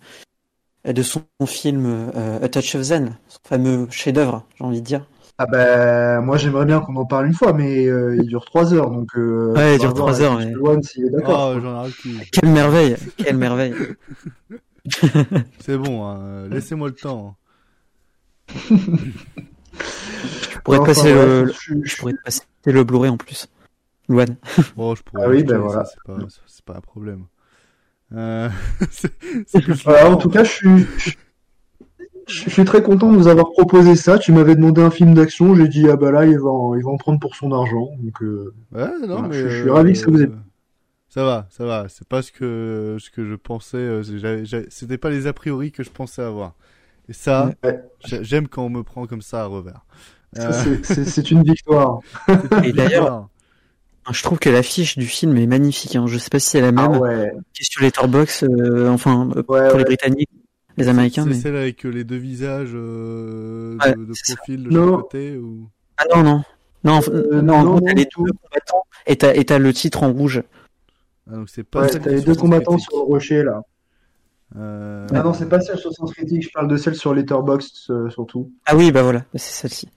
euh, de son film euh, A Touch of Zen, son fameux chef-d'œuvre, j'ai envie de dire. Ah bah moi j'aimerais bien qu'on en parle une fois, mais euh, il dure trois heures, donc euh, Ouais, il dure voir trois heures, avec mais- est d'accord. Oh. Quelle merveille, quelle merveille. C'est bon, hein, laissez-moi le temps. Je pourrais te Enfin, passer ouais, le, je- je pourrais te passer le Blu-ray en plus. Luan. Bon, je pourrais Ah oui, ben voilà. c'est pas, un problème. Euh, Voilà, en tout cas, je suis, je, suis très content de vous avoir proposé ça. Tu m'avais demandé un film d'action, j'ai dit ah bah là il va en, il va en prendre pour son argent, donc euh, Ouais, non, voilà, mais je, je suis euh, ravi que ça vous ait. Ça va, ça va. C'est pas ce que ce que je pensais. euh, C'était pas les a priori que je pensais avoir. Et ça, Ouais. j'aime quand on me prend comme ça à revers. Euh, c'est- une victoire. Et d'ailleurs, je trouve que l'affiche du film est magnifique. Hein. Je sais pas si c'est la Ah même ouais. qui est sur Letterboxd, euh, enfin euh, Ouais, pour les. Britanniques, les Américains. c'est Mais... celle avec euh, les deux visages euh, Ouais, de, de c'est ça. profil de Non. chaque côté ou? Ah non non non Euh, non, non, non, t'as les deux combattants et t'as et t'as le titre en rouge. Ah, donc c'est pas t'as les deux combattants sur le rocher là. Euh, Ah non, c'est pas celle sur Sens Critique, je parle de celle sur Letterboxd euh, surtout. Ah oui bah voilà, c'est celle-ci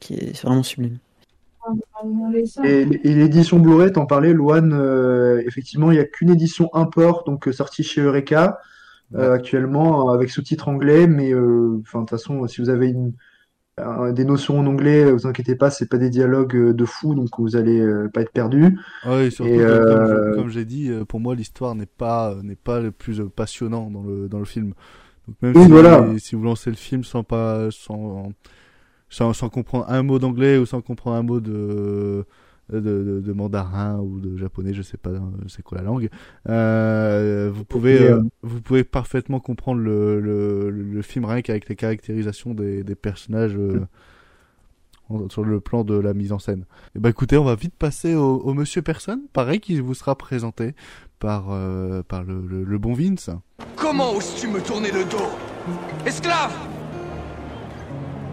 qui est vraiment sublime. Et, et l'édition Blu-ray, t'en parlais, Luan, euh, effectivement, il n'y a qu'une édition import, donc euh, sortie chez Eureka euh, actuellement, avec sous-titres anglais, mais euh, enfin, de toute façon, si vous avez une, un- des notions en anglais, euh, vous inquiétez pas, c'est pas des dialogues euh, de fou, donc vous allez euh, pas être perdu. Ah oui, surtout Et, comme euh, j'ai dit, euh, pour moi l'histoire n'est pas euh, n'est pas le plus euh, passionnant dans le dans le film. Donc même Oui, si, voilà. si vous lancez le film sans pas sans sans, sans comprendre un mot d'anglais ou sans comprendre un mot de de, de, de mandarin ou de japonais, je sais pas c'est quoi la langue. Euh, vous pouvez euh, euh, vous pouvez parfaitement comprendre le le, le film rien qu'avec les caractérisations des des personnages. euh, en- sur le plan de la mise en scène. Et bah écoutez, on va vite passer au, au Monsieur Personne, pareil qui vous sera présenté par euh, par le, le, le bon Vince. Comment oses-tu me tourner le dos? Esclave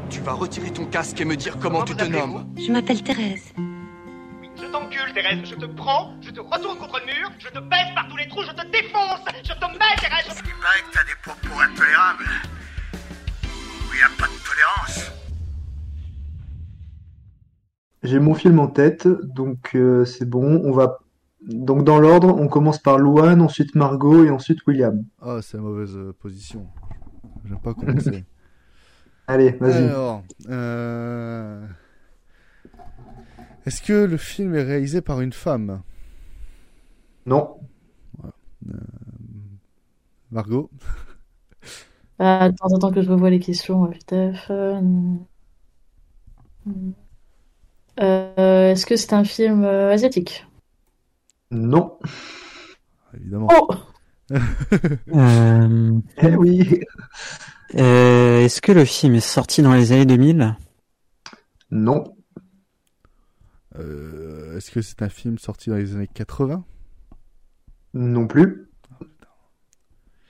Tu vas retirer ton casque et me dire comment, tu te nommes. Je m'appelle Thérèse. Je t'encule, Thérèse. Je te prends, je te retourne contre le mur, je te baisse par tous les trous, je te défonce. Je te mets, Thérèse. Je... Il paraît que t'as des propos intolérables. Où il n'y a pas de tolérance. J'ai mon film en tête, donc euh, c'est bon. On va donc dans l'ordre, on commence par Luan, ensuite Margot et ensuite William. Ah, c'est la mauvaise euh, position. J'aime pas commencer. Allez, vas-y. Alors, euh... est-ce que le film est réalisé par une femme? Non. Voilà. Euh, Margot? Ah, de temps en temps que je revois les questions, Steph. Euh, euh, Est-ce que c'est un film euh, asiatique? Non. Évidemment. Oh! Euh, Eh oui. euh, Est-ce que le film est sorti dans les années 2000 Non. Euh, est-ce que c'est un film sorti dans les années 80 Non plus.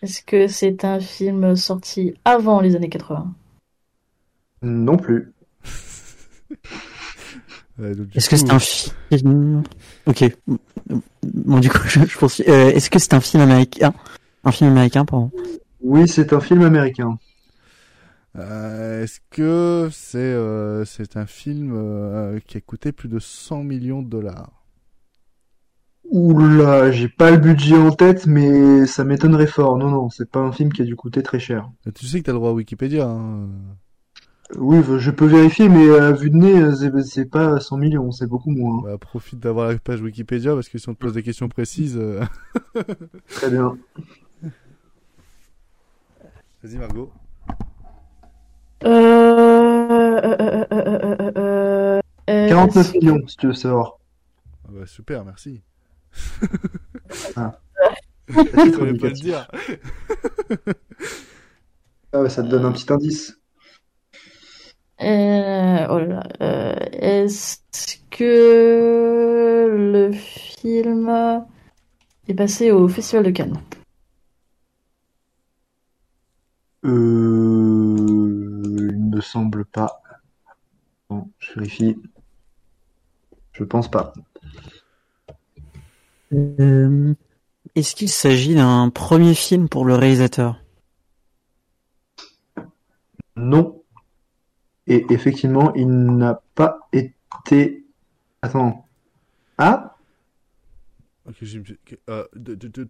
Est-ce que c'est un film sorti avant les années 80? Non plus. Euh, Est-ce que c'est un film? Ok. Bon, du coup, je, je poursuis. Euh, Est-ce que c'est un film américain? Un film américain, pardon. Oui, c'est un film américain. Euh, Est-ce que c'est euh, c'est un film euh, qui a coûté plus de 100 millions de dollars? Oula, j'ai pas le budget en tête, mais ça m'étonnerait fort. Non, non, c'est pas un film qui a dû coûter très cher. Tu sais que t'as le droit à Wikipédia. Hein. Oui, je peux vérifier, mais à vue de nez, euh, c'est- c'est pas 100 millions, c'est beaucoup moins. Bah, profite d'avoir la page Wikipédia parce que si on te pose des questions précises. euh, Très bien. Vas-y Margot. Euh... euh, euh, euh, euh, euh, euh, 49 est-ce- millions, si tu veux savoir. Ah bah, super, merci. Ah. Je pas le dire. Ah ouais, ça te donne un petit indice. Euh, oh là euh, est-ce que le film est passé au Festival de Cannes? Euh, me semble pas. Bon, je vérifie. Je pense pas. Euh, Est-ce qu'il s'agit d'un premier film pour le réalisateur? Non. Et effectivement, il n'a pas été. Attends. Ah? Ok, j'ai une- euh, de- de- de-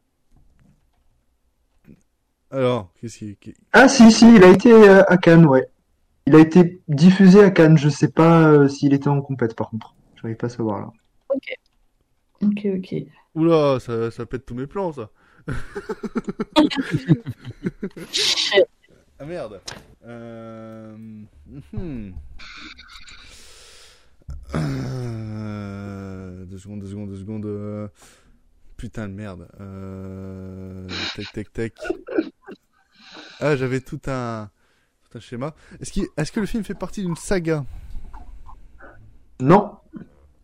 Alors, qu'est-ce qui... qui- Ah si, si, il a été euh, à Cannes, ouais. Il a été diffusé à Cannes. Je sais pas euh, s'il était en compète, par contre. J'arrive pas à savoir là. Ok. Ok, ok. Oula, ça, ça pète tous mes plans, ça. ah merde. Euh... mhm. Euh, Deux secondes, deux secondes, deux secondes. Putain de merde. Euh... Tac, tac, tac. Ah, j'avais tout un, schéma. Est-ce Est-ce que le film fait partie d'une saga? Non.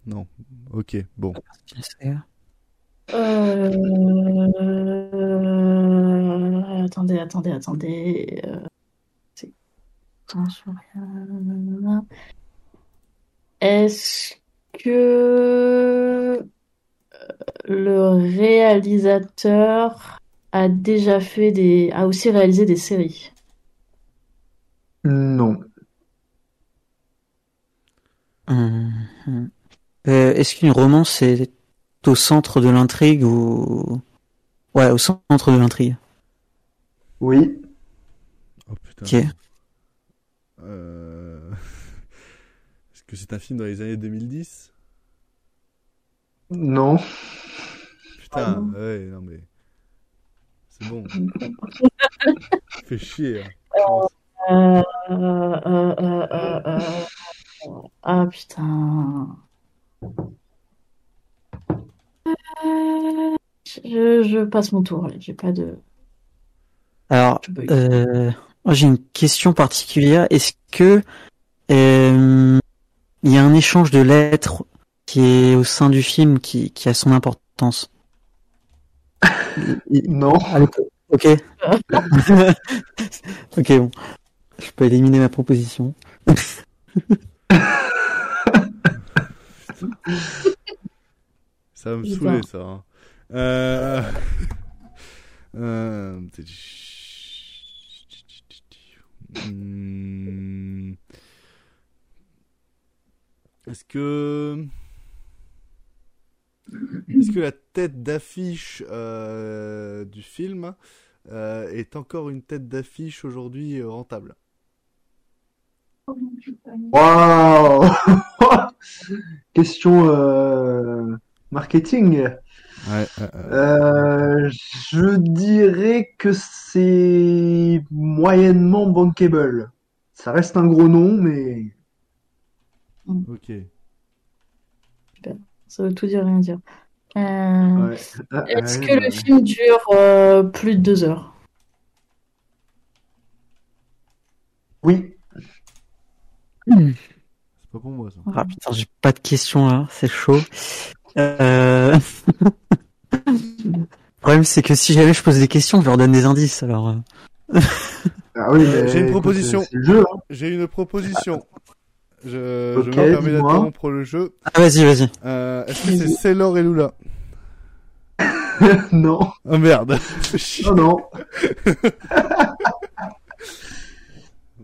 Non. Ok, bon. Euh... Attendez, attendez, attendez. Euh... c'est-. Est-ce que euh, le réalisateur a déjà fait des, a aussi réalisé des séries? Non. Hum, Euh, Est-ce qu'une romance est au centre de l'intrigue ou... Ouais, au centre de l'intrigue? Oui. Oh putain. Ok. Euh... Est-ce que c'est un film dans les années 2010 Non. Putain, ouais, non mais. C'est bon. Fais chier. hein. Euh, euh, euh, euh, euh, euh, Ah putain. Euh, Je, passe mon tour, j'ai pas de. Alors, euh, j'ai une question particulière. Est-ce que euh, il y a un échange de lettres qui est au sein du film qui, qui a son importance Non. Ok. ok, bon. Je peux éliminer ma proposition. Ça va me saouler, ça. hein. Euh... euh... Hmm. Est-ce que... Est-ce que la tête d'affiche euh, du film euh, est encore une tête d'affiche aujourd'hui euh, rentable Waouh Question euh, marketing. Ouais, Euh, je dirais que c'est moyennement bankable. Ça reste un gros nom, mais Ok. Super. Ça veut tout dire, rien dire. Euh, Ouais. Ah, Est-ce ouais, que le film dure euh, plus de deux heures? oui. C'est pas pour moi, ça. Ah putain, j'ai pas de questions là, c'est chaud. Euh... Le problème c'est que si jamais je pose des questions, je leur donne des indices alors. euh. Ah oui, Euh, mais J'ai une proposition. hein. J'ai une proposition. Je, Ok, je me permets d'interrompre le jeu. Ah, vas-y, vas-y. Euh, Est-ce que c'est Sailor et Lula? Non. Oh merde. Non, non.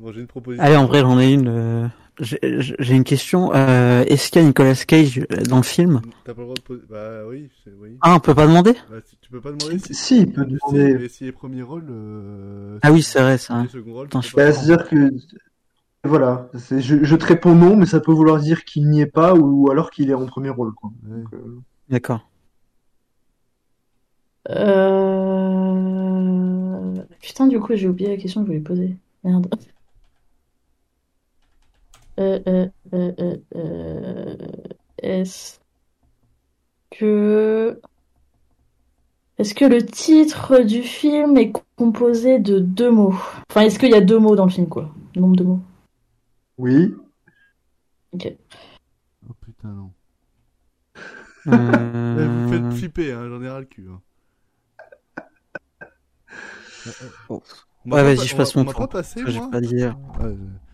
bon, j'ai une proposition. Allez, en vrai, j'en ai une. euh, J'ai une question. Euh, Est-ce qu'il y a Nicolas Cage dans le film? T'as pas le droit de poser. Bah oui. Ah, on peut pas demander? Bah, tu- peux pas demander si. Si, il peut demander. mais si les premiers rôles. euh, Ah oui, c'est vrai, ça. Les seconds rôles. Je- Bah, c'est-à-dire que voilà, je, je te réponds non, mais ça peut vouloir dire qu'il n'y est pas ou alors qu'il est en premier rôle. Euh, D'accord. Euh... Putain, du coup, j'ai oublié la question que je voulais poser. Merde. Euh, euh, euh, euh, euh, Est-ce que... Est-ce que le titre du film est composé de deux mots? Enfin, est-ce qu'il y a deux mots dans le film, quoi? Nombre de mots. Oui. Ok. Oh putain, non. Vous faites flipper, hein, j'en ai ras le cul. Hein. M'a Ouais, vas-y, je passe mon tour. pas passé, Je vais moi pas dire. Ouais, je-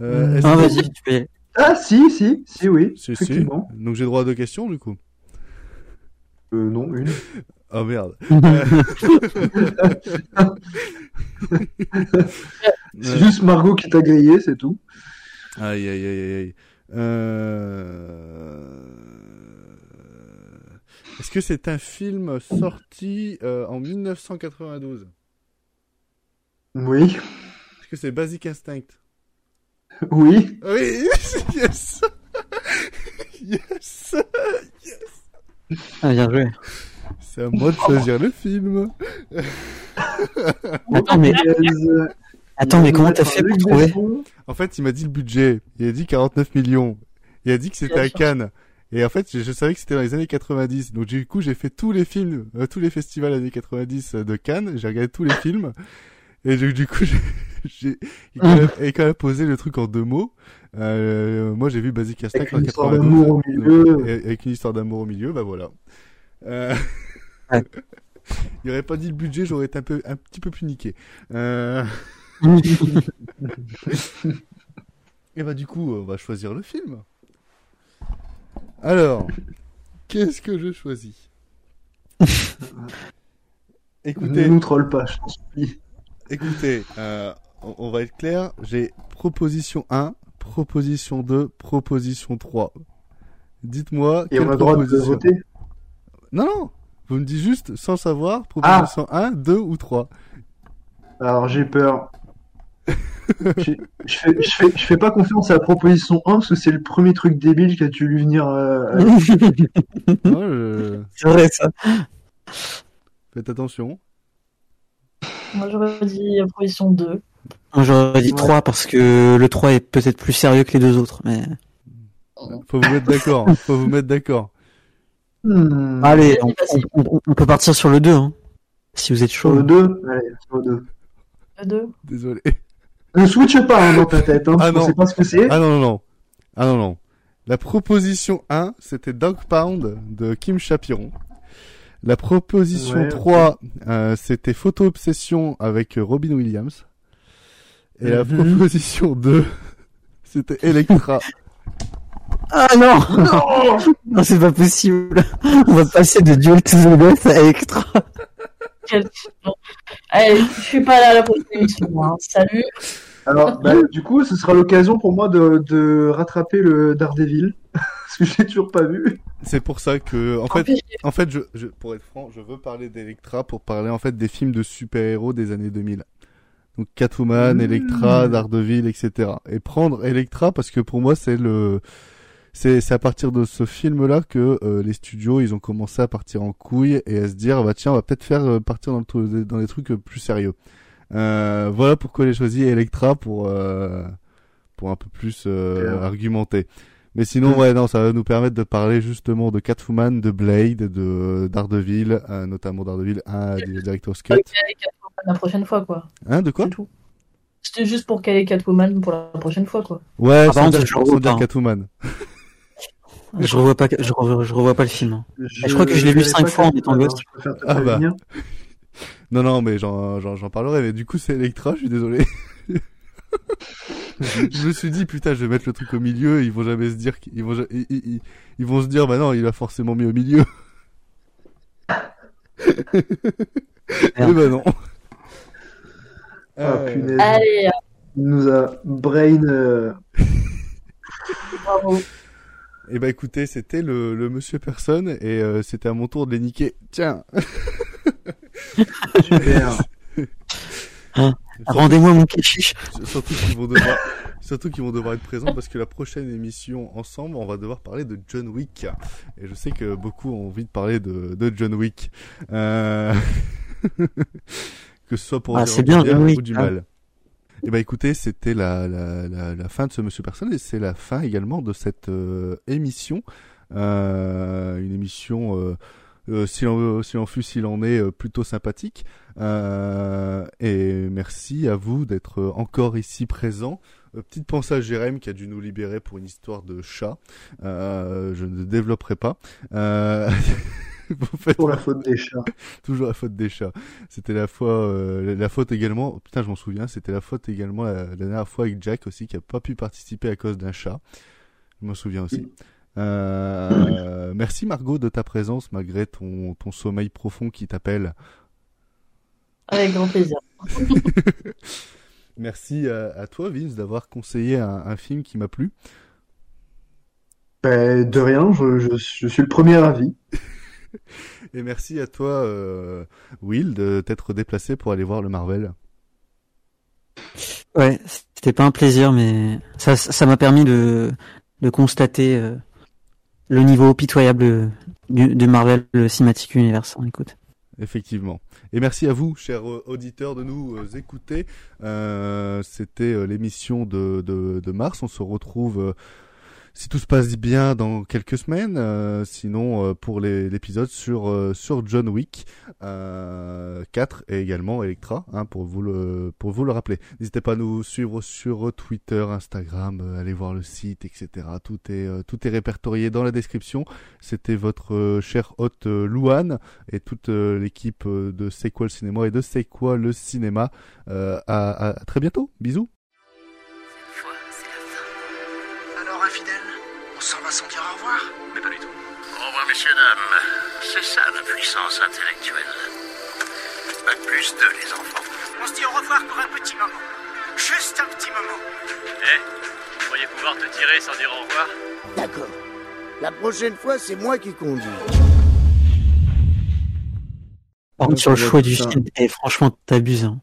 Euh, Ah, vas-y, tu peux. Ah, si, si, si, oui. Si. Donc j'ai droit à deux questions, du coup. Euh, non, une. Oh merde. C'est juste Margot qui t'a grillé, c'est tout. Aïe, aïe, aïe, aïe, aïe. Euh... Est-ce que c'est un film sorti euh, en 1992 Oui. Est-ce que c'est Basic Instinct? Oui. Oui, yes Yes Ah, bien joué. C'est à moi de choisir le film. Attends, mais, Euh, attends, mais comment t'as fait pour trouver En fait, il m'a dit le budget. Il a dit 49 millions. Il a dit que c'était à. Cannes. Et en fait, je, je savais que c'était dans les années 90. Donc du coup, j'ai fait tous les films, euh, tous les festivals années 90 de Cannes. J'ai regardé tous les films. Et du, du coup, j'ai, il quand même- et quand même posé le truc en deux mots. Euh, moi, j'ai vu Basic Instinct Avec en une histoire 92. d'amour au milieu. Avec une histoire d'amour au milieu, bah voilà. Euh... Ouais. il aurait pas dit le budget, j'aurais été un peu, un petit peu plus niqué. Euh... Et bah du coup, on va choisir le film. Alors, qu'est-ce que je choisis? Ne Écoutez, nous troll pas, je t'en supplie. Écoutez, euh, on, on va être clair. J'ai proposition 1, proposition 2, proposition 3. Dites-moi Et quelle on a le droit de proposition. voter? Non, non. Vous me dites juste, sans savoir, proposition 1, 2 ou 3. Alors j'ai peur. je, je fais, je, fais, je fais pas confiance à la proposition 1 parce que c'est le premier truc débile qui a dû lui venir. euh, je- C'est vrai, ça. Faites attention. Moi, j'aurais dit euh, position 2. Moi, J'aurais dit Ouais. 3 parce que le 3 est peut-être plus sérieux que les deux autres. Mais... Faut vous mettre d'accord. Faut vous mettre d'accord. Hmm, Allez, on, vas-y. on- on peut partir sur le 2. Hein, si vous êtes Sur chaud. le 2 Allez, sur le 2. Le 2. Désolé. Ne switch pas hein, dans ta tête, hein, Ah non. sait pas ce que c'est. Ah non, non, non. Ah non, non. La proposition 1, c'était Dog Pound de Kim Chapiron. La proposition Ouais, ok. 3, euh, c'était Photo Obsession avec Robin Williams. Et la Mhm. proposition 2, c'était Electra. Ah non Non, c'est pas possible. On va passer de Duel to the Death à Electra. Allez, je suis pas là à la prochaine émission. hein. Salut. Alors, bah, du coup, ce sera l'occasion pour moi de, de rattraper le Daredevil. Parce que je l'ai toujours pas vu. C'est pour ça que, en fait, en fait, je, je, pour être franc, je veux parler d'Electra pour parler en fait des films de super-héros des années 2000. Donc Catwoman, Mmh. Electra, Daredevil, etc. Et prendre Electra parce que pour moi c'est le, c'est c'est à partir de ce film-là que euh, les studios ils ont commencé à partir en couille et à se dire bah tiens on va peut-être faire euh, partir dans le dans des trucs euh, plus sérieux. Euh, voilà pourquoi j'ai choisi Electra pour euh, pour un peu plus euh, argumenter. Mais sinon, Mm. ouais, non, ça va nous permettre de parler justement de Catwoman, de Blade, de Daredevil, euh, notamment Daredevil 1 du Director's Cut. la prochaine fois, quoi. Hein, de quoi C'est tout. C'était juste pour caler Catwoman pour la prochaine fois, quoi. Ouais, Ah, sans dire, je sans dire. Catwoman. Je revois pas, je revois, je revois pas le film. hein. Je, je crois que je l'ai vu cinq fois en étant gosse. Ah bah. Non, non, mais j'en, j'en, j'en parlerai. Mais du coup, c'est Electra, je suis désolé. je me suis dit putain, je vais mettre le truc au milieu. Ils vont jamais se dire qu'ils vont, ils, ils- ils- ils vont se dire bah non, il a forcément mis au milieu. Eh ben non. Ah, Euh, punaise. Allez, Il nous a brain. euh, bravo. Eh ben écoutez, c'était le, le Monsieur Personne et euh, c'était à mon tour de les niquer. Tiens. Super. Hein, Rendez-moi mon kéchiche. Surtout qu'ils vont devoir, surtout qu'ils vont devoir être présents parce que la prochaine émission ensemble, on va devoir parler de John Wick. Et je sais que beaucoup ont envie de parler de, de John Wick. Euh... que ce soit pour Ah, dire du bien, John Wick, ou du hein. mal. Et ben écoutez, c'était la, la, la, la fin de ce Monsieur Personne et c'est la fin également de cette euh, émission. Euh, une émission, euh, euh, s'il en, s'il en fut, s'il en est, euh, plutôt sympathique. Euh, et merci à vous d'être encore ici présent. Euh, petite pensée à Jérém qui a dû nous libérer pour une histoire de chat. Euh, je ne développerai pas. Euh... vous faites Pour la faute des chats. Toujours la faute des chats. C'était la fois, euh, la faute également. Putain, je m'en souviens. C'était la faute également la, la dernière fois avec Jack aussi qui a pas pu participer à cause d'un chat. Je m'en souviens aussi. Euh, merci Margot de ta présence malgré ton, ton sommeil profond qui t'appelle. Avec grand plaisir. Merci à, à toi Vince d'avoir conseillé un, un film qui m'a plu. Ben, de rien, je, je, je suis le premier avis. Et merci à toi euh, Will de t'être déplacé pour aller voir le Marvel. Ouais, c'était pas un plaisir, mais ça, ça m'a permis de, de constater euh, le niveau pitoyable du, Marvel Cinematic Universe. hein, écoute. Effectivement. Et merci à vous, chers euh, auditeurs, de nous euh, écouter. Euh, C'était l'émission de, de, mars. On se retrouve, si tout se passe bien, dans quelques semaines. Euh, sinon, euh, pour l'épisode sur euh, sur John Wick euh, 4 et également Electra, hein, pour vous le pour vous le rappeler. N'hésitez pas à nous suivre sur Twitter, Instagram, euh, allez voir le site, etc. Tout est euh, tout est répertorié dans la description. C'était votre euh, cher hôte euh, Louane et toute euh, l'équipe euh, de C'est quoi le cinéma et de C'est quoi le cinéma. Euh, à, à très bientôt. Bisous. On s'en va sans dire au revoir Mais pas du tout. Au revoir, messieurs, dames. C'est ça la puissance intellectuelle. Bac plus 2, les enfants. On se dit au revoir pour un petit moment. Juste un petit moment. Eh, vous croyez pouvoir te tirer sans dire au revoir? D'accord. La prochaine fois, c'est moi qui conduis. Par contre, sur le choix du film, et franchement, t'abuses. Hein.